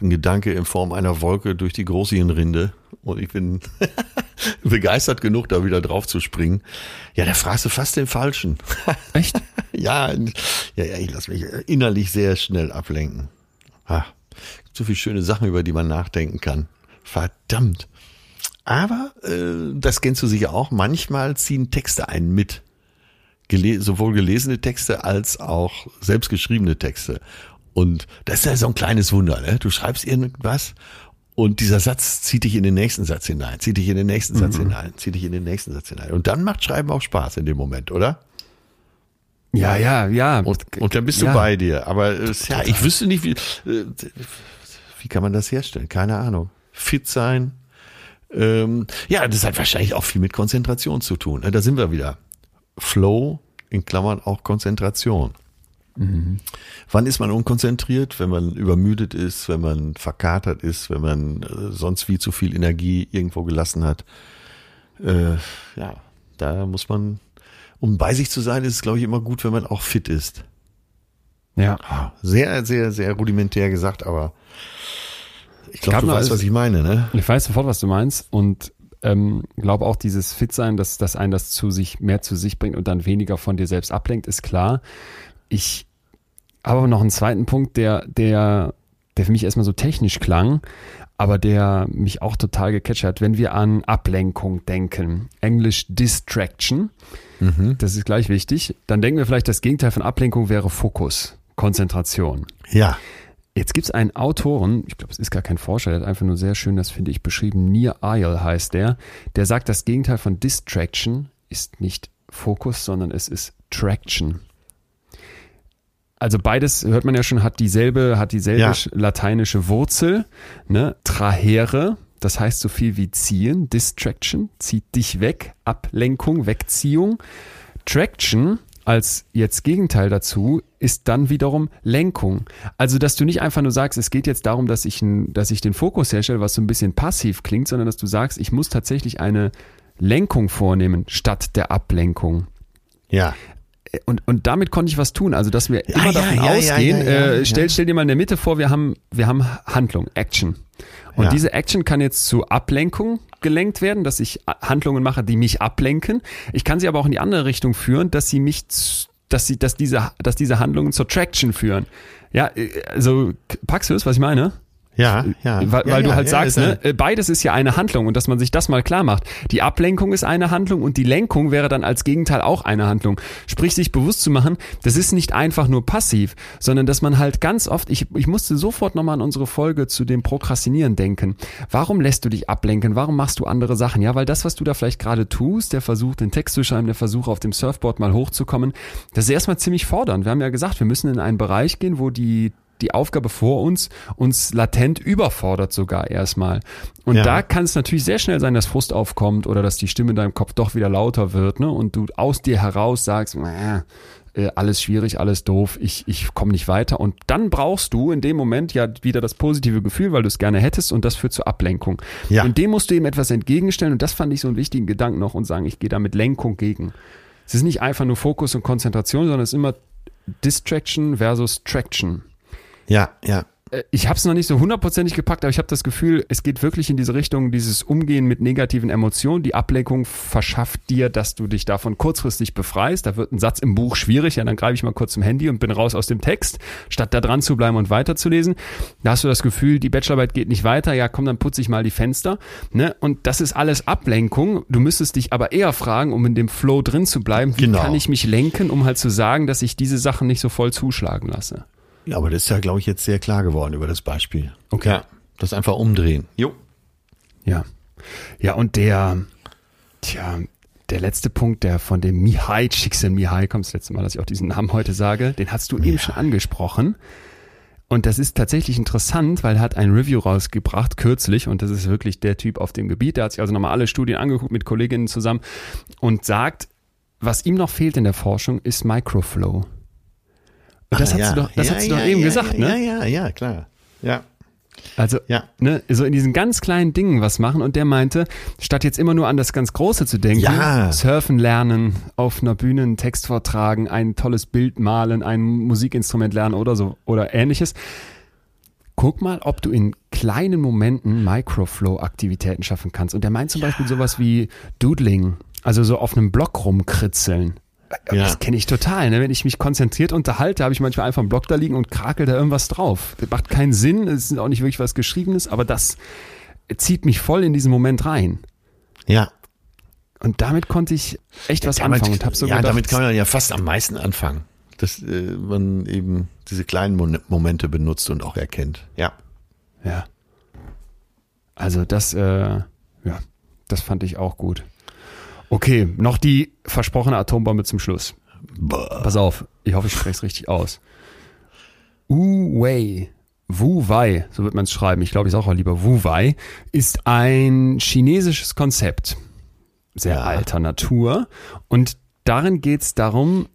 B: ein Gedanke in Form einer Wolke durch die Großhirnrinde und ich bin begeistert genug, da wieder drauf zu springen. Ja, da fragst du fast den Falschen.
A: Echt?
B: ja, ja, ja, ich lasse mich innerlich sehr schnell ablenken. Ah. So viele schöne Sachen, über die man nachdenken kann. Verdammt. Aber, äh, das kennst du sicher auch, manchmal ziehen Texte einen mit. Gele sowohl gelesene Texte als auch selbstgeschriebene Texte. Und das ist ja so ein kleines Wunder. Ne? Du schreibst irgendwas und dieser Satz zieht dich in den nächsten Satz hinein, zieht dich in den nächsten Satz hinein, zieht dich in den nächsten Satz hinein. Und dann macht Schreiben auch Spaß in dem Moment, oder?
A: Ja, ja, ja.
B: Und, und dann bist du
A: ja.
B: bei dir. Aber äh, ja, ich wüsste nicht, wie, äh, wie kann man das herstellen? Keine Ahnung. Fit sein. Ähm, ja, das hat wahrscheinlich auch viel mit Konzentration zu tun. ne? Da sind wir wieder. Flow, in Klammern auch Konzentration. Wann ist man unkonzentriert? Wenn man übermüdet ist, wenn man verkatert ist, wenn man äh, sonst wie zu viel Energie irgendwo gelassen hat. Äh, ja, da muss man, um bei sich zu sein, ist es, glaube ich, immer gut, wenn man auch fit ist.
A: Ja.
B: Ah, Sehr, sehr, sehr rudimentär gesagt, aber ich glaube, du weißt,
A: alles-
B: was ich meine, ne?
A: Ich weiß sofort, was du meinst und ähm, glaube auch dieses Fit-Sein, dass, dass einen das zu sich, mehr zu sich bringt und dann weniger von dir selbst ablenkt, ist klar. Ich habe noch einen zweiten Punkt, der, der, der für mich erstmal so technisch klang, aber der mich auch total gecatcht hat, wenn wir an Ablenkung denken. Englisch Distraction, das ist gleich wichtig. Dann denken wir vielleicht, das Gegenteil von Ablenkung wäre Fokus, Konzentration.
B: Ja.
A: Jetzt gibt es einen Autoren, ich glaube, es ist gar kein Forscher, der hat einfach nur sehr schön, das finde ich beschrieben, Nir Eyal heißt der, der sagt, das Gegenteil von Distraction ist nicht Fokus, sondern es ist Traction. Also beides, hört man ja schon, hat dieselbe, hat dieselbe
B: Ja.
A: sch- lateinische Wurzel, ne? Trahere, das heißt so viel wie ziehen, Distraction, zieht dich weg, Ablenkung, Wegziehung. Traction als jetzt Gegenteil dazu ist dann wiederum Lenkung. Also, dass du nicht einfach nur sagst, es geht jetzt darum, dass ich, dass ich den Fokus herstelle, was so ein bisschen passiv klingt, sondern dass du sagst, ich muss tatsächlich eine Lenkung vornehmen statt der Ablenkung.
B: Ja.
A: Und, und damit konnte ich was tun. Also, dass wir immer
B: ja,
A: davon
B: ja,
A: ausgehen,
B: ja, ja,
A: äh, stell, stell dir mal in der Mitte vor, wir haben, wir haben Handlung, Action. Und diese Action kann jetzt zu Ablenkung gelenkt werden, dass ich Handlungen mache, die mich ablenken. Ich kann sie aber auch in die andere Richtung führen, dass sie mich, dass sie, dass diese, dass diese Handlungen zur Traction führen. Ja, äh, also packst du es, was ich meine?
B: Ja, ja.
A: Weil,
B: ja,
A: weil du
B: ja,
A: halt
B: ja,
A: sagst, ne, äh, beides ist ja eine Handlung und dass man sich das mal klar macht. Die Ablenkung ist eine Handlung und die Lenkung wäre dann als Gegenteil auch eine Handlung. Sprich, sich bewusst zu machen, das ist nicht einfach nur passiv, sondern dass man halt ganz oft, ich, ich musste sofort nochmal an unsere Folge zu dem Prokrastinieren denken. Warum lässt du dich ablenken? Warum machst du andere Sachen? Ja, weil das, was du da vielleicht gerade tust, der Versuch, den Text zu schreiben, der Versuch, auf dem Surfboard mal hochzukommen, das ist erstmal ziemlich fordernd. Wir haben ja gesagt, wir müssen in einen Bereich gehen, wo die die Aufgabe vor uns uns latent überfordert sogar erstmal. Und
B: Ja.
A: da kann es natürlich sehr schnell sein, dass Frust aufkommt oder dass die Stimme in deinem Kopf doch wieder lauter wird, ne? Und du aus dir heraus sagst, "Mäh, äh, alles schwierig, alles doof, ich, ich komme nicht weiter. Und dann brauchst du in dem Moment ja wieder das positive Gefühl, weil du es gerne hättest und das führt zur Ablenkung.
B: Ja.
A: Und dem musst du eben etwas entgegenstellen und das fand ich so einen wichtigen Gedanken noch und sagen, ich gehe da mit Lenkung gegen. Es ist nicht einfach nur Fokus und Konzentration, sondern es ist immer Distraction versus Traction.
B: Ja, ja.
A: Äh, Ich habe es noch nicht so hundertprozentig gepackt, aber ich habe das Gefühl, es geht wirklich in diese Richtung, dieses Umgehen mit negativen Emotionen. Die Ablenkung verschafft dir, dass du dich davon kurzfristig befreist. Da wird ein Satz im Buch schwierig, ja, dann greife ich mal kurz zum Handy und bin raus aus dem Text, statt da dran zu bleiben und weiterzulesen. Da hast du das Gefühl, die Bachelorarbeit geht nicht weiter, ja komm, dann putze ich mal die Fenster. Ne? Und das ist alles Ablenkung. Du müsstest dich aber eher fragen, um in dem Flow drin zu bleiben, wie
B: Genau.
A: kann ich mich lenken, um halt zu sagen, dass ich diese Sachen nicht so voll zuschlagen lasse.
B: Ja, aber das ist ja, glaube ich, jetzt sehr klar geworden über das Beispiel.
A: Okay.
B: Ja, das einfach umdrehen. Jo.
A: Ja. Ja, und der, tja, der letzte Punkt, der von dem Mihai Csikszentmihalyi kommt, das letzte Mal, dass ich auch diesen Namen heute sage, den hast du eben schon angesprochen. Und das ist tatsächlich interessant, weil er hat ein Review rausgebracht, kürzlich, und das ist wirklich der Typ auf dem Gebiet. Der hat sich also nochmal alle Studien angeguckt mit Kolleginnen zusammen und sagt, was ihm noch fehlt in der Forschung, ist Microflow. Und das
B: Ah,
A: hast
B: ja.
A: du doch, das
B: ja,
A: hast du
B: ja,
A: doch eben
B: ja,
A: gesagt,
B: ja,
A: ne?
B: Ja, ja, ja, klar. Ja.
A: Also,
B: Ja.
A: ne, so in diesen ganz kleinen Dingen was machen. Und der meinte, statt jetzt immer nur an das ganz Große zu denken,
B: Ja.
A: surfen lernen, auf einer Bühne einen Text vortragen, ein tolles Bild malen, ein Musikinstrument lernen oder so oder ähnliches. Guck mal, ob du in kleinen Momenten Microflow-Aktivitäten schaffen kannst. Und der meint zum Beispiel sowas wie Doodling, also so auf einem Block rumkritzeln.
B: Ja.
A: Das kenne ich total. Ne? Wenn ich mich konzentriert unterhalte, habe ich manchmal einfach einen Block da liegen und krakel da irgendwas drauf. Das macht keinen Sinn, es ist auch nicht wirklich was Geschriebenes, aber das zieht mich voll in diesen Moment rein.
B: Ja.
A: Und damit konnte ich echt was
B: damit,
A: anfangen und habe so
B: ja,
A: gedacht,
B: damit kann man ja fast am meisten anfangen. Dass äh, man eben diese kleinen Momente benutzt und auch erkennt. Ja.
A: Ja. Also das, äh, ja, das fand ich auch gut. Okay, noch die versprochene Atombombe zum Schluss. Pass auf, ich hoffe, ich spreche es richtig aus. Wu Wei, Wu Wei, so wird man es schreiben, ich glaube, ich sage auch lieber Wu Wei, ist ein chinesisches Konzept, sehr
B: Ja.
A: alter Natur. Und darin geht es darum,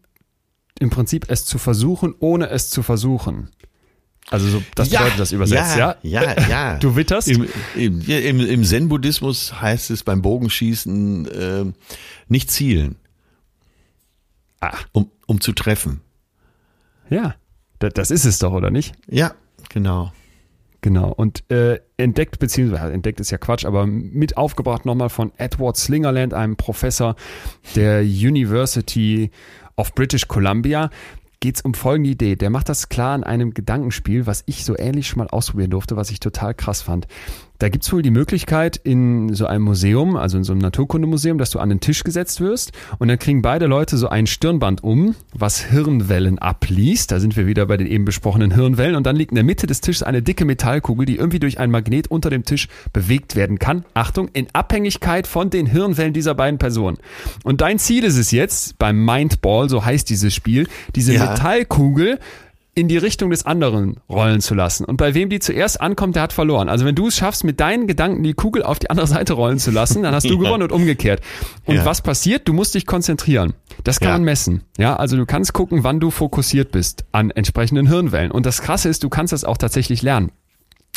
A: im Prinzip es zu versuchen, ohne es zu versuchen. Also so, das bedeutet das übersetzt, ja?
B: Ja, ja, ja.
A: Du witterst?
B: Im, im, ja, im, im Zen-Buddhismus heißt es beim Bogenschießen äh, nicht zielen,
A: Ah,
B: um, um zu treffen.
A: ja, das, das ist es doch, oder nicht?
B: Ja, genau.
A: Genau. Und äh, entdeckt, beziehungsweise entdeckt ist ja Quatsch, aber mit aufgebracht nochmal von Edward Slingerland, einem Professor der University of British Columbia, geht es um folgende Idee. Der macht das klar in einem Gedankenspiel, was ich so ähnlich schon mal ausprobieren durfte, was ich total krass fand. Da gibt's wohl die Möglichkeit in so einem Museum, also in so einem Naturkundemuseum, dass du an den Tisch gesetzt wirst und dann kriegen beide Leute so ein Stirnband um, was Hirnwellen abliest. Da sind wir wieder bei den eben besprochenen Hirnwellen und dann liegt in der Mitte des Tisches eine dicke Metallkugel, die irgendwie durch ein Magnet unter dem Tisch bewegt werden kann. Achtung, in Abhängigkeit von den Hirnwellen dieser beiden Personen. Und dein Ziel ist es jetzt, beim Mindball, so heißt dieses Spiel, diese
B: Ja.
A: Metallkugel in die Richtung des anderen rollen zu lassen. Und bei wem die zuerst ankommt, der hat verloren. Also wenn du es schaffst, mit deinen Gedanken die Kugel auf die andere Seite rollen zu lassen, dann hast du gewonnen und umgekehrt. Und
B: Ja.
A: was passiert? Du musst dich konzentrieren. Das kann
B: Ja.
A: man messen. Ja, also du kannst gucken, wann du fokussiert bist an entsprechenden Hirnwellen. Und das Krasse ist, du kannst das auch tatsächlich lernen.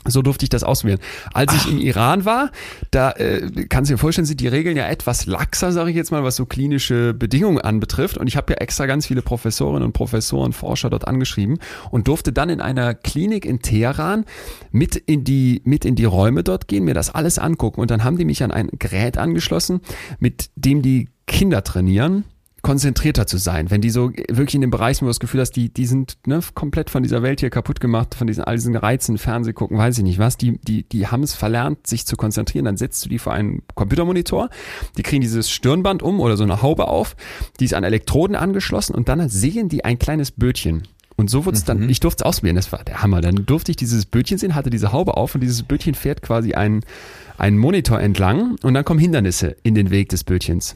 A: So durfte ich das auswählen. Als ich im Iran war, da äh, kannst du dir vorstellen, sind die Regeln ja etwas laxer, sage ich jetzt mal, was so klinische Bedingungen anbetrifft. Und ich habe ja extra ganz viele Professorinnen und Professoren, Forscher dort angeschrieben und durfte dann in einer Klinik in Teheran mit in die mit in die Räume dort gehen, mir das alles angucken. Und dann haben die mich an ein Gerät angeschlossen, mit dem die Kinder trainieren konzentrierter zu sein, wenn die so wirklich in dem Bereich, wo du das Gefühl hast, die, die sind ne, komplett von dieser Welt hier kaputt gemacht, von diesen all diesen Reizen, Fernseh gucken, weiß ich nicht was, die, die, die haben es verlernt, sich zu konzentrieren, dann setzt du die vor einen Computermonitor, die kriegen dieses Stirnband um oder so eine Haube auf, die ist an Elektroden angeschlossen und dann sehen die ein kleines Bötchen. Und so wurde es dann, ich durfte es ausprobieren, das war der Hammer. Dann durfte ich dieses Bötchen sehen, hatte diese Haube auf und dieses Bötchen fährt quasi einen, einen Monitor entlang und dann kommen Hindernisse in den Weg des Bötchens.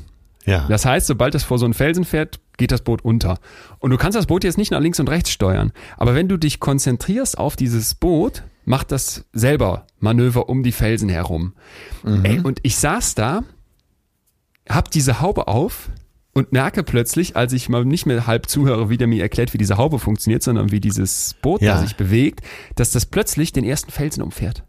B: Ja.
A: Das heißt, sobald es vor so einen Felsen fährt, geht das Boot unter. Und du kannst das Boot jetzt nicht nach links und rechts steuern. Aber wenn du dich konzentrierst auf dieses Boot, macht das selber Manöver um die Felsen herum. Ey, und ich saß da, hab diese Haube auf und merke plötzlich, als ich mal nicht mehr halb zuhöre, wie der mir erklärt, wie diese Haube funktioniert, sondern wie dieses Boot
B: Ja.
A: da sich bewegt, dass das plötzlich den ersten Felsen umfährt.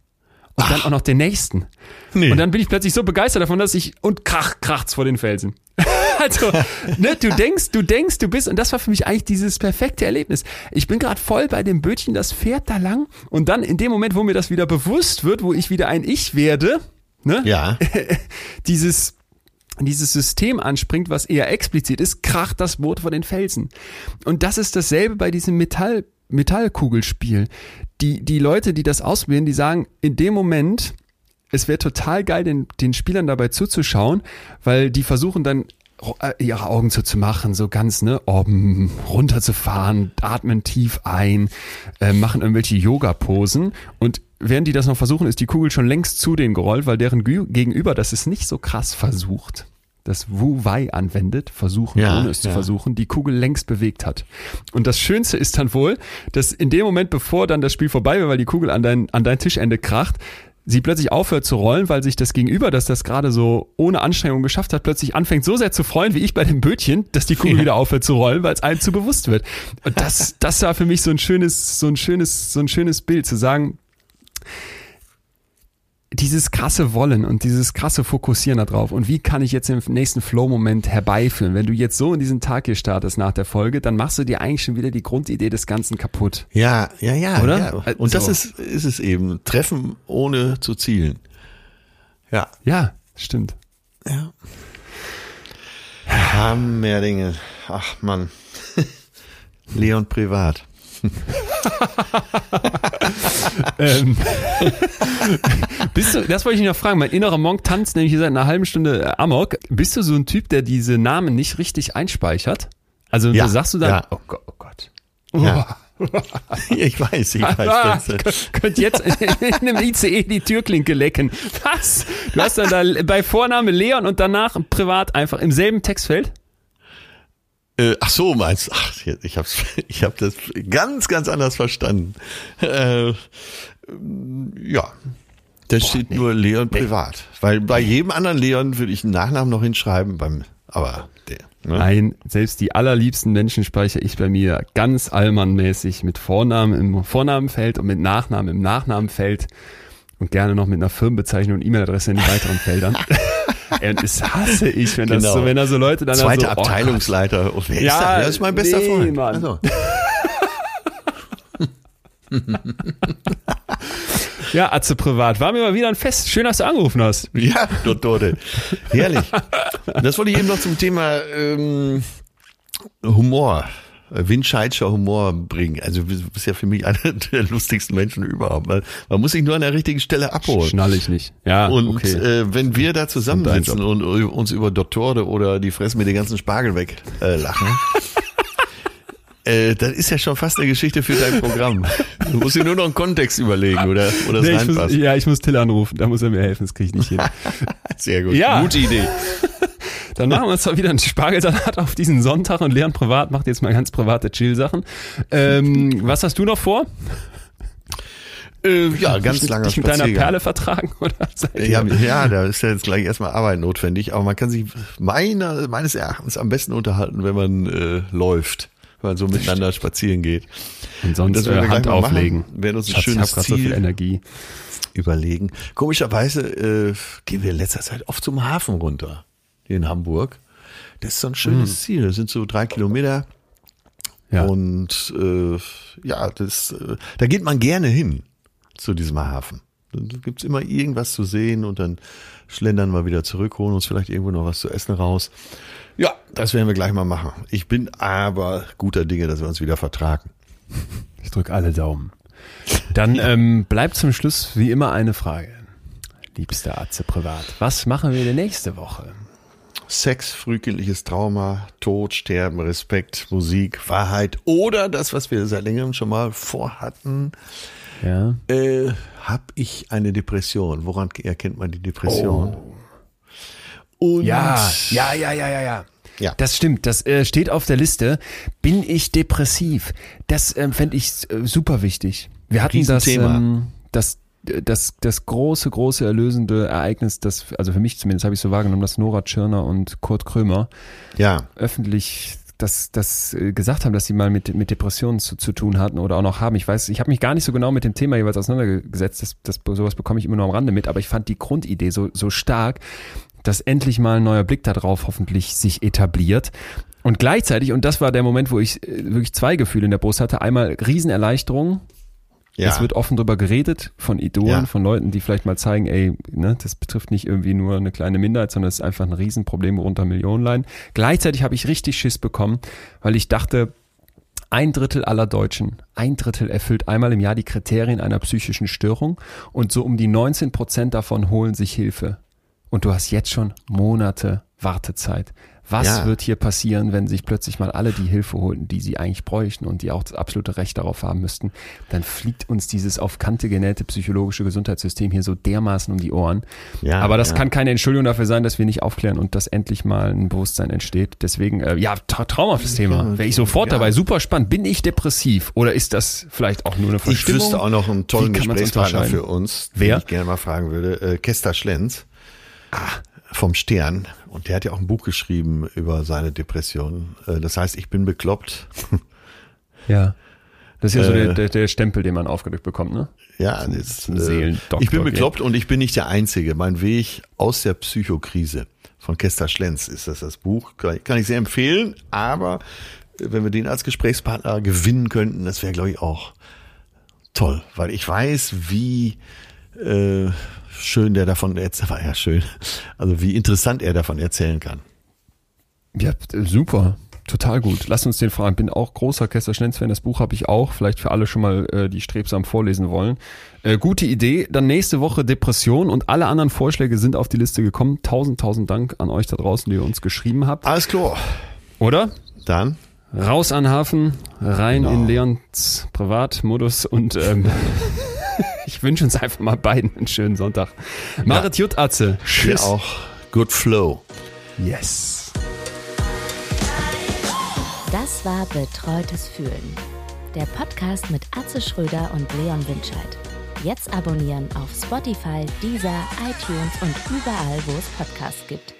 A: Und dann auch noch den nächsten.
B: Nee.
A: Und dann bin ich plötzlich so begeistert davon, dass ich und krach, kracht's vor den Felsen. also, ne, du denkst, du denkst, du bist, und das war für mich eigentlich dieses perfekte Erlebnis. Ich bin gerade voll bei dem Bötchen, das fährt da lang, und dann in dem Moment, wo mir das wieder bewusst wird, wo ich wieder ein Ich werde, ne,
B: Ja.
A: dieses dieses System anspringt, was eher explizit ist, kracht das Boot vor den Felsen. Und das ist dasselbe bei diesem Metall, Metallkugelspiel. Die, die Leute, die das ausprobieren, die sagen, in dem Moment, es wäre total geil, den, den Spielern dabei zuzuschauen, weil die versuchen dann äh, ihre Augen zuzumachen, so ganz, ne, oben runterzufahren, atmen tief ein, äh, machen irgendwelche Yoga-Posen. Und während die das noch versuchen, ist die Kugel schon längst zu denen gerollt, weil deren Gegenüber das ist nicht so krass versucht, das Wu Wei anwendet, versuchen,
B: Ja,
A: ohne es zu
B: ja.
A: versuchen, die Kugel längst bewegt hat. Und das Schönste ist dann wohl, dass in dem Moment, bevor dann das Spiel vorbei wäre, weil die Kugel an dein, an dein Tischende kracht, sie plötzlich aufhört zu rollen, weil sich das Gegenüber, das das gerade so ohne Anstrengung geschafft hat, plötzlich anfängt so sehr zu freuen, wie ich bei dem Bötchen, dass die Kugel
B: Ja.
A: wieder aufhört zu rollen, weil es einem zu bewusst wird. Und das, das war für mich so ein schönes, so ein schönes, so ein schönes Bild, zu sagen, dieses krasse Wollen und dieses krasse Fokussieren darauf und wie kann ich jetzt den nächsten Flow-Moment herbeiführen? Wenn du jetzt so in diesen Tag hier startest nach der Folge, dann machst du dir eigentlich schon wieder die Grundidee des Ganzen kaputt.
B: Ja, ja, ja.
A: Oder?
B: Ja. Und das
A: Also-
B: ist, ist es eben. Treffen ohne zu zielen. Ja.
A: Ja, stimmt.
B: Ja. Hammerdinge. Ach Mann. Leon Privat.
A: ähm, bist du, das wollte ich noch fragen. Mein innerer Monk tanzt nämlich hier seit einer halben Stunde äh, Amok. Bist du so ein Typ, der diese Namen nicht richtig einspeichert? Also
B: Ja,
A: sagst du dann,
B: ja.
A: oh Gott, oh Gott.
B: Ja. ich weiß, ich weiß.
A: Ah,
B: Das,
A: könnt- könnt jetzt in einem ICE die Türklinke lecken. Was? Du hast dann da bei Vorname Leon und danach privat einfach im selben Textfeld?
B: Äh, ach so, meinst du? Ach, ich hab's, ich hab das ganz, ganz anders verstanden. Äh, ja. Da steht nur Leon privat. Weil bei jedem anderen Leon würde ich einen Nachnamen noch hinschreiben, beim, aber der. Ne?
A: Nein, selbst die allerliebsten Menschen speichere ich bei mir ganz allmannmäßig mit Vornamen im Vornamenfeld und mit Nachnamen im Nachnamenfeld und gerne noch mit einer Firmenbezeichnung und E-Mail-Adresse in den weiteren Feldern. Ey, das hasse ich, wenn das
B: Genau.
A: so, wenn da so Leute dann
B: Zweite
A: so, oh
B: Abteilungsleiter. Oh, wer
A: Ja,
B: ist das? Das ist mein bester
A: nee,
B: Freund.
A: Mann.
B: Also.
A: Ja, Atze privat. War mir mal wieder ein Fest. Schön, dass du angerufen hast.
B: ja, Dottore. Herrlich. Das wollte ich eben noch zum Thema ähm, Humor. Windscheitscher Humor bringen. Also du bist ja für mich einer der lustigsten Menschen überhaupt. Weil man muss sich nur an der richtigen Stelle abholen.
A: Schnall ich nicht. Ja,
B: Und
A: okay.
B: äh, wenn wir da zusammensitzen
A: Dein
B: und äh, uns über Dottore oder die fressen mir den ganzen Spargel weg äh, lachen, äh, das ist ja schon fast eine Geschichte für dein Programm. Du musst dir nur noch einen Kontext überlegen oder, oder es
A: Nee, ich muss,
B: reinpasst.
A: ja, ich muss Till anrufen, da muss er mir helfen, das kriege ich nicht hin.
B: Sehr gut.
A: Ja.
B: Gute Idee.
A: Dann machen wir uns doch wieder einen Spargelsalat auf diesen Sonntag und Leon privat macht jetzt mal ganz private Chill-Sachen. Ähm, was hast du noch vor?
B: Äh, ja, ganz langer
A: dich mit deiner. Perle vertragen? Oder
B: Ja, ja, da ist ja jetzt gleich erstmal Arbeit notwendig, aber man kann sich meiner, meines Erachtens am besten unterhalten, wenn man äh, läuft, wenn man so miteinander spazieren geht.
A: Und sonst
B: Das werden
A: äh,
B: wir
A: Hand
B: machen.
A: auflegen.
B: Werden uns ein
A: Schatz,
B: schönes
A: hab grad so viel
B: Ziel-
A: Energie.
B: überlegen. Komischerweise äh, gehen wir in letzter Zeit oft zum Hafen runter, hier in Hamburg. Das ist so ein schönes Ziel. Das sind so drei Kilometer.
A: Ja.
B: Und äh, ja, das, äh, da geht man gerne hin zu diesem Hafen. Da gibt's immer irgendwas zu sehen und dann schlendern wir wieder zurück, holen uns vielleicht irgendwo noch was zu essen raus. Ja, das werden wir gleich mal machen. Ich bin aber guter Dinge, dass wir uns wieder vertragen.
A: Ich drücke alle Daumen. Dann ähm, bleibt zum Schluss wie immer eine Frage. Liebster Atze privat, was machen wir denn nächste Woche?
B: Sex, frühkindliches Trauma, Tod, Sterben, Respekt, Musik, Wahrheit oder das, was wir seit längerem schon mal vorhatten,
A: Ja.
B: äh, habe ich eine Depression. Woran erkennt man die Depression? Und
A: Ja, ja, ja, ja, ja, ja.
B: Ja.
A: Das stimmt, das äh, steht auf der Liste. Bin ich depressiv? Das ähm, fände ich äh, super wichtig. Wir hatten das, ähm, das, das, das große, große erlösende Ereignis, das, also für mich zumindest habe ich so wahrgenommen, dass Nora Tschirner und Kurt Krömer
B: ja,
A: öffentlich das, das äh, gesagt haben, dass sie mal mit, mit Depressionen zu, zu tun hatten oder auch noch haben. Ich weiß, ich habe mich gar nicht so genau mit dem Thema jeweils auseinandergesetzt. Das, das, sowas bekomme ich immer nur am Rande mit, aber ich fand die Grundidee so, so stark, dass endlich mal ein neuer Blick darauf hoffentlich sich etabliert. Und gleichzeitig, und das war der Moment, wo ich äh, wirklich zwei Gefühle in der Brust hatte, einmal Riesenerleichterung,
B: ja.
A: es wird offen drüber geredet von Idolen,
B: Ja.
A: von Leuten, die vielleicht mal zeigen, ey, ne, das betrifft nicht irgendwie nur eine kleine Minderheit, sondern es ist einfach ein Riesenproblem, worunter Millionen leiden. Gleichzeitig habe ich richtig Schiss bekommen, weil ich dachte, ein Drittel aller Deutschen, ein Drittel erfüllt einmal im Jahr die Kriterien einer psychischen Störung und so um die 19 Prozent davon holen sich Hilfe. Und du hast jetzt schon Monate Wartezeit. Was
B: Ja.
A: wird hier passieren, wenn sich plötzlich mal alle die Hilfe holten, die sie eigentlich bräuchten und die auch das absolute Recht darauf haben müssten? Dann fliegt uns dieses auf Kante genähte psychologische Gesundheitssystem hier so dermaßen um die Ohren.
B: Ja,
A: Aber das
B: ja.
A: kann keine Entschuldigung dafür sein, dass wir nicht aufklären und dass endlich mal ein Bewusstsein entsteht. Deswegen, äh, ja, tra traumhaftes Thema. Wäre ich sofort
B: Ja.
A: dabei. Super spannend. Bin ich depressiv oder ist das vielleicht auch nur eine
B: Ich
A: Verstimmung?
B: wüsste auch noch einen tollen Gesprächspartner für uns,
A: Wer?
B: den ich gerne mal fragen würde. Äh, Kester Schlenz vom Stern. Und der hat ja auch ein Buch geschrieben über seine Depression. Äh, das heißt, ich bin bekloppt.
A: Ja. Das ist ja so
B: Äh,
A: der, der, Stempel, den man aufgedrückt bekommt, ne?
B: Ja,
A: ein
B: äh,
A: Seelendoktor,
B: ich bin bekloppt und ich bin nicht der Einzige. Mein Weg aus der Psychokrise von Kester Schlenz ist das das Buch. Kann ich, kann ich sehr empfehlen, aber äh, wenn wir den als Gesprächspartner gewinnen könnten, das wäre, glaube ich, auch toll, weil ich weiß, wie äh, schön der davon erzählt, war ja schön, also wie interessant er davon erzählen kann.
A: Ja, super. Total gut. Lass uns den fragen. Bin auch großer Kester Schnenz-Fan. Das Buch habe ich auch. Vielleicht für alle schon mal, äh, die strebsam vorlesen wollen. Äh, gute Idee. Dann nächste Woche Depression und alle anderen Vorschläge sind auf die Liste gekommen. Tausend, tausend Dank an euch da draußen, die ihr uns geschrieben habt.
B: Alles klar.
A: Oder?
B: Dann
D: Raus an Hafen, rein
B: Genau.
D: in Leons Privatmodus und ähm, ich wünsche uns einfach mal beiden einen schönen Sonntag. Marit Jut Atze.
B: dir
D: Tschüss.
B: auch Good Flow.
A: Yes.
C: Das war Betreutes Fühlen. Der Podcast mit Atze Schröder und Leon Winscheid. Jetzt abonnieren auf Spotify, Deezer, iTunes und überall, wo es Podcasts gibt.